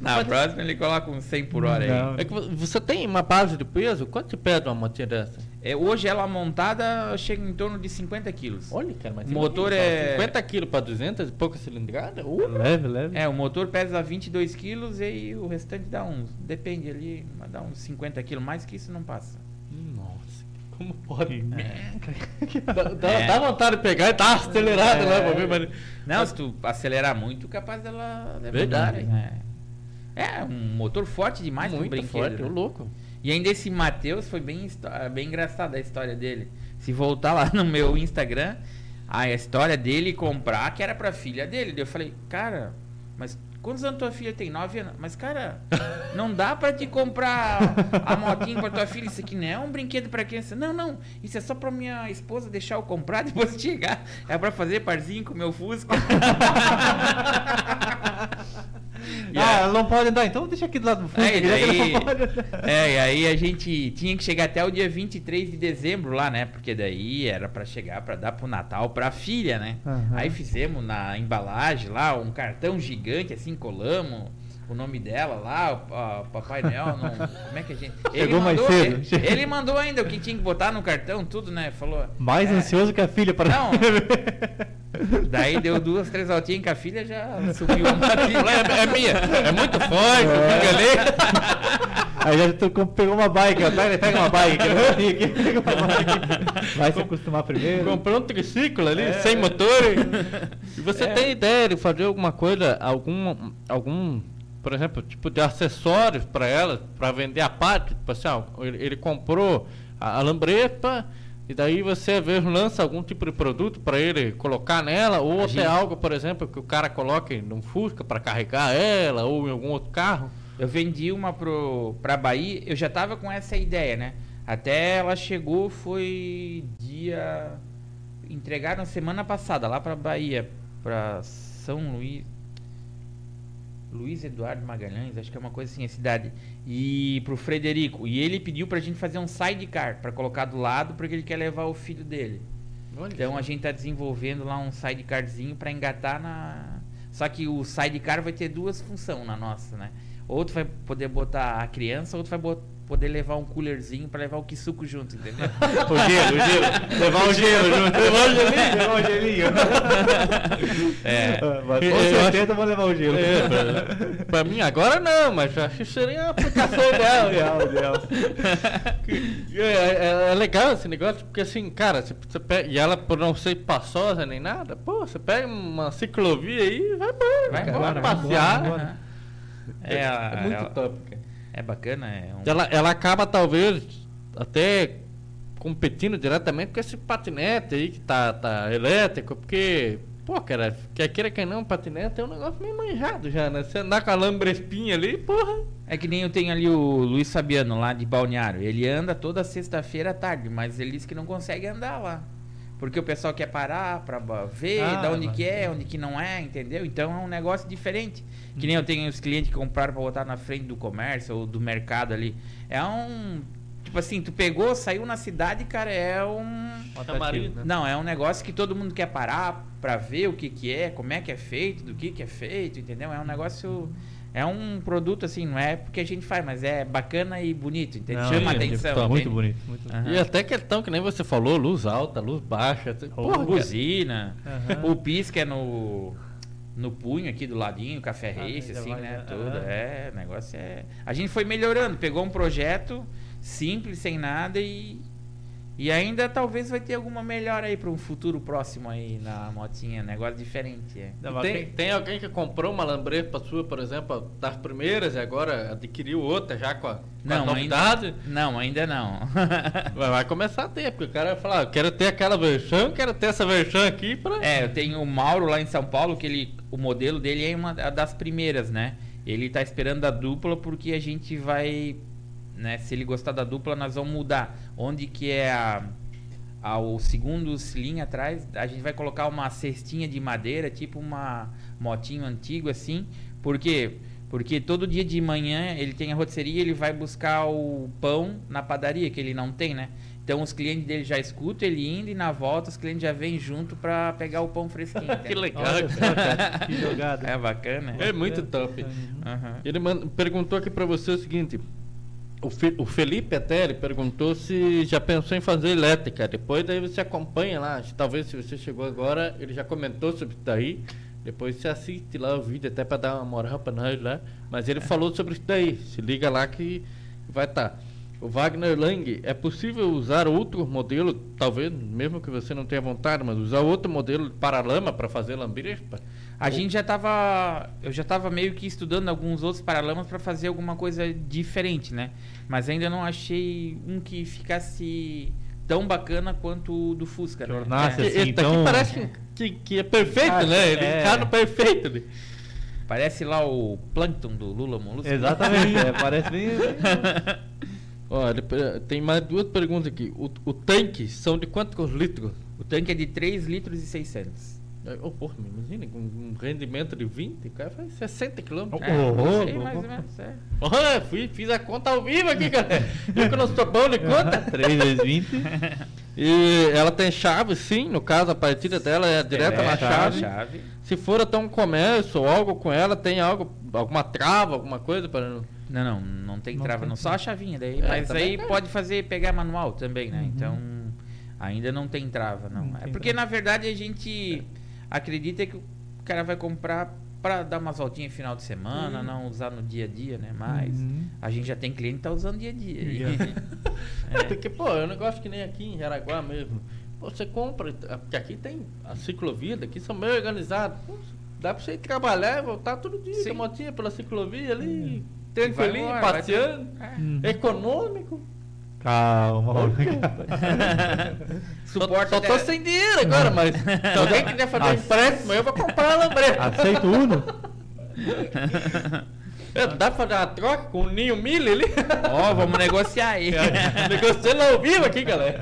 Na próxima ele coloca um 100 por hora aí. Não. É você tem uma base de peso? Quanto você pede uma motinha dessa? É, hoje ela montada chega em torno de 50 quilos. Olha, cara, mas O motor é- 50 quilos para 200 e pouca cilindrada? Uh, Leve, leve. É, o motor pesa 22 quilos e o restante dá uns. Depende ali, mas dá uns 50 quilos. Mais que isso não passa. Nossa, como pode? É. Dá, dá- É. dá vontade de pegar e tá acelerado É. lá pra ver, mas... Não, se tu acelerar muito, capaz dela levantar. Verdade. né? É, um motor forte demais muito brinquedo. forte, né? ô louco. E ainda esse Matheus foi bem, histó- bem engraçado a história dele. Se voltar lá no meu Instagram, a história dele comprar que era pra filha dele. Eu falei, cara, mas quantos anos tua filha tem? Nove anos. Mas, cara, não dá pra te comprar a motinha pra tua filha. Isso aqui não é um brinquedo pra criança. Não, não. Isso é só pra minha esposa deixar eu comprar depois chegar. É pra fazer parzinho com meu Fusca. Ah, aí- ela não pode andar, então deixa aqui do lado do fundo. É, e daí, é, e aí a gente tinha que chegar até o dia 23 de dezembro lá, né? Porque daí era pra chegar pra dar pro Natal pra filha, né? Aham. Aí fizemos na embalagem lá um cartão gigante, assim, colamos o nome dela lá, o, a- Papai Noel, não, como é que a gente... Chegou mais mandou, cedo. Ele, ele mandou ainda o que tinha que botar no cartão, tudo, né? Falou... Mais é, ansioso que a filha para. Não. Daí deu duas, três altinhas com a filha, já subiu uma É, é minha, é muito forte, fica ali. Aí já com- pegou uma bike, ó. Pega, pega uma bike. pega uma bike. Vai se acostumar primeiro. Comprou um triciclo ali, É. sem motor. E você tem ideia de fazer alguma coisa, algum, algum, por exemplo, tipo de acessórios para ela, para vender a parte? Tipo assim, ó, ele, ele comprou a, a lambreta. E daí você vezes lança algum tipo de produto para ele colocar nela, ou A até gente- algo, por exemplo, que o cara coloque num Fusca para carregar ela, ou em algum outro carro. Eu vendi uma pro, pra Bahia, eu já tava com essa ideia, né? Até ela chegou, foi dia. Entregaram semana passada lá pra Bahia, pra São Luís. Luiz Eduardo Magalhães, acho que é uma coisa assim a cidade. E pro Frederico. E ele pediu pra gente fazer um sidecar pra colocar do lado, porque ele quer levar o filho dele. Então a gente tá desenvolvendo lá um sidecarzinho pra engatar na. Só que o sidecar vai ter duas funções na nossa, né? Outro vai poder botar a criança, outro vai bo- poder levar um coolerzinho pra levar o quisuco junto, entendeu? O gelo, o gelo. Levar o gelo junto. Levar o gelinho. Levar o gelinho. É. Ah, mas com Eu acho- certeza vou levar o gelo. É, pra, pra mim agora não, mas acho que seria a aplicação ideal. Ideal, ideal. É, é- é legal esse negócio, porque assim, cara, você, você pega, e ela por não ser passosa nem nada, pô, você pega uma ciclovia aí e vai embora, Vai cara, embora, vai vai passear. Aham. É, É muito ela- top, cara. É bacana, é um- Ela, ela acaba talvez até competindo diretamente com esse patinete aí que tá, tá elétrico, porque, pô, cara, quer queira que não, patinete é um negócio meio manjado já, né? Você andar com a lambra-espinha ali, porra. É que nem eu tenho ali o Luiz Fabiano lá de Balneário. Ele anda toda sexta-feira à tarde, mas ele diz que não consegue andar lá. Porque o pessoal quer parar pra ver Ah, da onde mas- que é, onde que não é, entendeu? Então é um negócio diferente. Que nem eu tenho os clientes que compraram pra botar na frente do comércio ou do mercado ali. É um. Tipo assim, tu pegou, saiu na cidade, cara, é um. Né? Não, é um negócio que todo mundo quer parar pra ver o que que é, como é que é feito, do que que é feito, entendeu? É um negócio... É um produto, assim, não é porque a gente faz, mas é bacana e bonito, entendeu? Não, Chama é, atenção. tá muito bonito. Muito Aham. E até questão que nem você falou, luz alta, luz baixa. Porra. Buzina. Aham. O pisca é no... No punho aqui do ladinho, café Ah, race, assim, vai, né? já- Tudo. aham. É, o negócio é. A gente foi melhorando, pegou um projeto simples, sem nada e. E ainda talvez vai ter alguma melhora aí para um futuro próximo aí na motinha, negócio diferente. É. Não, tem, tem alguém que comprou uma lambreta sua, por exemplo, das primeiras e agora adquiriu outra já com a, com a Não, ainda, novidade? não, ainda não. Vai, vai começar a ter, porque o cara vai falar, eu quero ter aquela versão, quero ter essa versão aqui pra... É, eu tenho o Mauro lá em São Paulo, que ele, o modelo dele é uma das primeiras, né? Ele tá esperando a dupla porque a gente vai, né? Se ele gostar da dupla, nós vamos mudar. Onde que é a, a- o segundo cilindro atrás, a gente vai colocar uma cestinha de madeira, tipo uma motinho antigo assim. Por quê? Porque todo dia de manhã ele tem a rotisseria, ele vai buscar o pão na padaria, que ele não tem, né? Então os clientes dele já escutam ele indo e na volta os clientes já vêm junto pra pegar o pão fresquinho. que legal, Olha que jogada. É bacana. É muito top. Aham. Ele manda- perguntou aqui pra você o seguinte, o, Fe- o Felipe até, ele perguntou se já pensou em fazer elétrica, depois daí você acompanha lá, talvez se você chegou agora, ele já comentou sobre isso daí, depois você assiste lá o vídeo até pra dar uma moral pra nós lá, mas ele falou sobre isso daí, se liga lá que vai estar. O Wagner Lang, é possível usar outro modelo, talvez, mesmo que você não tenha vontade, mas usar outro modelo de paralama para fazer lambrespa? A gente já tava. Eu já tava meio que estudando alguns outros paralamas pra fazer alguma coisa diferente, né? Mas ainda não achei um que ficasse tão bacana quanto o do Fusca, né? Jornasse, É. assim, Esse daqui então- parece que, que, é perfeito, Ah, né? Ele é. é. no perfeito. Né? Parece lá o Plankton do Lula Molusco. Exatamente, é, parece bem. Olha, tem mais duas perguntas aqui. O, o tanque são de quantos litros? O tanque é de 3 litros e 600. É, Oh, porra, imagina, com um rendimento de 20, o cara faz 60 quilômetros. Oh, É, oh, não sei, oh, mais oh. ou menos, é. Olha, fui, fiz a conta ao vivo aqui, cara. Eu que não sou bom de conta. 3 vezes 20. E ela tem chave, sim, no caso, a partida dela é direta É, na chave. chave. Se for até um comércio ou algo com ela, tem algo, alguma trava, alguma coisa para Não, não, não tem Não trava, tem não. Só a chavinha daí. É, mas aí é. pode fazer pegar manual também, né? Uhum. Então, ainda não tem trava, não. Não é porque trava. na verdade a gente acredita que o cara vai comprar para dar umas voltinhas no final de semana, não usar no dia a dia, né? Mas Uhum. a gente já tem cliente que tá usando dia a dia. É. Porque, pô, é um negócio que nem aqui em Jaraguá mesmo. Pô, você compra, porque aqui tem a ciclovia, daqui são meio organizados. Pô, dá pra você ir trabalhar e voltar todo dia Sim. com a motinha pela ciclovia ali, vai tranquilinho, embora, passeando, É. Econômico. Calma, Raul. Só, Suporta só tô sem dinheiro agora, mas se alguém quiser fazer um empréstimo, eu vou comprar a lambreta. Aceito Uno? É, Dá pra fazer uma troca com o Ninho Milho ali? Ó, vamos negociar aí. Negociando ao vivo aqui, galera.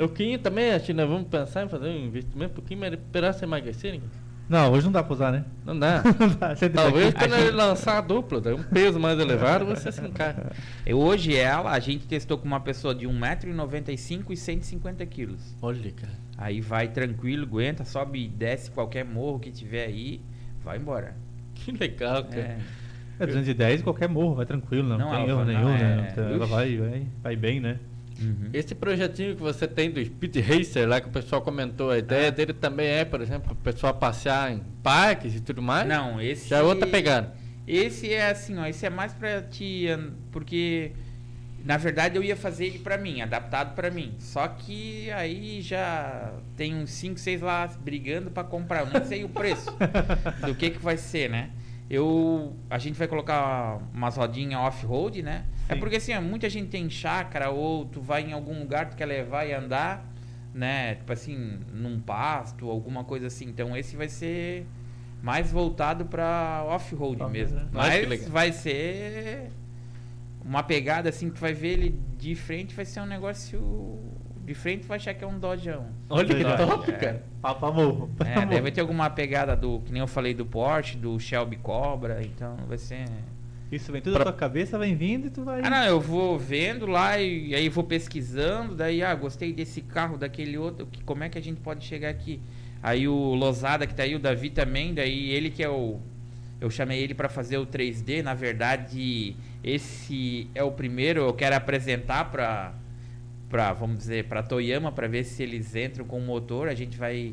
o Quinho também, acho que nós vamos pensar em fazer um investimento um pouquinho, mas esperar você emagrecer, hein? Não, hoje não dá pra usar, né? Não dá. Não dá. Talvez aqui. quando ele lançar a dupla, um peso mais elevado, você se encarga. E Hoje ela, a gente testou com uma pessoa de 1,95m e 150 quilos. Olha, cara. Aí vai tranquilo, aguenta, sobe e desce qualquer morro que tiver aí, vai embora. Que legal, cara. É. É 210 qualquer morro, vai tranquilo, não, Não, tem ela erro nenhum, né? é- Ela Ux. vai, vai, vai bem, né? Uhum. Esse projetinho que você tem do Speed Racer lá, que o pessoal comentou, a ideia dele também é, por exemplo, o pessoal passear em parques e tudo mais? Não, esse. Já é outra pegada. Esse é assim, ó. Esse é mais pra ti. an- Porque, na verdade, eu ia fazer ele pra mim, adaptado pra mim. Só que aí já tem uns 5, 6 lá brigando pra comprar. Eu nem sei o preço do que que vai ser, né? Eu, a gente vai colocar umas rodinhas off-road, né? É Sim. porque assim, muita gente tem chácara ou tu vai em algum lugar, tu quer levar e andar, né? Tipo assim, num pasto, alguma coisa assim. Então esse vai ser mais voltado pra off-road Ah, mesmo. é. Que Mas vai ser uma pegada assim que tu vai ver ele de frente, vai ser um negócio de frente, vai achar que é um Dodgeão. Olha que top, É. cara. Papa morro. É, vai ter alguma pegada do, que nem eu falei do Porsche, do Shelby Cobra, então vai ser Isso vem tudo Pra- na tua cabeça, vem vindo e tu vai. Ah, não, eu vou vendo lá e, aí vou pesquisando, daí, ah, gostei desse carro, daquele outro, que, como é que a gente pode chegar aqui? Aí o Losada que tá aí, o Davi também, daí ele que é o. Eu chamei ele para fazer o 3D, na verdade, esse é o primeiro, eu quero apresentar para para vamos dizer, para Toyama para ver se eles entram com o motor, a gente vai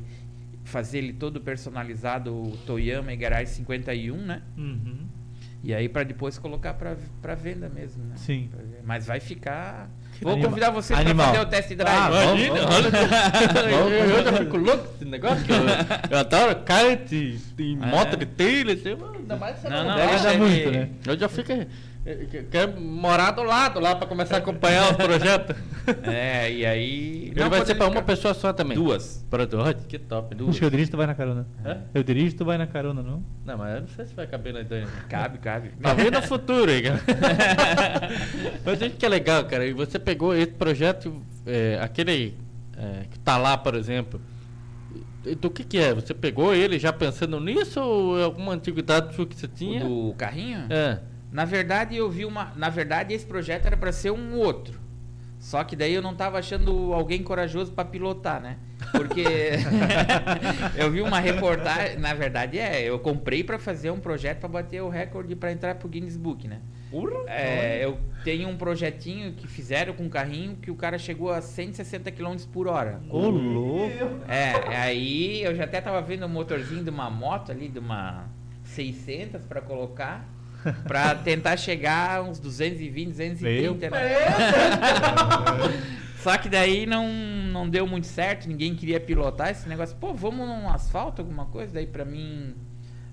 fazer ele todo personalizado, o Toyama e Garage 51, né? Uhum. E aí para depois colocar para para venda mesmo, né? Sim. Mas vai ficar. Que Vou anima- convidar vocês para fazer o test drive. Ah, vamos, Imagina, vamos. olha. eu, eu, já fico louco com esse negócio, eu, eu adoro kart, e moto de telha, assim, ainda mais essa Não, não, Deve deixa dar ele- muito, né? Eu já fico. Eu- eu Quero morar do lado lá pra começar a acompanhar o projeto. É, e aí. Ele vai ser pra uma pessoa só também. Duas. Para duas. Que top, duas. Acho que eu dirijo, tu vai na carona. Hã? Eu dirijo, tu vai na carona, não? Não, mas eu não sei se vai caber na ideia. Cabe, cabe. Talvez no futuro, aí, cara. Mas acho que é legal, cara. E você pegou esse projeto, é, aquele é, que tá lá, por exemplo. e- Do que que é? Você pegou ele já pensando nisso ou é alguma antiguidade que você O tinha? do carrinho? É. Na verdade, eu vi uma. Na verdade, esse projeto era para ser um outro. Só que daí eu não tava achando alguém corajoso para pilotar, né? Porque eu vi uma reportagem, na verdade é, eu comprei para fazer um projeto para bater o recorde para entrar pro Guinness Book, né? É, eu tenho um projetinho que fizeram com um carrinho que o cara chegou a 160 km por hora. Ô, louco. É, aí eu já até tava vendo o motorzinho de uma moto ali, de uma 600 para colocar, para tentar chegar a uns 220, 230, né? Só que daí não, não deu muito certo, ninguém queria pilotar esse negócio. Pô, vamos num asfalto, alguma coisa? Daí pra mim,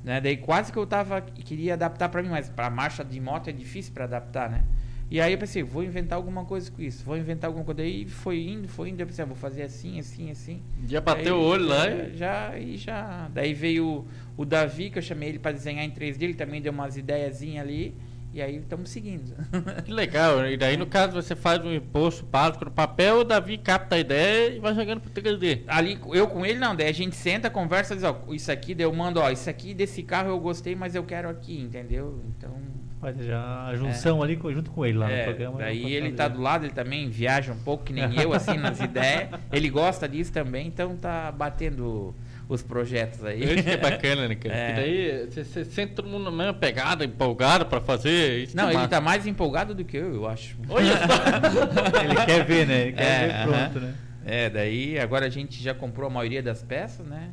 né? Daí quase que eu tava queria adaptar pra mim, mas pra marcha de moto é difícil pra adaptar, né? E aí eu pensei, vou inventar alguma coisa com isso, vou inventar alguma coisa. Daí foi indo, foi indo, eu pensei, ah, vou fazer assim, assim, assim. Já bateu Aí, o olho lá. Já, e já. Daí veio o, o Davi, que eu chamei ele para desenhar em 3D, ele também deu umas ideiazinhas ali. E aí estamos seguindo. Que legal. E daí, no caso, você faz um imposto básico no papel, o Davi capta a ideia e vai jogando pro 3D. Ali, eu com ele não, daí a gente senta, conversa, diz, ó, isso aqui, daí eu mando, ó, isso aqui desse carro eu gostei, mas eu quero aqui, entendeu? Então. Faz já a junção ali co- junto com ele lá é, no programa. daí pra ele tá do lado, ele também viaja um pouco, que nem eu, assim, nas ideias. Ele gosta disso também, então tá batendo os projetos aí. Isso que é bacana, né, cara? É. Porque daí você, sente todo mundo na mesma pegada, empolgado pra fazer. Isso Não, é ele massa. tá mais empolgado do que eu, eu acho. Olha só! Ele quer ver, né? Ele quer É, ver pronto, né? É, daí agora a gente já comprou a maioria das peças, né?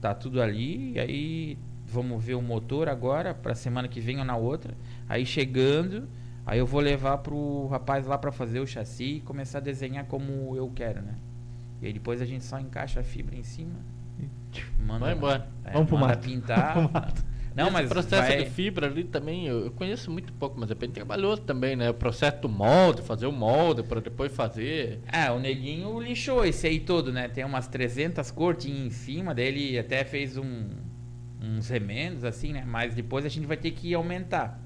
Tá tudo ali, e aí vamos ver o motor agora, pra semana que vem ou na outra. Aí chegando, aí eu vou levar pro rapaz lá pra fazer o chassi e começar a desenhar como eu quero, né? E aí depois a gente só encaixa a fibra em cima, manda, Vai embora. é, Vamos pro manda mato. pintar. Vamos pro mato. Não, Esse mas processo vai- de fibra ali também, eu, eu conheço muito pouco, mas é bem trabalhoso também, né? O processo do molde, fazer o molde para depois fazer. É, o neguinho lixou esse aí todo, né? Tem umas 300 cortinhas em cima, daí ele até fez um, uns remendos assim, né? Mas depois a gente vai ter que aumentar.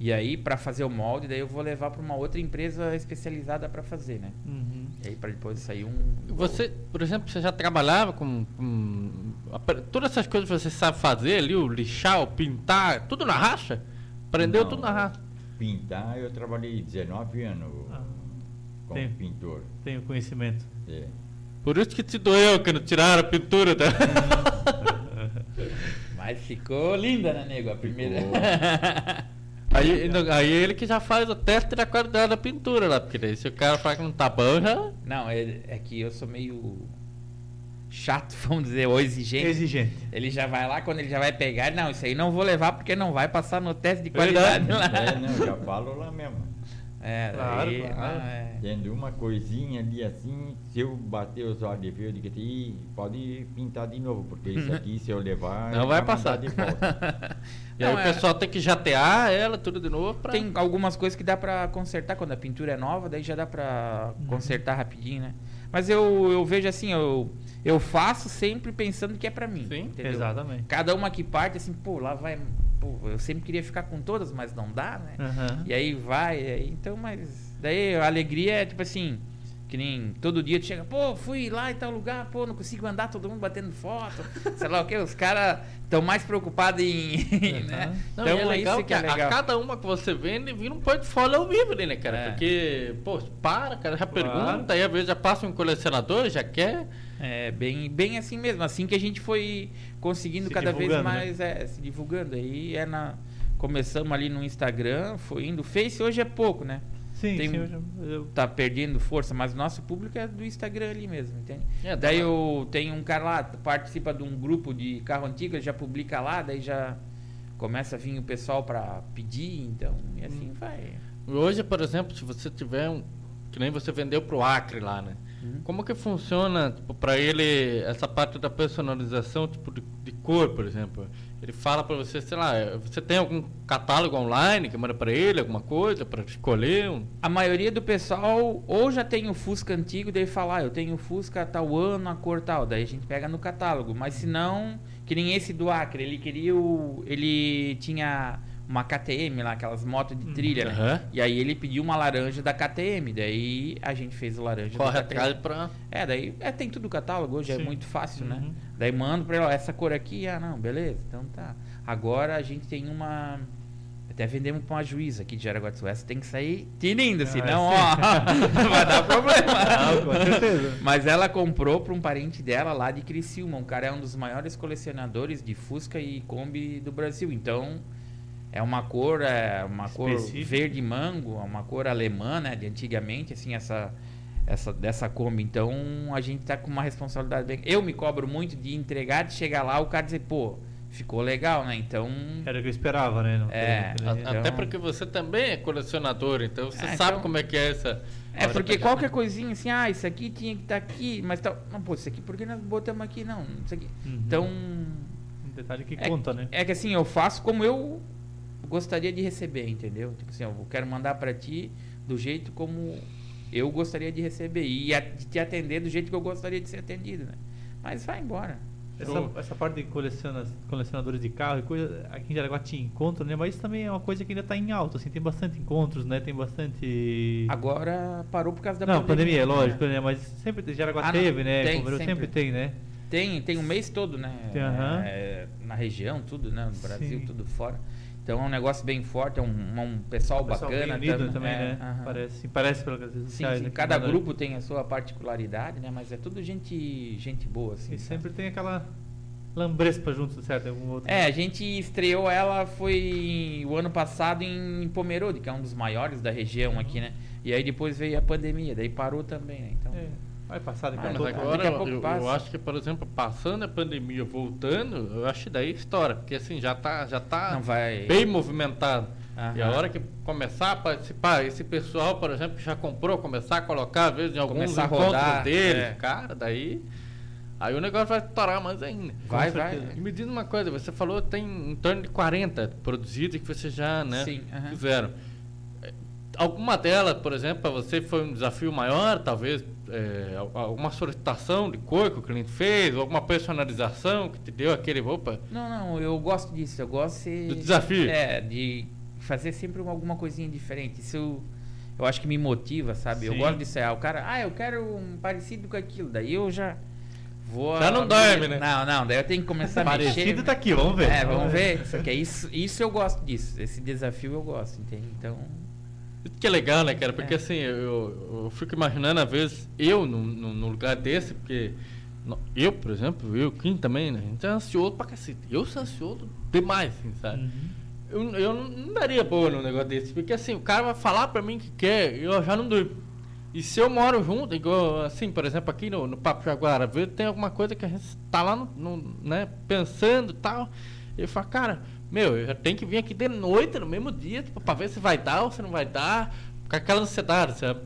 E aí, pra fazer o molde, daí eu vou levar pra uma outra empresa especializada pra fazer, né? Uhum. E aí, pra depois sair um. Você, por exemplo, você já trabalhava com, com todas essas coisas que você sabe fazer ali, o lixar, o pintar, tudo na racha? Aprendeu Não. tudo na racha. Pintar, eu trabalhei 19 anos Ah, como tem. pintor. Tenho conhecimento. É. Por isso que te doeu que não tiraram a pintura. Tá? Mas ficou linda, né, nego? A primeira. Aí, no- aí ele que já faz o teste da qualidade da pintura lá, porque daí se o cara falar que não tá bom, já. Não, é, é que eu sou meio chato, vamos dizer, ou exigente. Exigente. Ele já vai lá, quando ele já vai pegar, não, isso aí não vou levar porque não vai passar no teste de Verdade. qualidade lá. É, não, já falo lá mesmo. É, Claro, daí, claro. é. Tendo uma coisinha ali assim, se eu bater os olhos de ver, eu digo assim, pode pintar de novo, porque isso aqui, se eu levar, Não vai passar. de volta. E aí Não, o é- pessoal tem que jatear ela, tudo de novo pra. Tem algumas coisas que dá pra consertar quando a pintura é nova, daí já dá pra Uhum. consertar rapidinho, né? Mas eu, eu vejo assim, eu, eu faço sempre pensando que é pra mim. Sim, entendeu? Exatamente. Cada uma que parte, assim, pô, lá vai. Pô, eu sempre queria ficar com todas, mas não dá, né? Aham. E aí vai, e aí, então, mas. Daí a alegria é tipo assim. Que nem todo dia tu chega, pô, fui lá em tal lugar, pô, não consigo andar, todo mundo batendo foto, sei lá o que, os caras estão mais preocupados em. né? Não, então e é legal isso que a, a cada uma que você vende vira um portfólio ao vivo ali, né, cara? É. Porque, pô, para, cara, já Claro. pergunta, aí às vezes já passa um colecionador, já quer. É bem, bem assim mesmo, assim que a gente foi conseguindo Se cada vez né? mais é, se divulgando. Aí é na. Começamos ali no Instagram, foi indo. Face hoje é pouco, né? Sim, Tem sim. Eu, eu, Tá perdendo força, mas o nosso público é do Instagram ali mesmo, entende? É, daí tá. eu tenho um cara lá, participa de um grupo de carro antigo, ele já publica lá, daí já começa a vir o pessoal pra pedir, então, e Hum. assim vai. Hoje, por exemplo, se você tiver um. Que nem você vendeu pro Acre lá, né? Uhum. Como que funciona, tipo, pra ele, essa parte da personalização, tipo, de, de cor, por exemplo? Ele fala pra você, sei lá, você tem algum catálogo online que manda pra ele, alguma coisa, pra escolher? Um... A maioria do pessoal ou já tem o Fusca antigo, daí fala, ah, eu tenho o Fusca tal ano, a cor tal, daí a gente pega no catálogo. Mas se não, que nem esse do Acre, ele queria o. Ele tinha uma KTM lá, aquelas motos de trilha, né? Aham. E aí ele pediu uma laranja da KTM, daí a gente fez o laranja Corre da KTM. atrás pra. É, daí é, tem tudo o catálogo, hoje é Sim. muito fácil, né? Uhum. Daí mando pra ele, ó, essa cor aqui, ah não, beleza, então tá. Agora a gente tem uma. Até vendemos pra uma juíza aqui de Jaraguá do Sul. Essa tem que sair tinindo, senão, ó, vai dar problema. Ah, com certeza. Mas ela comprou pra um parente dela lá de Criciúma. Um cara é um dos maiores colecionadores de Fusca e Kombi do Brasil. Então, é uma cor, é uma cor Específica. verde mango, é uma cor alemã, né, de antigamente, assim, essa essa dessa Kombi. Então, a gente tá com uma responsabilidade bem. Eu me cobro muito de entregar, de chegar lá, o cara dizer, pô, ficou legal, né? Então, Era o que eu esperava, né? Não É, tem- tem- Então- Até porque você também é colecionador, então você Ah, sabe então- como é que é essa. É porque qualquer coisinha assim, ah, isso aqui tinha que estar aqui, mas tal. Não, pô, isso aqui, por que nós botamos aqui? Não, isso aqui. Uhum. Então. Um detalhe que é, conta, né? É que assim, eu faço como eu gostaria de receber, entendeu? Tipo assim, ó, eu quero mandar pra ti do jeito como eu gostaria de receber e a- de te atender do jeito que eu gostaria de ser atendido, né? Mas vai embora. Essa, essa parte de coleciona, colecionadores de carro e coisa, aqui em Jaraguá tinha encontro, né? Mas isso também é uma coisa que ainda está em alta, assim, tem bastante encontros, né? Tem bastante... Agora parou por causa da Não, pandemia, é né? lógico, né? Mas sempre Jaraguá Ah, não, teve, né? tem, sempre. sempre. tem, né? Tem, tem um mês todo, né? Tem, aham. É, na região, tudo, né? No Brasil, Sim. tudo fora. Então é um negócio bem forte, é um, um pessoal, O pessoal bacana. bem unido tam- também, é, né? aham. Parece, parece pelas redes Sim, sociais, sim, né? que cada manda- grupo tem a sua particularidade, né? Mas é tudo gente, gente boa, assim. E sabe? sempre tem aquela lambrespa junto, certo? Algum outro... É, a gente estreou ela foi o ano passado em Pomerode, que é um dos maiores da região aqui, né? E aí depois veio a pandemia, daí parou também, né? Então, É, vai passar daqui a pouco. agora daqui a pouco eu, passa. eu acho que, por exemplo, passando a pandemia, voltando, eu acho que daí estoura, porque assim, já tá, já tá vai. bem movimentado. E a Aham. hora que começar a participar, esse pessoal, por exemplo, que já comprou, começar a colocar, às vezes, em alguns Começar encontros rodar, dele, é. cara, daí. Aí o negócio vai estourar mais ainda. Vai, vai. E me diz uma coisa, você falou que tem em torno de 40 produzidos que você já, né, Sim, aham. fizeram. Alguma delas, por exemplo, para você foi um desafio maior, talvez é, al- alguma solicitação de cor que o cliente fez, ou alguma personalização que te deu aquele, opa, Não, não, eu gosto disso, eu gosto de Do desafio. É, de fazer sempre alguma coisinha diferente. Isso eu, eu acho que me motiva, sabe? Eu Sim. gosto disso. É, o cara, ah, eu quero um parecido com aquilo. Daí eu já vou. Já não dorme, né? Não, não, daí eu tenho que começar a mexer. Parecido tá aqui, vamos ver. É, vamos ver. Isso, aqui, é isso, isso eu gosto disso. Esse desafio eu gosto, entende? Então. Que é legal, né, cara? Porque É. assim, eu, eu fico imaginando, às vezes, eu num, lugar desse, porque eu, por exemplo, eu, Kim também, né? A gente é ansioso pra cacete. Eu sou ansioso demais, assim, sabe? Uhum. Eu, eu não daria boa num negócio desse, porque assim, o cara vai falar pra mim que quer, eu já não durmo. E se eu moro junto, igual assim, por exemplo, aqui no, no Papo Jaguara, às vezes tem alguma coisa que a gente tá lá, no, no- né, pensando e tal. Eu falo, cara, meu, eu já tenho que vir aqui de noite, no mesmo dia, tipo, pra ver se vai dar ou se não vai dar, com aquela ansiedade, sabe?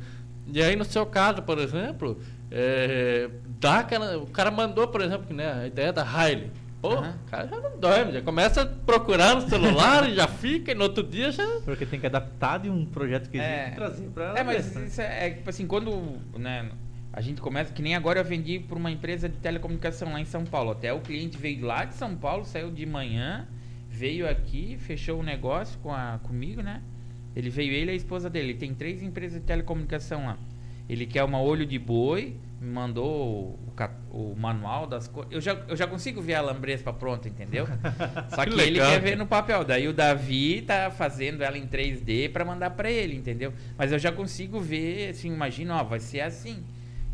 E aí, no seu caso, por exemplo, é, dá aquela, o cara mandou, por exemplo, que, né, a ideia da Riley. Pô, Aham. o cara já não dorme, já começa a procurar no celular e já fica, e no outro dia já. Porque tem que adaptar de um projeto que existe É. e trazer pra ela. É, mas mesma. isso é, é, tipo assim, quando né, a gente começa, que nem agora eu vendi para uma empresa de telecomunicação lá em São Paulo. Até o cliente veio lá de São Paulo, saiu de manhã, veio aqui, fechou o negócio com a, comigo, né? Ele veio, ele e a esposa dele. Ele tem três empresas de telecomunicação lá. Ele quer uma olho de boi, me mandou o, o manual das coisas. Eu já, eu já consigo ver a lambrespa pronta, entendeu? Só Que que, ele quer ver no papel. Daí o Davi tá fazendo ela em 3D para mandar para ele, entendeu? Mas eu já consigo ver, assim, imagina, ó, vai ser assim.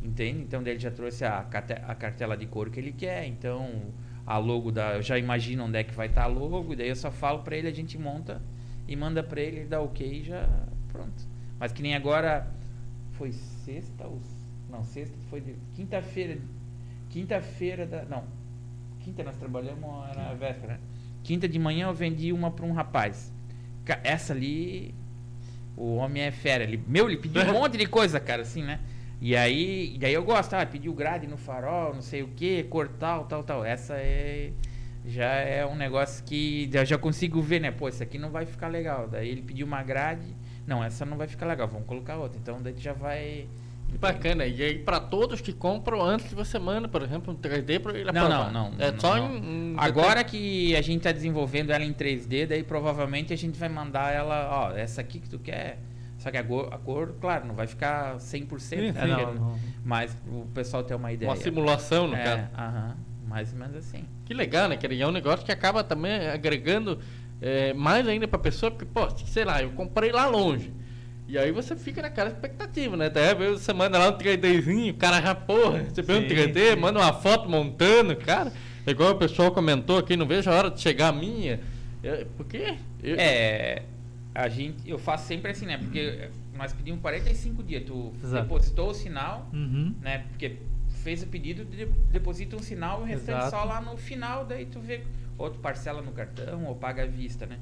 Entende? Então daí ele já trouxe a, a cartela de couro que ele quer. Então a logo da. Eu já imagino onde é que vai estar a logo. E daí eu só falo para ele, a gente monta e manda para ele, ele dá ok e já. Pronto. Mas que nem agora. Foi sexta ou. Não, sexta foi de. Quinta-feira. Quinta-feira da. Não. Quinta nós trabalhamos, era a véspera. né? Quinta de manhã eu vendi uma para um rapaz. Essa ali. O homem é fera. Ele, meu, ele pediu um monte de coisa, cara, assim, né? E aí, e aí eu gosto, ah, pediu grade no farol, não sei o que, cor tal, tal. Essa é. Já é um negócio que já, já consigo ver, né? Pô, isso aqui não vai ficar legal. Daí ele pediu uma grade. Não, essa não vai ficar legal, vamos colocar outra. Então daí já vai. Que bacana. E aí, pra todos que compram antes de você manda, por exemplo, um 3D pra ele Não, não, não. É não, só não. em. em- Agora que a gente tá desenvolvendo ela em 3D, daí provavelmente a gente vai mandar ela, ó, essa aqui que tu quer. Só que a cor, a cor claro, não vai ficar 100%, Sim, porque- É, não, não. mas o pessoal ter uma ideia. Uma simulação, no é, caso. aham, mais ou menos assim. Que legal, né? Que é um negócio que acaba também agregando é, mais ainda pra pessoa, porque, pô, sei lá, eu comprei lá longe. E aí você fica naquela expectativa, né? Daí você manda lá um 3Dzinho, o cara já, porra, recebeu um Sim, 3D, sim. manda uma foto montando, cara. É igual o pessoal comentou aqui, não vejo a hora de chegar a minha. É, porque eu, É, a gente, eu faço sempre assim, né? Porque nós pedimos 45 dias, tu Exato. depositou o sinal, Uhum. né? Porque fez o pedido, de- deposita um sinal e o restante Exato. só lá no final, daí tu vê, ou tu parcela no cartão, ou paga à vista, né?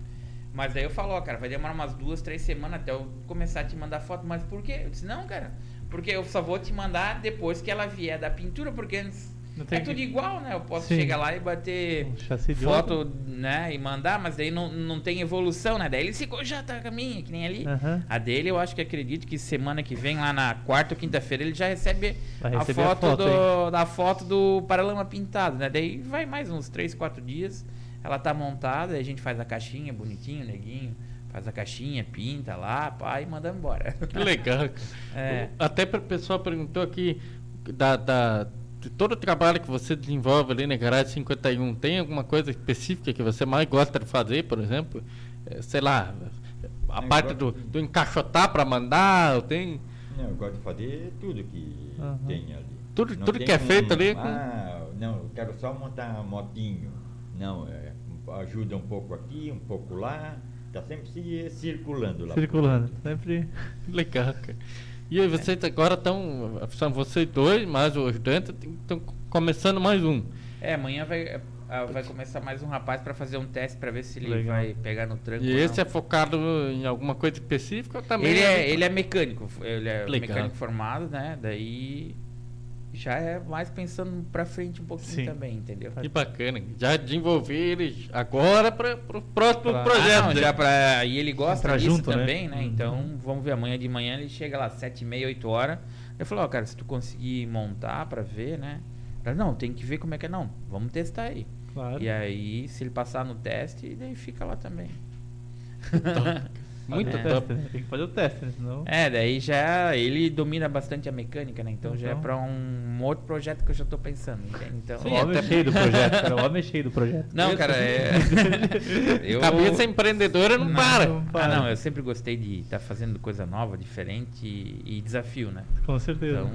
Mas daí eu falo, ó, cara, vai demorar umas duas, três semanas até eu começar a te mandar foto. Mas por quê? Eu disse, não, cara, porque eu só vou te mandar depois que ela vier da pintura, porque antes É tudo que- igual, né? Eu posso Sim. chegar lá e bater Um foto, né? E mandar, mas daí não, não tem evolução, né? Daí ele ficou já tá com a minha, que nem ali. Aham. A dele, eu acho que acredito que semana que vem, lá na quarta ou quinta-feira, ele já recebe, a, receber a foto foto, do, da foto do Paralama pintado, né? Daí vai mais uns 3, 4 dias. Ela tá montada, aí a gente faz a caixinha bonitinho, neguinho. Faz a caixinha, pinta lá, pá, e mandamos embora. Que legal. cara. É. Até para o pessoal perguntou aqui da, da- todo o trabalho que você desenvolve ali na Garagem 51, tem alguma coisa específica que você mais gosta de fazer, por exemplo? Eh, sei lá, a Eu parte do, do encaixotar para mandar, tem Não, eu gosto de fazer tudo que Aham. tem ali. Tudo- Não tudo que é feito ali com- Ah, não, eu quero só montar motinho. Não, é, ajuda um pouco aqui, um pouco lá. Tá sempre se circulando lá. Circulando. Sempre. legal, cara. E aí vocês agora estão, são vocês dois, mais o ajudante, estão começando mais um. É, amanhã vai, ah, vai começar mais um rapaz pra fazer um teste pra ver se ele Legal. vai pegar no tranco. E esse é focado em alguma coisa específica ou também? Ele é, ele é mecânico, ele é Legal. mecânico formado, né? Daí já é mais pensando pra frente um pouquinho Sim. também, entendeu? Que bacana. Já desenvolver ele agora para o próximo Pra- projeto. Ah, não, né? já pra, e ele gosta disso junto, né? também, né? Uhum. Então, vamos ver, amanhã de manhã ele chega lá, sete e meia, 8 horas. Eu falo, ó, cara, se tu conseguir montar pra ver, né? Ele, não, tem que ver como é que é. Não, vamos testar aí. Claro. E aí, se ele passar no teste, daí fica lá também. Muito o top. teste, né? Tem que fazer o teste, né? Senão. É, daí já ele domina bastante a mecânica, né? Então, já é Então. pra um outro projeto que eu já tô pensando? Então, o homem é cheio do projeto, cara. O homem é cheio do projeto. não, cara, é eu Cabeça empreendedora não, para. não Ah, para. não, eu sempre gostei de estar fazendo coisa nova, diferente e, e desafio, né? Com certeza. Então,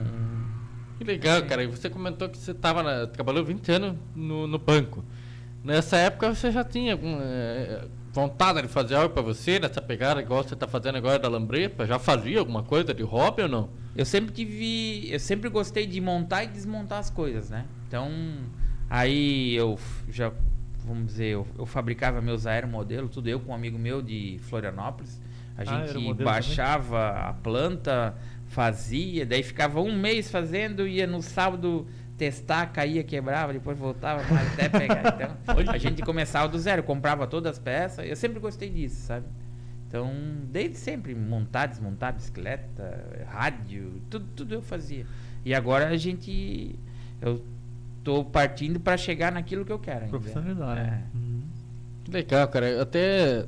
Que legal, cara. E você comentou que você tava na- trabalhou 20 anos no, no banco. Nessa época você já tinha alguma eh, vontade de fazer algo para você, nessa pegada igual você tá fazendo agora da Lambrepa? Já fazia alguma coisa de hobby ou não? eu sempre tive, eu sempre gostei de montar e desmontar as coisas, né? Então, aí eu já, vamos dizer, eu, eu fabricava meus aeromodelos, tudo eu com um amigo meu de Florianópolis. A Ah, gente também? baixava a planta, fazia, daí ficava um mês fazendo, ia no sábado testar, caía, quebrava, depois voltava mais até pegar. Então, a gente começava do zero, comprava todas as peças. Eu sempre gostei disso, sabe? Então, desde sempre, montar, desmontar bicicleta, rádio, tudo, tudo eu fazia. E agora a gente. Eu tô partindo para chegar naquilo que eu quero. ainda. Profissionalizar, É. né? Uhum. Que legal, cara. Até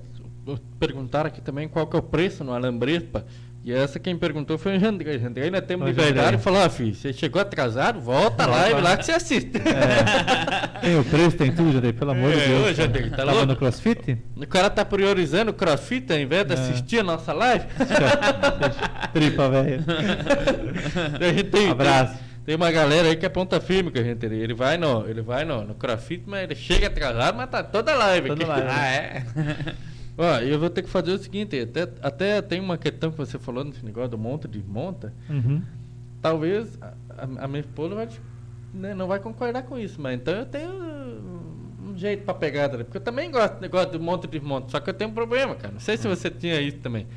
perguntaram aqui também qual que é o preço no Alambrepa. E essa quem perguntou foi o Jandrei. Jandrei nós temos liberdade e falou, ah, filho, você chegou atrasado, volta lá e lá que você assiste. É. Tem o preço, tem tudo, Jandrei, pelo amor de É, Deus. ô. Jandrei, tá Tava louco? no crossfit? O cara tá priorizando o crossfit ao invés de É. assistir a nossa live. Tripa, velho. Tem, Abraço. Tem, tem uma galera aí que é ponta firme com a gente. Ele vai no, ele vai no, no crossfit, mas ele chega atrasado, mas tá toda live Toda aqui. live. Ah, é? Ó, eu vou ter que fazer o seguinte, até, até tem uma questão que você falou nesse negócio do monta e desmonta. Uhum. Talvez a, a- minha esposa vai, né, não vai concordar com isso, mas então eu tenho um jeito pra pegar, tá porque eu também gosto do negócio do monta e desmonta, só que eu tenho um problema, cara. Não sei se você tinha isso também.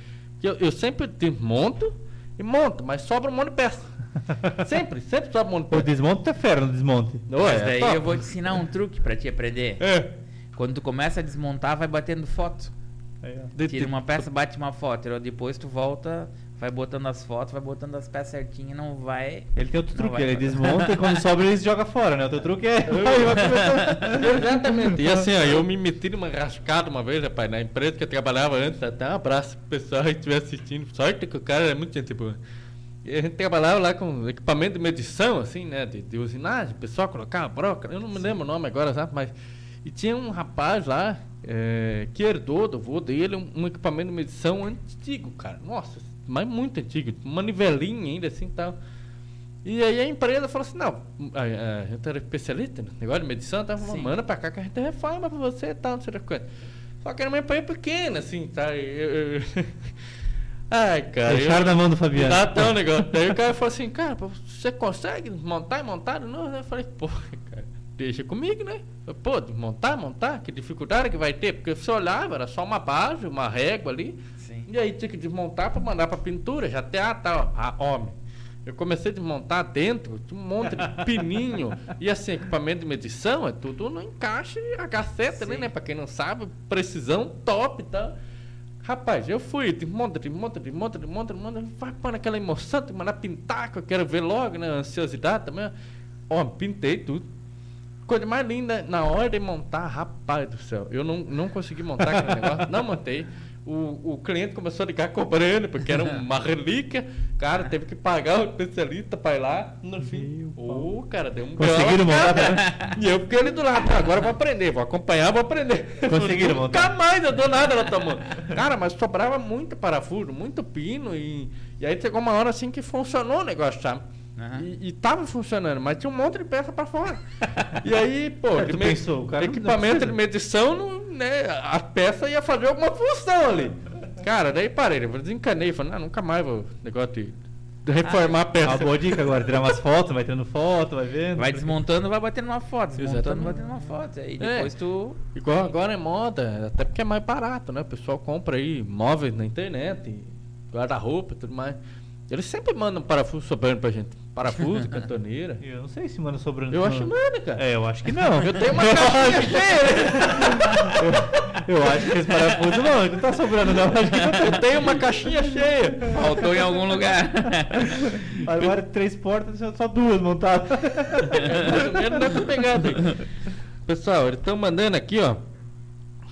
Eu, eu sempre desmonto e monto, mas sobra um monte de peça. sempre, sempre sobra um monte de O peça. desmonte é fera no desmonte. Ô, Mas é daí top. eu vou te ensinar um truque para te aprender. É. Quando tu começa a desmontar, vai batendo foto. De- Tira uma peça, bate uma foto. e Depois tu volta, vai botando as fotos, vai botando as peças certinho, não vai. Ele tem outro truque, ele desmonta e quando sobra ele joga fora, né? O teu truque é. Exatamente. E assim, ó, eu me meti numa rascada uma vez, rapaz, na empresa que eu trabalhava antes. Até um abraço pro pessoal que estiver assistindo. Sorte que o cara é muito gente boa. E a gente trabalhava lá com equipamento de medição, assim, né? De, de usinagem, o pessoal colocava broca, eu não me lembro o nome agora, sabe? Mas. E tinha um rapaz lá eh, que herdou do avô dele um, um equipamento de medição antigo, cara. Nossa, mas muito antigo. Uma nivelinha ainda assim e tal. E aí a empresa falou assim, não, a, a gente era especialista no negócio de medição, tá? Falou, Sim. manda pra cá que a gente reforma pra você e tal, não sei o que. Só que era uma empresa pequena, assim, tá? Eu- eu- Ai, cara. Deixaram eu- na mão do Fabiano. Até um negócio. Daí o cara falou assim, cara, você consegue montar e montar? Não, eu falei, pô, cara, deixa comigo, né? Pô, desmontar, montar, que dificuldade que vai ter? Porque você olhava, era só uma base, uma régua ali. Sim. E aí tinha que desmontar pra mandar pra pintura, já até ah, tá, ah, homem. Eu comecei a desmontar dentro, um monte de pininho. e assim, equipamento de medição é tudo no encaixe H7 ali, né? Pra quem não sabe, precisão top tal. Rapaz, eu fui, desmonta, desmonta, desmonta, desmonta, desmonta, vai pôr naquela emoção, que mandar pintar, que eu quero ver logo, né? Ansiosidade também. Ó, pintei tudo. Coisa mais linda, na hora de montar, rapaz do céu, eu não, não consegui montar aquele negócio, não montei. O, o cliente começou a ligar cobrando, porque era uma relíquia. Cara, teve que pagar o especialista para ir lá. No fim, ô, cara, deu um Conseguiram montar? E eu fiquei ali do lado. "Tá, Agora vou aprender, vou acompanhar, vou aprender. Conseguiram Nunca montar? mais eu dou nada na tua mão. Cara, mas sobrava muito parafuso, muito pino. E, e aí chegou uma hora assim que funcionou o negócio, sabe? Aham. E, e tava funcionando, mas tinha um monte de peça para fora. E aí, pô, É, me- pensou, equipamento de medição, não, né, a peça ia fazer alguma função ali. Cara, daí parei, eu desencanei, falei, não, nunca mais vou negócio de, reformar a É peça. uma boa dica agora, tirar umas fotos, vai tirando foto, vai vendo. Vai desmontando, vai batendo uma foto. Desmontando, Exatamente. vai batendo uma foto. Aí É. depois tu. Igual agora é moda, até porque é mais barato, né? O pessoal compra aí móveis na internet, guarda-roupa e tudo mais. Eles sempre mandam parafuso sobrando pra gente. Parafuso, cantoneira. Eu não sei se manda sobrando. Eu acho nada, cara. É, eu acho que não. Eu tenho uma caixinha cheia. Eu acho que esse parafuso não, não tá sobrando não. Acho que não Eu tenho uma caixinha cheia. Faltou em algum lugar. Agora três portas, só duas montadas. É mais ou menos nessa pegada aí. Pessoal, eles estão mandando aqui, ó.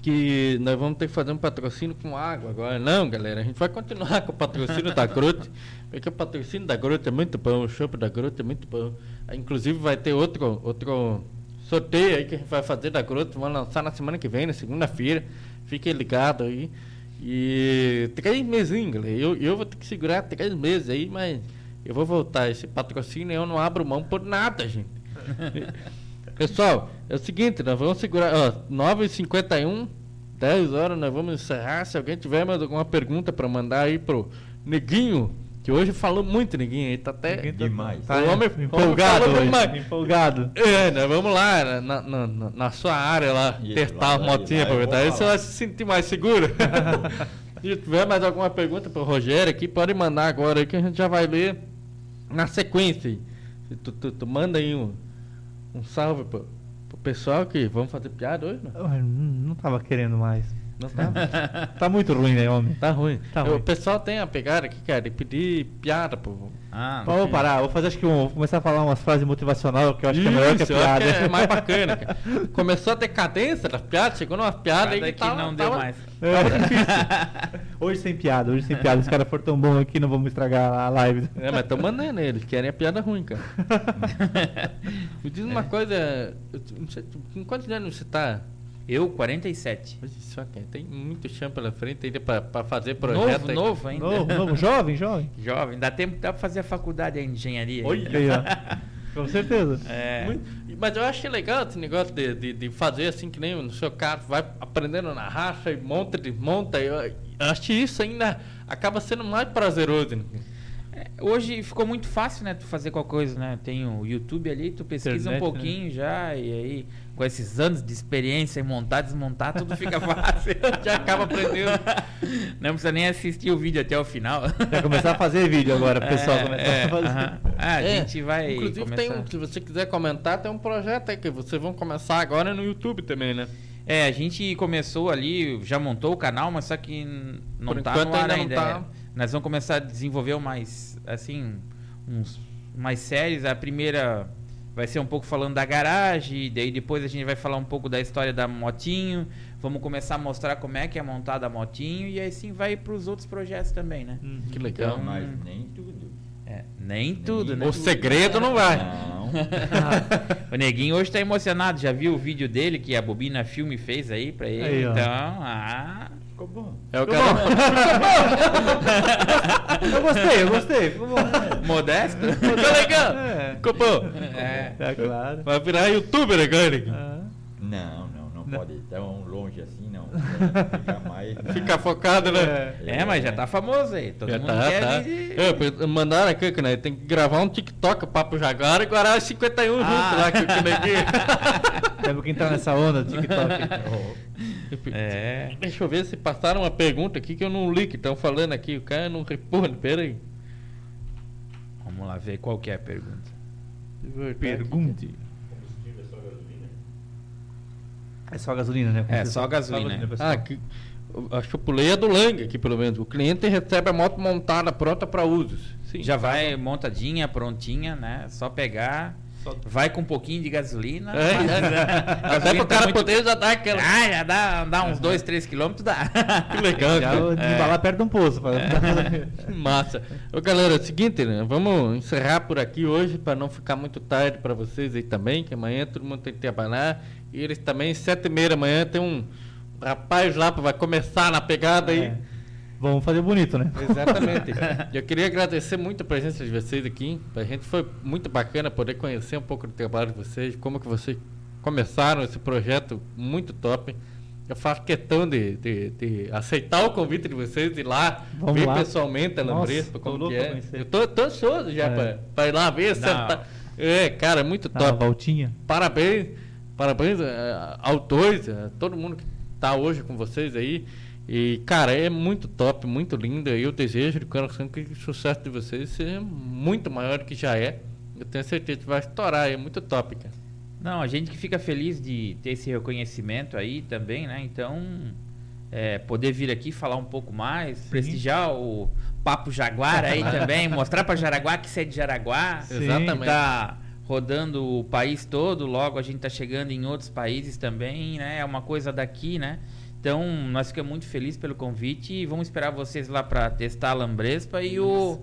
Que nós vamos ter que fazer um patrocínio com água agora. Não, galera, a gente vai continuar com o patrocínio da Grote. Porque o patrocínio da Grote é muito bom, o chopp da Grote é muito bom. Aí, Inclusive vai ter outro, outro sorteio aí que a gente vai fazer da Grote. Vamos lançar na semana que vem, na segunda-feira. Fiquem ligados aí. E três mesinhos, galera. Eu, eu vou ter que segurar três meses aí, mas eu vou voltar. Esse patrocínio eu não abro mão por nada, gente. Pessoal, é o seguinte, nós vamos segurar, ó, 9h51, 10 horas, nós vamos encerrar. Se alguém tiver mais alguma pergunta para mandar aí pro Neguinho, que hoje falou muito, Neguinho, aí tá até. Demais. Tá O homem- empolgado o homem hoje. demais. Empolgado. É, nós vamos lá na, na, na- sua área lá, Isso, testar lá, lá eu vou aproveitar. Aí você vai se sentir mais seguro. Se tiver mais alguma pergunta pro Rogério aqui, pode mandar agora aí que a gente já vai ler na sequência. Tu, tu, tu manda aí um, um salve pro, pro pessoal que vamos fazer piada hoje? Ai, Não não tava querendo mais. Não tá? Tá muito ruim, né, homem? Tá ruim. Tá O ruim. pessoal tem a pegada aqui, cara, de pedir piada, pô. Ah, Vamos parar, vou fazer acho que um, vou começar a falar umas frases motivacionais que eu acho que é melhor que a Isso, eu acho piada. que é mais bacana, cara. Começou a decadência das piadas, chegou numa piada aí que, que tava- não deu tava- mais. É, difícil. Hoje sem piada, hoje sem piada. Se os caras forem tão bons aqui, não vamos estragar a live. É, mas tô mandando eles, querem a piada ruim, cara. Me diz uma coisa, eu não sei, com quantos anos você tá? Eu, 47. Olha só, cara, tem muito chão pela frente ainda pra, pra fazer projeto Novo, aí. novo ainda. Novo, novo, jovem, jovem. Jovem, dá tempo dá pra fazer a faculdade aí, engenharia. Olha. Aí, ó. Com certeza. É. Muito- Mas eu acho legal esse negócio de, de, de fazer assim, que nem no seu carro, vai aprendendo na racha e monta, desmonta. Eu, eu acho que isso ainda acaba sendo mais prazeroso. né? É, Hoje ficou muito fácil, né, tu fazer qualquer coisa, né? Tem o YouTube ali, tu pesquisa Internet, um pouquinho já e aí com esses anos de experiência em montar, desmontar, tudo fica fácil. Já acaba aprendendo. Não precisa nem assistir o vídeo até o final. Vai começar a fazer vídeo agora, o pessoal É, começar é, a fazer. aham. Ah, a É, gente vai Inclusive, começar. tem um, se você quiser comentar, tem um projeto aí que vocês vão começar agora no YouTube também, né? É, a gente começou ali, já montou o canal, mas só que não Por tá enquanto no ar ainda não ainda. tá. é. Nós vamos começar a desenvolver mais, assim, uns mais séries. A primeira vai ser um pouco falando da garagem, daí depois a gente vai falar um pouco da história da motinho. Vamos começar a mostrar como é que é montada a motinho e aí sim vai para os outros projetos também, né? Uhum. Que legal. Então, Mas nem tudo. É, nem tudo, né? O segredo não vai. Não. o Neguinho hoje tá emocionado, já viu o vídeo dele que a Bobina Filme fez aí pra ele. Aí, ó. então, ah, Ficou bom. É o Ficou cara. Eu gostei, eu gostei. Ficou bom. modesto. Ficou legal. É. Ficou bom. É. É claro. Vai virar youtuber agora. Ah. Não, não, não Não. pode ir Fica mais. Focado, né? É. É, mas já tá famoso aí. Todo Já mundo tá, quer tá. vir- É, mandaram aqui que né, tem que gravar um TikTok, Papo Jaguar e os 51 Ah. junto lá, que o Neguinho. Lembra quem tá nessa onda do TikTok? É. Deixa eu ver se passaram uma pergunta aqui que eu não li, que estão falando aqui. O cara não responde, pera aí. Vamos lá ver qual que é a pergunta. Pergunte. É só gasolina, né? É, só gasolina. pessoal. Ah, que, acho que eu pulei a do Lang aqui, pelo menos. O cliente recebe a moto montada, pronta para usos. Sim. Já vai montadinha, prontinha, né? Só pegar. Vai com um pouquinho de gasolina. É, é, é. Até pro tá cara muito- poder já dar aquela. Ah, já dá, dá uns 2, 3 quilômetros, dá. Que legal, Já o de embalar perto de um poço. pra- Massa. Ô, galera, é o seguinte, né? Vamos encerrar por aqui hoje para não ficar muito tarde para vocês aí também, que amanhã todo mundo tem que trabalhar. E eles também, sete e meia da manhã, tem um rapaz lá que vai começar na pegada aí. É. Vamos fazer bonito, né? Exatamente. Eu queria agradecer muito a presença de vocês aqui. Pra gente foi muito bacana poder conhecer um pouco do trabalho de vocês, como que vocês começaram esse projeto muito top. Eu faço questão de, de- de aceitar o convite de vocês, de ir lá, Vamos ver lá. pessoalmente a Lambrespa, como que é. conhecer. Eu tô, tô ansioso já É. pra ir lá ver, sentar. É, cara, muito Dá uma top. voltinha. Parabéns, parabéns eh, aos dois, a todo mundo que tá hoje com vocês aí. E, cara, é muito top, muito lindo. E eu desejo de coração que o sucesso de vocês seja muito maior do que já é. Eu tenho certeza que vai estourar, é muito top, cara. Não, a gente que fica feliz de ter esse reconhecimento aí também, né? Então, é, poder vir aqui falar um pouco mais, prestigiar o Papo Jaguar aí também, mostrar para Jaraguá que você é de Jaraguá. Sim. Exatamente. Tá rodando o país todo, logo a gente tá chegando em outros países também, né? É uma coisa daqui, né? Então, nós ficamos muito felizes pelo convite e vamos esperar vocês lá para testar a Lambrespa e o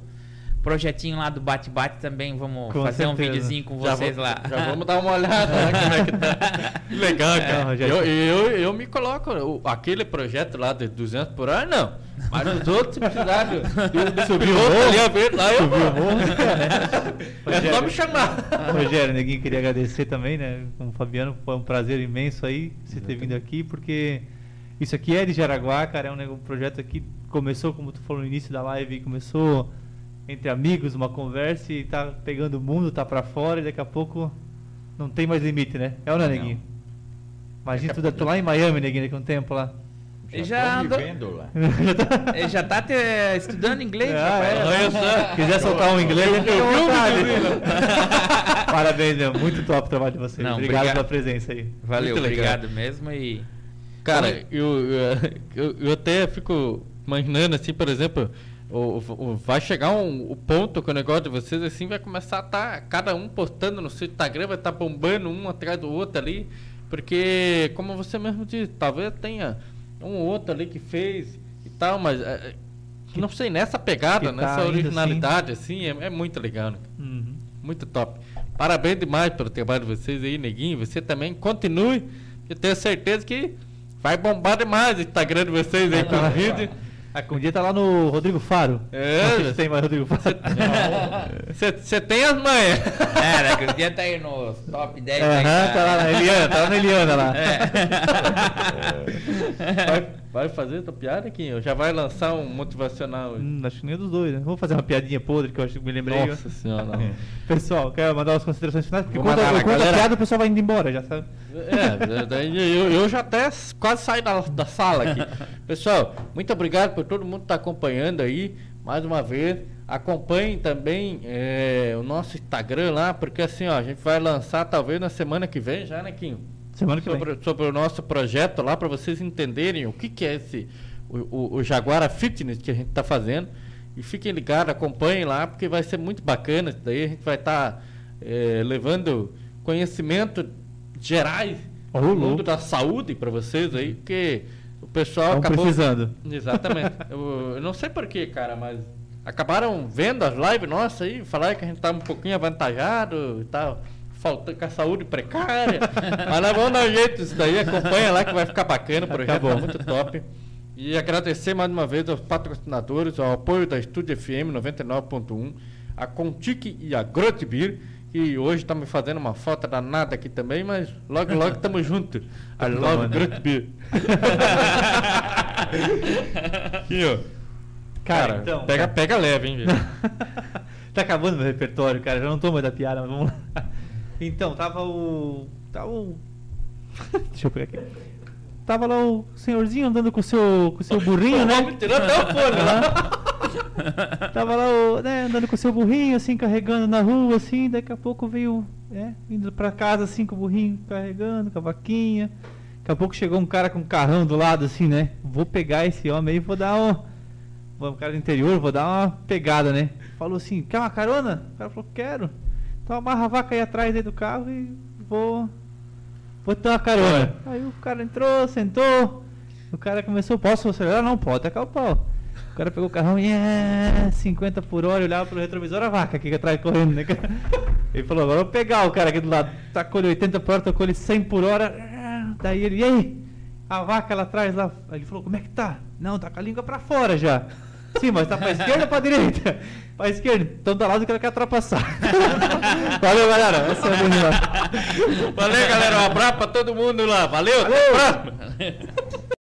projetinho lá do Bate-Bate também, vamos Com fazer um certeza. videozinho com Já vocês vou- lá. Já vamos dar uma olhada lá como é que tá. Legal, cara. Não, Rogério. eu, eu, eu me coloco, o- aquele projeto lá de 200 por hora, não. Mas os outros, se precisar do, do, do Subir o morro. ali a ver, lá eu Subiu o morro, É só me chamar. Rogério, Neguinho, queria agradecer também, né? Com o Fabiano, foi um prazer imenso aí você ter vindo aqui, porque isso aqui é de Jaraguá, cara, é um, um projeto aqui, começou, como tu falou no início da live, começou entre amigos, uma conversa e tá pegando o mundo, tá pra fora e daqui a pouco não tem mais limite, né? É ou não, Não. Neguinho? Imagina, tu tô lá em Miami, Neguinho, daqui a um tempo lá. Ele Já já andou- vivendo lá. Ele já tá te- estudando inglês, Ah, rapaz. é. Se quiser soltar um inglês, Eu- fica à vontade. videozinho. Parabéns, meu. Muito top o trabalho de vocês. Não, obrigado obrigado. pela presença aí. Valeu, obrigado mesmo e Cara, eu, eu, eu, eu até fico imaginando assim, por exemplo, o, o- vai chegar um, o ponto que o negócio de vocês assim vai começar a estar cada um postando no seu Instagram, vai estar bombando um atrás do outro ali, porque como você mesmo disse, talvez tenha um ou outro ali que fez e tal, mas é, não sei, nessa pegada, tá nessa ainda originalidade assim, é, é muito legal, né? Uhum. Muito top. Parabéns demais pelo trabalho de vocês aí, Neguinho. Você também continue. Eu tenho certeza que vai bombar demais o Instagram de vocês aí com os vídeos. Ah, com um dia tá lá no Rodrigo Faro. É, Não sei se tem mais Rodrigo Faro. Você tem as manhas. É, né, que o dia tá aí nos top 10 Aham, aí, tá lá na Eliana, tá lá na Eliana lá. Vai, vai fazer tua piada, Quinho? Já vai lançar um motivacional. Hum, acho que nem dos dois, né? Vamos fazer uma piadinha podre que eu acho que me lembrei. Nossa senhora. não. Pessoal, quero mandar as considerações finais, porque Vou quando eu conto a piada, o pessoal vai indo embora, já sabe? É, daí eu, eu já até quase saí da, da sala aqui. Pessoal, muito obrigado por todo mundo que está acompanhando aí, mais uma vez. Acompanhem também é, o nosso Instagram lá, porque assim, ó, a gente vai lançar talvez na semana que vem já, né, Quinho? Semana. Sobre, sobre o nosso projeto lá, para vocês entenderem o que, que é esse, o, o, o Jaguara Fitness que a gente está fazendo. E fiquem ligados, acompanhem lá, porque vai ser muito bacana isso daí. A gente vai estar levando conhecimento gerais Ô, do mundo da saúde para vocês aí, porque o pessoal acabou. precisando. Exatamente. eu, eu não sei porquê, cara, mas acabaram vendo as lives nossas aí, falaram que a gente tá um pouquinho avantajado e tal, faltando com a saúde precária. mas nós vamos dar um jeito disso daí, acompanha lá que vai ficar bacana, o projeto Acabou. é muito top. E agradecer mais uma vez aos patrocinadores, ao apoio da Estúdio FM 99.1, a Contique e a Grotbeer, que hoje estão me fazendo uma falta danada aqui também, mas logo, logo estamos juntos. I love. Grotbeer. Aqui, ó. Cara, então, pega, cara. pega leve, hein, velho. tá acabando meu repertório, cara. Já não tô mais da piada, mas vamos lá. Então, tava o. Tava o. Deixa eu pegar aqui. Tava lá o senhorzinho andando com o seu, com o seu burrinho, né? Tirar até o fone lá. Tava lá o, né, andando com o seu burrinho, assim, carregando na rua, assim, daqui a pouco veio, né, indo pra casa, assim, com o burrinho carregando, com a vaquinha. Daqui a pouco chegou um cara com um carrão do lado, assim, né? Vou pegar esse homem aí, vou dar um. Um cara do interior, vou dar uma pegada, né? Falou assim, quer uma carona? O cara falou, quero. Então amarra a vaca aí atrás aí do carro e vou. Vou ter uma carona. Aí o cara entrou, sentou. O cara começou, posso acelerar? Não, pode tacar o pau. O cara pegou o carrão e é 50 por hora, olhava pro retrovisor a vaca aqui atrás correndo, né? Ele falou, agora eu vou pegar o cara aqui do lado. Tacou ele 80 por hora, tocou ele 100 por hora. Ah, Daí ele, e aí? A vaca lá atrás lá. Ele falou, como é que tá? Não, tá com a língua pra fora já. Sim, mas tá pra esquerda ou pra direita? Pra esquerda. Então tá lá do que ela quer ultrapassar. Valeu, galera. Essa é a minha. Valeu, galera. Um abraço pra todo mundo lá. Valeu. Até a próxima.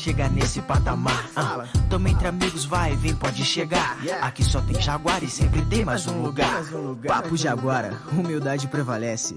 chegar nesse patamar. Ah, Tamo entre amigos, vai, vem, pode chegar. Aqui só tem Jaguar e sempre tem mais um lugar. Papo Jaguara, humildade prevalece.